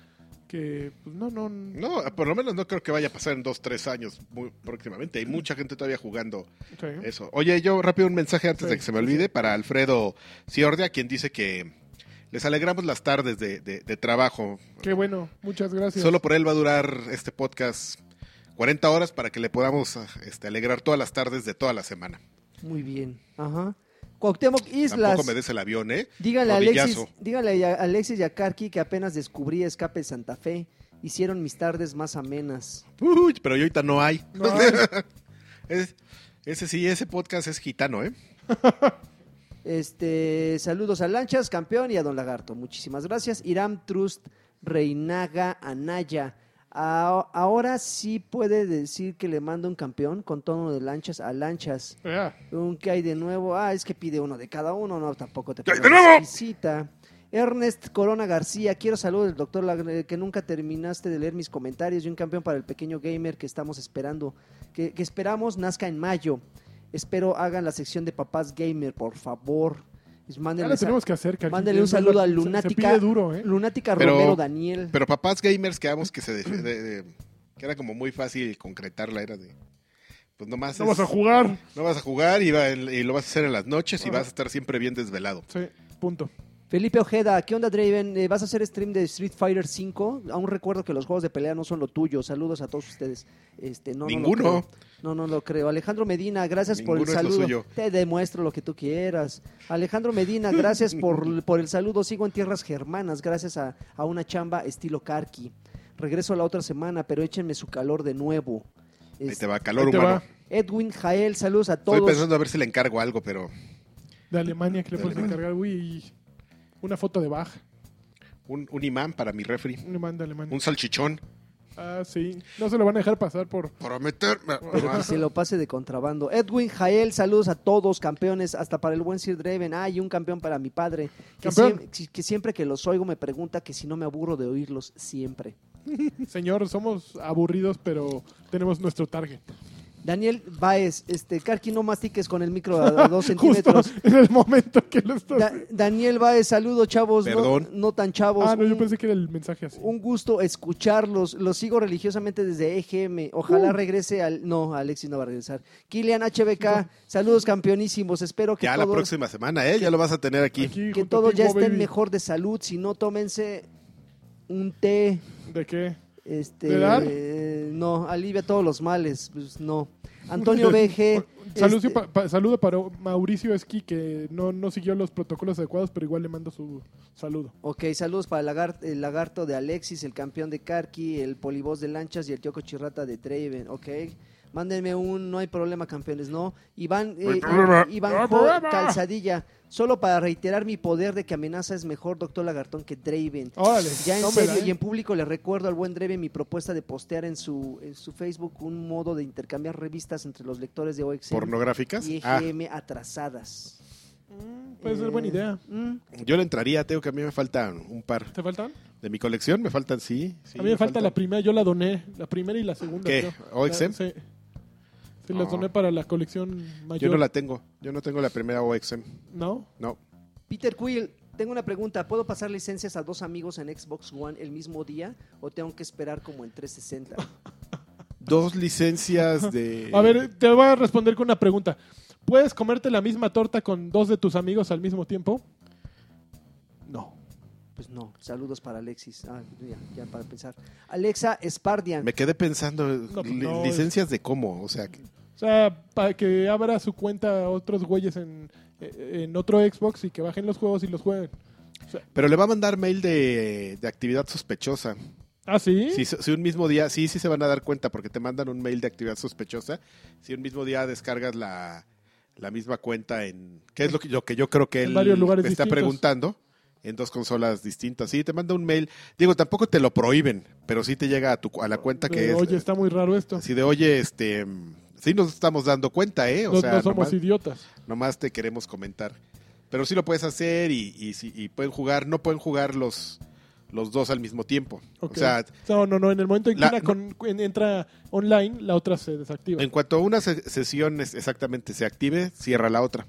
que, pues no, no... No, por lo menos no creo que vaya a pasar en dos, tres años muy próximamente. Hay mucha gente todavía jugando sí. eso. Oye, yo rápido un mensaje antes Sí, de que se me sí, olvide para Alfredo Ciordia, quien dice que les alegramos las tardes de, de- de trabajo. Qué bueno, muchas gracias. Solo por él va a durar este podcast 40 horas para que le podamos este, alegrar todas las tardes de toda la semana. Muy bien. Ajá. Cuauhtémoc Islas. Tampoco me des el avión, ¿eh? Dígale a Alexis, dígale a Alexis y a Karki que apenas descubrí Escape Santa Fe. Hicieron mis tardes más amenas. Uy, pero yo ahorita no hay. No hay. Es- ese sí, ese podcast es gitano, ¿eh? Este, saludos a Lanchas, campeón, y a Don Lagarto. Muchísimas gracias. Iram Trust Reinaga Anaya. Ahora sí puede decir que le manda un campeón con tono de lanchas a lanchas. Ya. Un que hay de nuevo. Ah, es que pide uno de cada uno. No, tampoco te ¿Qué hay pongas de nuevo? exquisita. Ernest Corona García, quiero saludos del doctor que nunca terminaste de leer mis comentarios y un campeón para el pequeño gamer que estamos esperando, que, que esperamos nazca en mayo. Espero hagan la sección de papás gamer, por favor. Pues mándenle tenemos que hacer. Mándale un saludo a se- se Lunática, pide duro, ¿eh? Lunática Pero- Romero Daniel. Pero papás gamers quedamos que se de- de- que era como muy fácil concretarla, era de pues nomás No es- vas a jugar. no vas a jugar y, va- y lo vas a hacer en las noches y vas a estar siempre bien desvelado. Sí, punto. Felipe Ojeda, ¿qué onda Draven? Eh, ¿Vas a hacer stream de Street Fighter 5? Aún recuerdo que los juegos de pelea no son lo tuyo. Saludos a todos ustedes. Este, no, no lo Ninguno. creo. No, no lo creo. Alejandro Medina, gracias por el Ninguno saludo. Te demuestro lo que tú quieras. Alejandro Medina, gracias por, por el saludo. Sigo en tierras germanas, gracias a, a una chamba estilo Karki. Regreso la otra semana, pero échenme su calor de nuevo. Ahí Este, te va calor Ahí te humano. va. Edwin Jael, saludos a Estoy todos. pensando a ver si le encargo algo, pero De Alemania que le De puedes encargar, uy, una foto de baja. un, un imán para mi refri, Un imán de Alemania. un salchichón Ah, sí. No se lo van a dejar pasar por... para meterme. Pero que se lo pase de contrabando. Edwin Jael, saludos a todos, campeones, hasta para el buen Sir Draven. Ah, y un campeón para mi padre, que, Campeón. siem- que siempre que los oigo me pregunta que si no me aburro de oírlos, siempre. Señor, somos aburridos, pero tenemos nuestro target. Daniel Baez, este, Karki, no mastiques con el micro a, a dos Justo centímetros. en el momento que lo estoy... Da- Daniel Baez, saludos, chavos, no, Perdón. no tan chavos. ah, no, yo pensé que era el mensaje así. un gusto escucharlos. Los sigo religiosamente desde EGM. Ojalá Uh. regrese al. No, Alexis no va a regresar. Kilian HBK, saludos campeonísimos. Espero que Ya la próxima semana, ¿eh? Ya lo vas a tener aquí. Aquí, que todos ya estén Baby. mejor de salud. Si no, tómense un té. ¿De qué? Este, eh, no, alivia todos los males. Pues no. Antonio BG. Saludo, este, pa- pa- saludo para Mauricio Esqui, que no, no siguió los protocolos adecuados, pero igual le mando su saludo. Ok, saludos para el lagarto, el lagarto de Alexis, el campeón de Karki, el polibos de lanchas y el Tioco Chirrata de Draven. Ok. Mándenme un, no hay problema, campeones, ¿no? Iván, eh, problema. Iván Jo problema. Calzadilla. Solo para reiterar mi poder de que amenaza es mejor, doctor Lagartón, que Draven. Órale, Ya en tómela, serio ¿eh? y en público le recuerdo al buen Draven mi propuesta de postear en su, en su Facebook un modo de intercambiar revistas entre los lectores de OXM ¿Pornográficas? y Ah, EGM atrasadas. Mm, Puede ser buena Eh, idea. mm, yo le entraría, tengo que a mí me faltan un par. ¿Te faltan? De mi colección me faltan, sí. sí, a mí me falta faltan. la primera, yo la doné. La primera y la segunda. ¿Qué? ¿OXM? La- sí. Las Ah. doné para la colección mayor. Yo no la tengo. Yo no tengo la primera OXM. ¿No? No. Peter Quill, tengo una pregunta. ¿Puedo pasar licencias a dos amigos en Xbox One el mismo día o tengo que esperar como en 360? Dos licencias de. A ver, te voy a responder con una pregunta. ¿Puedes comerte la misma torta con dos de tus amigos al mismo tiempo? No. Pues no. Saludos para Alexis. Ah, ya, ya para pensar. Alexa Spardian. Me quedé pensando, pues li- no, licencias de cómo, o sea, que- O sea, para que abra su cuenta a otros güeyes en, eh, en otro Xbox y que bajen los juegos y los jueguen. pero le va a mandar mail de, de actividad sospechosa. ¿Ah, sí? Si, si un mismo día, sí, sí se van a dar cuenta porque te mandan un mail de actividad sospechosa. Si un mismo día descargas la, la misma cuenta en, ¿qué es lo que, lo que yo creo que En él varios lugares me está distintos. preguntando? En dos consolas distintas. Sí, te manda un mail. Digo, tampoco te lo prohíben, pero sí te llega a, tu, a la cuenta que De, es. Oye, está muy raro esto. Así de, oye, este, sí nos estamos dando cuenta, ¿eh? O no, sea, no somos nomás, idiotas. nomás te queremos comentar. Pero sí lo puedes hacer y, y, y pueden jugar, no pueden jugar los, los dos al mismo tiempo. O sea, No, no, no. En el momento en que La- una con- en- entra online, la otra se desactiva. en cuanto una se- sesión es- exactamente se active, cierra la otra.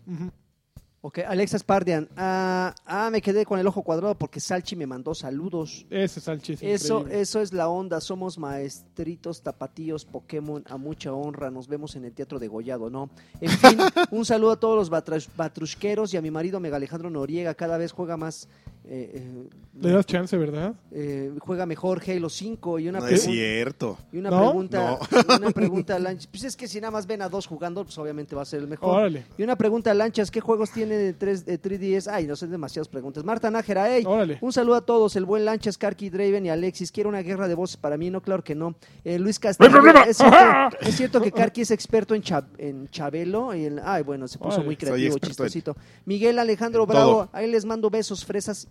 Ok, Alexa Spardian. Ah, ah, me quedé con el ojo cuadrado porque Salchi me mandó saludos. Ese Salchi es Eso, increíble. eso es la onda. Somos maestritos, tapatíos, Pokémon a mucha honra. Nos vemos en el Teatro de Gollado, ¿no? En fin, un saludo a todos los batrusqueros y a mi marido Mega Alejandro Noriega. Cada vez juega más. eh, eh, Le das chance, ¿verdad? eh, juega mejor Halo 5 y una, No es cierto. y una ¿No? pregunta. Una pregunta a Lanchas. Pues es que si nada más ven a dos jugando, pues obviamente va a ser el mejor. Órale. Y una pregunta a Lanchas, ¿qué juegos tiene de 3, de 3DS? Ay, no sé, demasiadas preguntas. Marta Nájera, hey, Órale. un saludo a todos, el buen Lanchas, Karki, Draven y Alexis. Quiero una guerra de voces para mí, no, claro que no. Eh, Luis Castillo, es cierto, es cierto que Karki es experto en, Cha- en Chabelo. Y en- ay, bueno, se puso Órale. muy creativo, experto en- chistosito. Miguel Alejandro en Bravo, todo. ahí les mando besos, fresas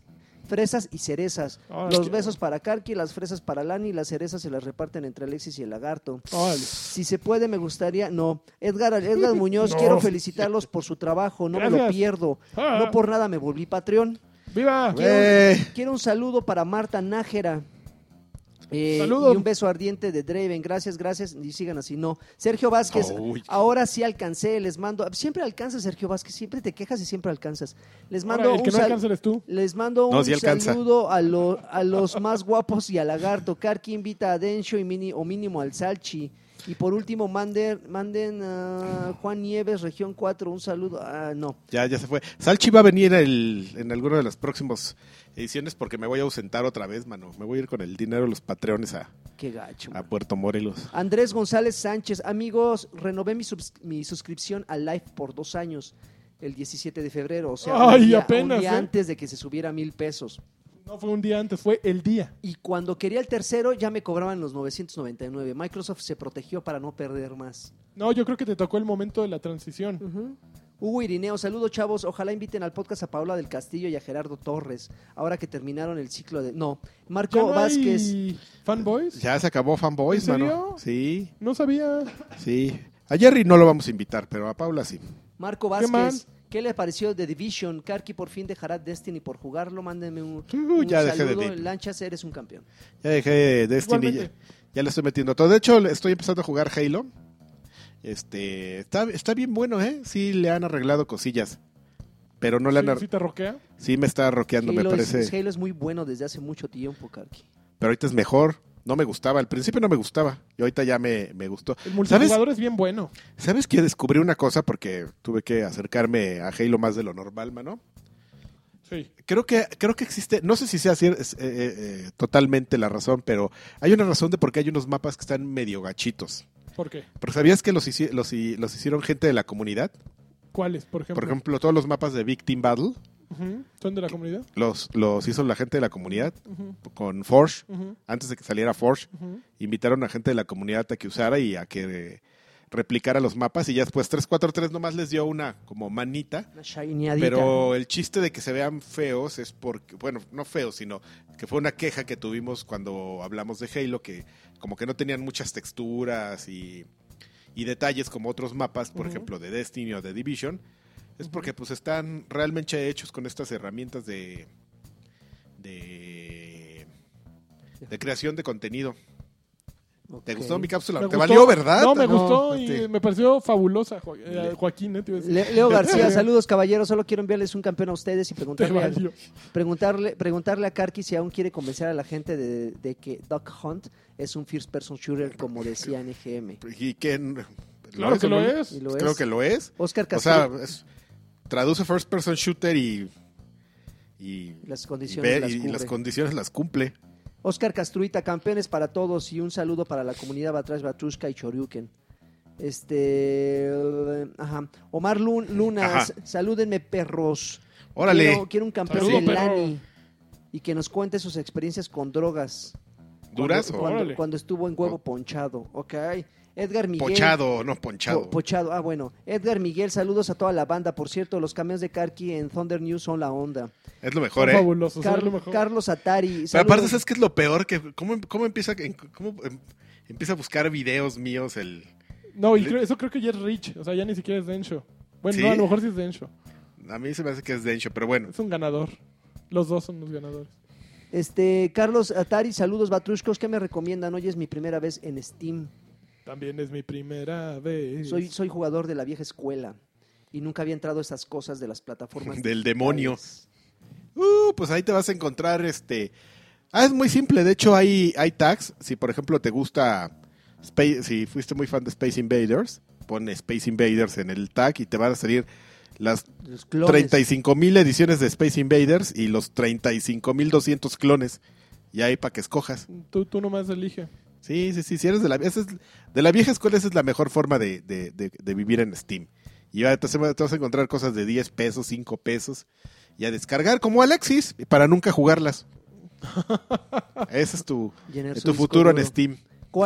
fresas y cerezas. Ay, Los besos para Karki, las fresas para Lani, las cerezas se las reparten entre Alexis y el lagarto. Si se puede, me gustaría. No. Edgar, Edgar Muñoz, No. quiero felicitarlos por su trabajo. No me lo pierdo. Ah. No por nada me volví Patreon. ¡Viva! Quiero, Eh, quiero un saludo para Marta Nájera. Eh, Saludo. Y un beso ardiente de Draven. Gracias, gracias. Y sigan así. No. Sergio Vázquez, Uy. ahora sí alcancé. Les mando. Siempre alcanzas, Sergio Vázquez. Siempre te quejas y siempre alcanzas. Les mando Ahora, el que un no alcanza eres tú. les mando No, un sí saludo a, lo- a los más guapos y a Lagarto. Karki invita a Dencho y mini, o mínimo al Salchi. Y por último, manden, manden a Juan Nieves, región 4, un saludo. Ah, no. ya, ya se fue. Salchi va a venir el- en alguna de las próximas ediciones porque me voy a ausentar otra vez, mano. Me voy a ir con el dinero de los patreones a, Qué gacho. a Puerto Morelos. Andrés González Sánchez, amigos, renové mi, subs- mi suscripción a Live por dos años, el 17 de febrero, o sea, Ay, un día, apenas, un día ¿eh? antes de que se subiera a mil pesos. No fue un día antes, fue el día. Y cuando quería el tercero ya me cobraban los 999. Microsoft se protegió para no perder más. No, yo creo que te tocó el momento de la transición. Ujú. Hugo Irineo, saludos chavos. Ojalá inviten al podcast a Paula del Castillo y a Gerardo Torres. Ahora que terminaron el ciclo de. No, ¿Ya Marco no Vázquez. hay fanboys? Ya se acabó Fanboys, ¿En mano. Sí, No sabía. sí. A Jerry no lo vamos a invitar, pero a Paula sí. Marco ¿Qué man? Vázquez. ¿Qué le pareció The Division? Karki por fin dejará Destiny por jugarlo. Mándenme un, Uh, un ya dejé de saludo. ver. Lanchas, eres un campeón. Ya dejé Destiny, ya, ya le estoy metiendo todo. De hecho, estoy empezando a jugar Halo. Este, está, está bien bueno, ¿eh? Sí le han arreglado cosillas. Pero no le han... ¿Sí, sí te roquea? Sí me está roqueando, me parece. es, Halo es muy bueno desde hace mucho tiempo, Karki. Pero ahorita es mejor. No me gustaba. Al principio no me gustaba. Y ahorita ya me, me gustó. El ¿Sabes? multijugador es bien bueno. ¿Sabes que descubrí una cosa? Porque tuve que acercarme a Halo más de lo normal, mano. Sí. Creo que, creo que existe, no sé si sea cier- es, eh, eh, eh, totalmente la razón, pero hay una razón de por qué hay unos mapas que están medio gachitos. ¿Por qué? Porque sabías que los, los, los hicieron gente de la comunidad. ¿Cuáles, por ejemplo? Por ejemplo, todos los mapas de Victim Battle Ujú. ¿Son de la comunidad? los, los hizo la gente de la comunidad con Forge. Antes de que saliera Forge, invitaron a gente de la comunidad a que usara y a que replicara los mapas. Y ya después 343 nomás les dio una como manita. Una. Pero el chiste de que se vean feos es porque, bueno, no feos, sino que fue una queja que tuvimos cuando hablamos de Halo, que como que no tenían muchas texturas y, y detalles como otros mapas, por ejemplo, de Destiny o de Division. Es porque pues están realmente hechos con estas herramientas de, de, de creación de contenido. ¿Te gustó mi cápsula? Me ¿Te gustó. valió, verdad? No, me No, gustó y este- me pareció fabulosa, Jo- eh, Joaquín. ¿eh? Te iba a decir. Le- Leo García, saludos caballeros. Solo quiero enviarles un campeón a ustedes y preguntarle, a- preguntarle, preguntarle a Karki si aún quiere convencer a la gente de, de que Duck Hunt es un first person shooter como decía NGM. ¿Y? Claro es que o lo es. Y lo Creo es. que lo es. Oscar O Castro, sea, es- traduce first person shooter y y, las condiciones ve- las y cubre. las condiciones las cumple. Oscar Castruita, campeones para todos y un saludo para la comunidad Batrash Batrushka y Choryuken. Este, ajá. Omar Lun- Luna, Ajá. salúdenme perros. Órale. Quiero, quiero un campeón Saludo, de perro. Lani y que nos cuente sus experiencias con drogas. ¿Duras Cuando, o cuando, cuando estuvo en huevo Oh. ponchado. Ok. Edgar Miguel. pochado, no ponchado? Po- pochado, ah, bueno. Edgar Miguel, saludos a toda la banda. Por cierto, los cameos de Karki en Thunder News son la onda. es lo Son mejor, ¿eh? fabulosos. son Car- lo mejor. Carlos Atari. Pero aparte, ¿sabes qué es lo peor? que ¿Cómo, cómo empieza, cómo em- empieza a buscar videos míos? el No, y creo- eso creo que ya es Rich. O sea, ya ni siquiera es Densho. Bueno, ¿Sí? no, a lo mejor sí es Densho. A mí se me hace que es Densho, pero bueno. Es un ganador. Los dos son los ganadores. Este, Carlos Atari, saludos Batrushkos. ¿Qué me recomiendan? Hoy es mi primera vez en Steam. También es mi primera vez. Soy, soy jugador de la vieja escuela y nunca había entrado a esas cosas de las plataformas. Del digitales. demonio. Uh, pues ahí te vas a encontrar este. Ah, es muy simple. De hecho, hay, hay tags. Si por ejemplo te gusta Space, si fuiste muy fan de Space Invaders, pon Space Invaders en el tag y te van a salir las Los clones. 35 mil ediciones de Space Invaders y los 35 mil 200 clones. Y ahí para que escojas. Tú, tú nomás elige. Sí, sí, sí. Si eres de la, esa es- de la vieja escuela, esa es la mejor forma de, de- de- de vivir en Steam. Y ya te, te vas a encontrar cosas de 10 pesos, 5 pesos. Y a descargar como Alexis para nunca jugarlas. Ese es tu, tu futuro en. Steam.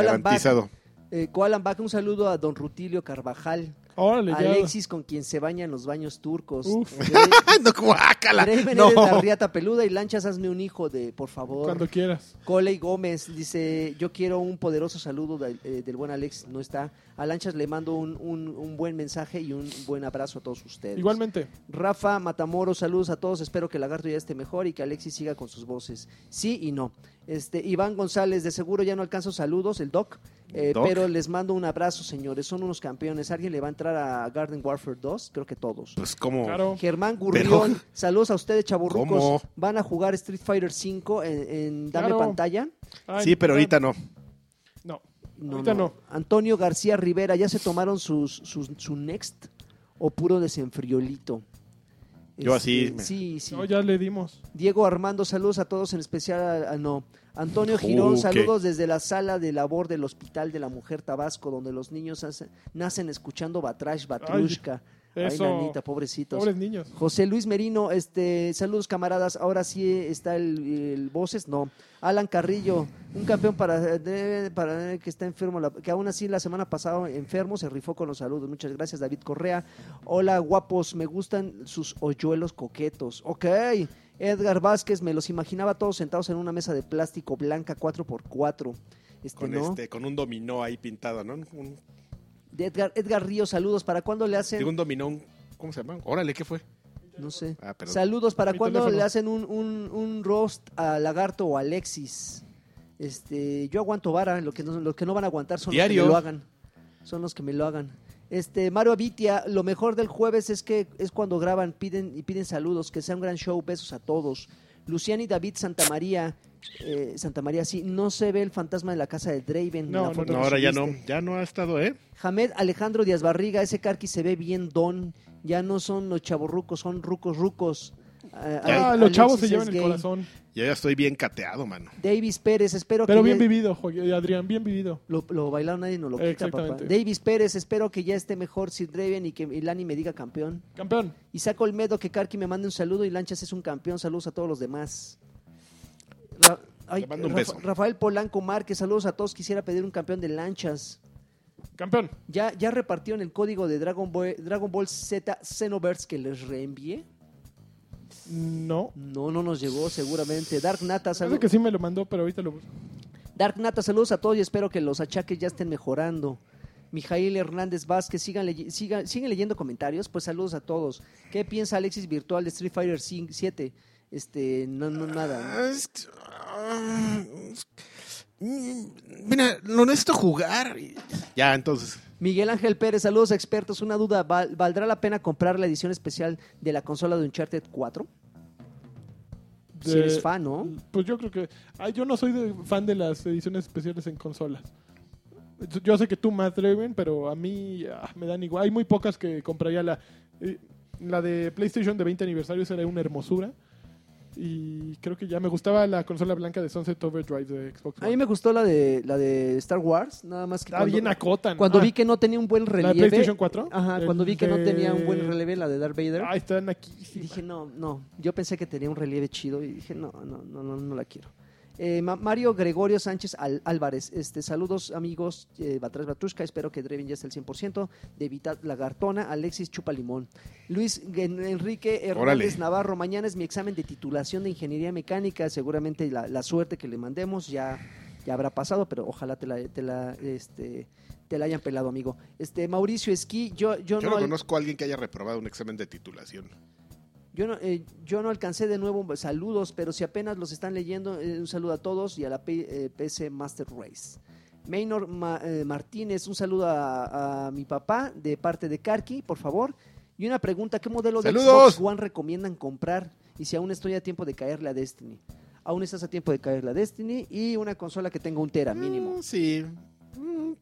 Back, Garantizado. Eh, Koalan Back, un saludo a don Rutilio Carvajal. Órale, ya. Alexis con quien se baña en los baños turcos. Uf. no, guácala. No. la riata peluda y lanchas hazme un hijo de, por favor. Cuando quieras. Coley Gómez dice, yo quiero un poderoso saludo del, eh, del buen Alex, no está. A Lanchas le mando un, un- un buen mensaje y un buen abrazo a todos ustedes. Igualmente. Rafa Matamoros, saludos a todos, espero que Lagarto ya esté mejor y que Alexis siga con sus voces. Sí y no. Este, Iván González, de seguro ya no alcanzo saludos, el Doc, eh, pero les mando un abrazo, señores, son unos campeones. ¿Alguien le va a entrar a Garden Warfare 2? Creo que todos. Pues como... Claro. Germán Gurrión, Pero- saludos a ustedes, chaburrucos. ¿Cómo? ¿Van a jugar Street Fighter 5 en, en Dame Claro. Pantalla? Ay, Sí, pero ah, ahorita no. No. No, Ahorita no. Antonio García Rivera, ¿ya se tomaron sus, sus- su Next o puro desenfriolito? Yo así me- Sí, sí. No, ya le dimos. Diego Armando, saludos a todos, en especial a, a- no. Antonio Uh, Girón, saludos desde la sala de labor del Hospital de la Mujer Tabasco, donde los niños hace- nacen escuchando Batrash, Batrushka. Ay, Eso. nanita, pobrecitos. Pobres niños. José Luis Merino, este, saludos camaradas. Ahora sí está el, el Voces, no. Alan Carrillo, un campeón para, de- para que está enfermo, la- que aún así la semana pasada enfermo se rifó con los saludos. Muchas gracias, David Correa. Hola, guapos, me gustan sus hoyuelos coquetos. Ok. Edgar Vázquez, me los imaginaba todos sentados en una mesa de plástico blanca 4x4. Este, Con, ¿no? este, con un dominó ahí pintado, ¿no? Un, De Edgar, Edgar Ríos, saludos. ¿Para cuándo le hacen? digo, un dominó, ¿cómo se llama? Órale, ¿qué fue? No sé. Ah. Saludos, ¿para cuándo teléfono. le hacen un, un, un roast a Lagarto o a Alexis? Este, yo aguanto vara, lo que no, los que no van a aguantar son los que me lo hagan. Son los que me lo hagan. Este, Mario Avitia, lo mejor del jueves es que es cuando graban, piden y piden saludos, que sea un gran show, besos a todos. Luciani David Santamaría, eh, Santa María, sí, no se ve el fantasma de la casa de Draven. en No, no, No, ahora ya no. Ya no ha estado, ¿eh? Hamed Alejandro Díaz Barriga, ese carqui se ve bien don, ya no son los chavorrucos, son rucos rucos. Ah, Ah, los chavos se llevan el corazón. Ya ya estoy bien cateado, mano. Davis Pérez, espero Pero que bien ya- vivido, jo- Adrián, bien vivido. lo, lo bailaron nadie nos lo quita, papá. Davis Pérez, espero que ya esté mejor Sid Draven y que Ilani me diga campeón. Campeón. Isaac Olmedo, que Karki me mande un saludo y Lanchas es un campeón. Saludos a todos los demás. Ra- ay, Le mando un Rafa- beso. Rafael Polanco Márquez, saludos a todos. Quisiera pedir un campeón de lanchas. Campeón. ¿Ya, ya repartieron el código de Dragon Ball, Dragon Ball Z Xenoverse que les reenvié? No. No, no nos llegó seguramente. Dark Nata, Parece saludos. que sí me lo mandó, pero ahorita lo busco. Dark Nata, saludos a todos y espero que los achaques ya estén mejorando. Mijail Hernández Vázquez, sigan, ley- sigan, siguen leyendo comentarios, pues saludos a todos. ¿Qué piensa Alexis Virtual de Street Fighter 7? Este, no, no, nada. Ah, ah, Mira, lo necesito jugar. Ya, entonces. Miguel Ángel Pérez, saludos expertos. Una duda, ¿val- ¿valdrá la pena comprar la edición especial de la consola de Uncharted 4? Si De- eres fan, ¿no? Pues yo creo que. Ay, yo no soy de- fan de las ediciones especiales en consolas. Yo sé que tú, Matt Draven, pero a mí ah, me dan igual. Hay muy pocas que compraría la. eh, La de PlayStation de 20 aniversario era una hermosura. Y creo que ya me gustaba la consola blanca de Sunset Overdrive de Xbox. A mí One. me gustó la de la de Star Wars, nada más que Está cuando, bien acotan. cuando Ah, vi que no tenía un buen ¿La relieve. de PlayStation 4? Ajá, El cuando vi que no de- tenía un buen relieve la de Darth Vader. Ah, están aquí. Dije, no, no, yo pensé que tenía un relieve chido y dije, no, no, no, no, no la quiero. Eh, Ma- Mario Gregorio Sánchez Al- Álvarez, este, saludos amigos, eh, Batrás Batrushka, espero que Dreven ya esté al 100%, de Vitat Lagartona, Alexis Chupa Limón. Luis Enrique Hernández Órale. Navarro, mañana es mi examen de titulación de Ingeniería Mecánica, seguramente la, la suerte que le mandemos ya, ya habrá pasado, pero ojalá te la, te la, este, te la hayan pelado, amigo. Este, Mauricio Esquí, yo, yo, Yo no... no conozco a alguien que haya reprobado un examen de titulación. Yo no, eh, yo no alcancé de nuevo saludos, pero si apenas los están leyendo, eh, un saludo a todos y a la P- eh, PC Master Race. Maynor Ma- eh, Martínez, un saludo a, a mi papá de parte de Karki, por favor. Y una pregunta, ¿qué modelo de ¡Saludos! Xbox One recomiendan comprar? Y si aún estoy a tiempo de caerle a Destiny. Aún estás a tiempo de caerle a Destiny y una consola que tenga un tera mínimo. Mm, sí. Mm,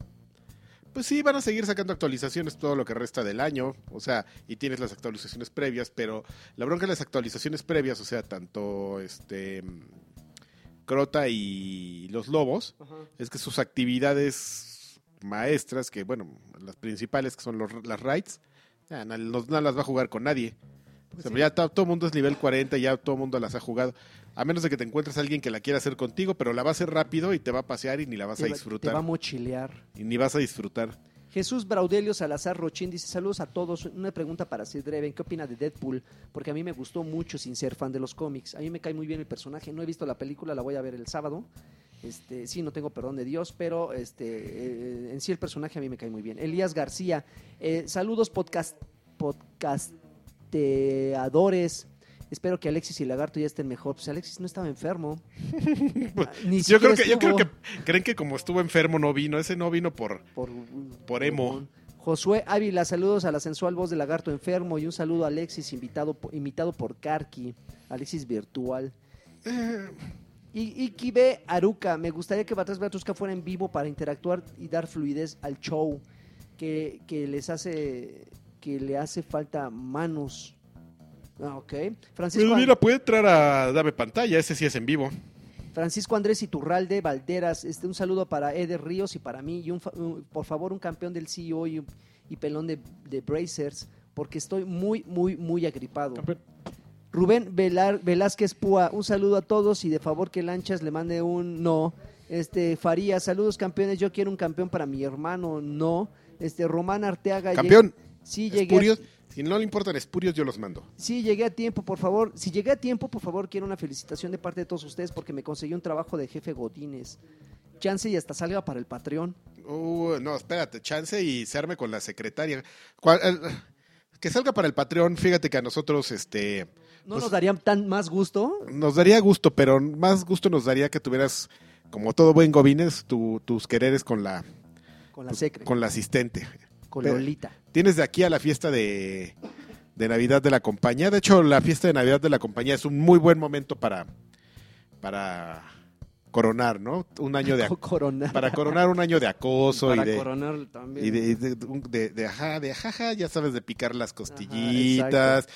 Pues sí, van a seguir sacando actualizaciones todo lo que resta del año. O sea, y tienes las actualizaciones previas, pero la bronca de las actualizaciones previas, o sea, tanto este Crota y los lobos, es que sus actividades maestras, que bueno, las principales que son los, las raids, ya no, las va a jugar con nadie. O sea, ya to- todo el mundo es nivel 40, ya todo el mundo las ha jugado. A menos de que te encuentres a alguien que la quiera hacer contigo, pero la va a hacer rápido y te va a pasear y ni la vas Te a disfrutar. Te va a mochilear. Y ni vas a disfrutar. Jesús Braudelio Salazar Rochín dice saludos a todos. Una pregunta para Sid Dreven. ¿Qué opina de Deadpool? Porque a mí me gustó mucho sin ser fan de los cómics. A mí me cae muy bien el personaje. No he visto la película, la voy a ver el sábado. Este, sí, no tengo perdón de Dios, pero este, eh, en sí el personaje a mí me cae muy bien. Elías García, eh, saludos podcast, podcasteadores. Espero que Alexis y Lagarto ya estén mejor. Pues Alexis no estaba enfermo. Ah, Ni Yo creo, siquiera que, yo creo que creen que como estuvo enfermo no vino. Ese no vino por... por, por emo. Josué Ávila, saludos a la sensual voz de Lagarto enfermo y un saludo a Alexis invitado, imitado por Karki, Alexis virtual. Y Ikibe Aruka, me gustaría que Batrás Batrusca fuera en vivo para interactuar y dar fluidez al show que, que les hace que le hace falta manos. Ah, ok. Francisco, Pero mira, puede entrar a Dame Pantalla. Ese sí es en vivo. Francisco Andrés Iturralde Valderas, este, un saludo para Eder Ríos y para mí, y un por favor un campeón del CEO y, y pelón de, de Brazers, porque estoy muy, muy, muy agripado. Campeón. Rubén Velar- Velázquez Púa, un saludo a todos y de favor que Lanchas le mande un no. Este Faría, saludos campeones, yo quiero un campeón para mi hermano, no. Este Román Arteaga, Campeón. llegué- sí llegué, Espurios. Si no le importan espurios, yo los mando. sí llegué a tiempo, por favor. Si llegué a tiempo, por favor, quiero una felicitación de parte de todos ustedes porque me conseguí un trabajo de jefe Godínez. Chance y hasta salga para el Patreon. Uh, no, espérate, chance y se arme con la secretaria. ¿Cuál- el- que salga para el Patreon, fíjate que a nosotros este ¿No Pues- nos daría tan más gusto? nos daría gusto, pero más gusto nos daría que tuvieras, como todo buen tu- tus quereres con la, Con la secre, con, con la asistente. Pero- Lolita. Tienes de aquí a la fiesta de, de Navidad de la compañía. De hecho, la fiesta de Navidad de la compañía es un muy buen momento para, para coronar, ¿no? Un año de, Co- Coronar. para coronar un año de acoso Para y de, coronar también. Y de, de, de, de, ajá, de ajaja, ya sabes, de picar las costillitas,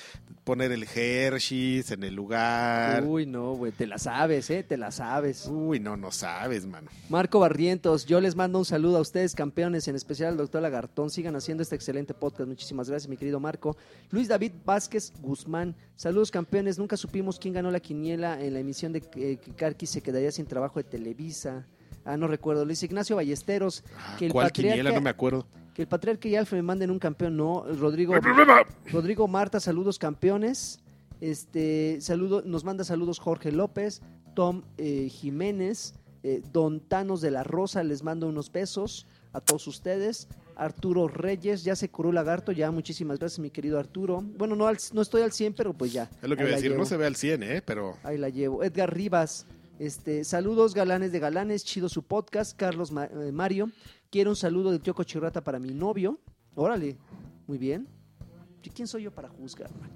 poner el Hershey's en el lugar. Uy, no, güey, te la sabes, ¿eh? Te la sabes. Uy, no, no sabes, mano. Marco Barrientos, yo les mando un saludo a ustedes, campeones, en especial al doctor Lagartón. Sigan haciendo este excelente podcast. Muchísimas gracias, mi querido Marco. Luis David Vázquez Guzmán, saludos, campeones. Nunca supimos quién ganó la quiniela en la emisión de eh, que Karki se quedaría sin trabajo de Televisa. Ah, no recuerdo. Luis Ignacio Ballesteros, Ah, que el ¿Cuál patriarca- quiniela? No me acuerdo. que el patriarca y Alfa me manden un campeón. No, Rodrigo. Rodrigo Marta, saludos campeones. Este, saludo, nos manda saludos Jorge López, Tom eh, Jiménez, eh, Don Tanos de la Rosa, les mando unos besos a todos ustedes. Arturo Reyes, ya se curó el lagarto, ya muchísimas gracias mi querido Arturo. Bueno, no, al- no estoy al 100, pero pues ya. Es lo que iba a decir, no se ve al 100, ¿eh? Pero Ahí la llevo. Edgar Rivas, este, saludos galanes de galanes, chido su podcast. Carlos Ma- eh, Mario, quiero un saludo del tío Cochirrata para mi novio. Órale, muy bien. ¿Y ¿Quién soy yo para juzgar? man?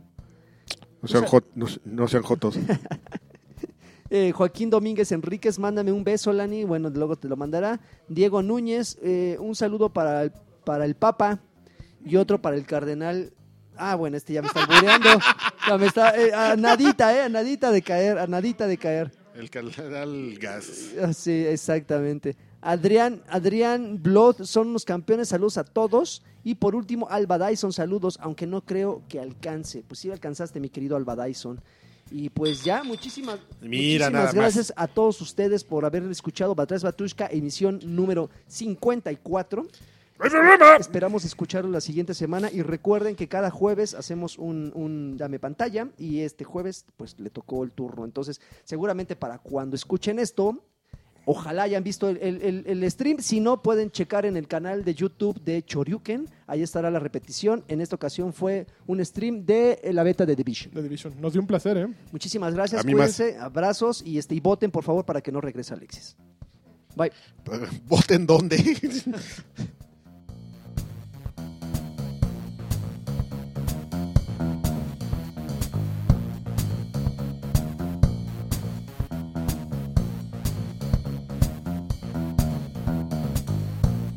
no sean sean, no, no sean jotos. Eh, Joaquín Domínguez Enríquez, mándame un beso, Lani. Bueno, luego te lo mandará. Diego Núñez, eh, un saludo para el, para el Papa y otro para el Cardenal. Ah, bueno, este ya me está albureando. Ya me está, eh, a nadita, eh, a nadita de caer, a nadita de caer. El cardenal gas. Sí, exactamente. Adrián, Adrián Blood son los campeones, saludos a todos. Y por último, Alba Dyson, saludos, aunque no creo que alcance. Pues sí alcanzaste, mi querido Alba Dyson. Y pues ya, muchísimas, Mira, muchísimas más. gracias a todos ustedes por haber escuchado Batrás Batrushka, emisión número 54. ¡No hay problema! Esperamos escucharlo la siguiente semana y recuerden que cada jueves hacemos un, un dame pantalla y este jueves pues le tocó el turno. Entonces seguramente para cuando escuchen esto, ojalá hayan visto el, el- el- el stream. Si no, pueden checar en el canal de YouTube de Choryuken. Ahí estará la repetición. En esta ocasión fue un stream de eh, la beta de Division. La Division. Nos dio un placer, ¿eh? Muchísimas gracias, A mí más. cuídense, abrazos y, este, y voten por favor para que no regrese Alexis. Bye. ¿Voten dónde?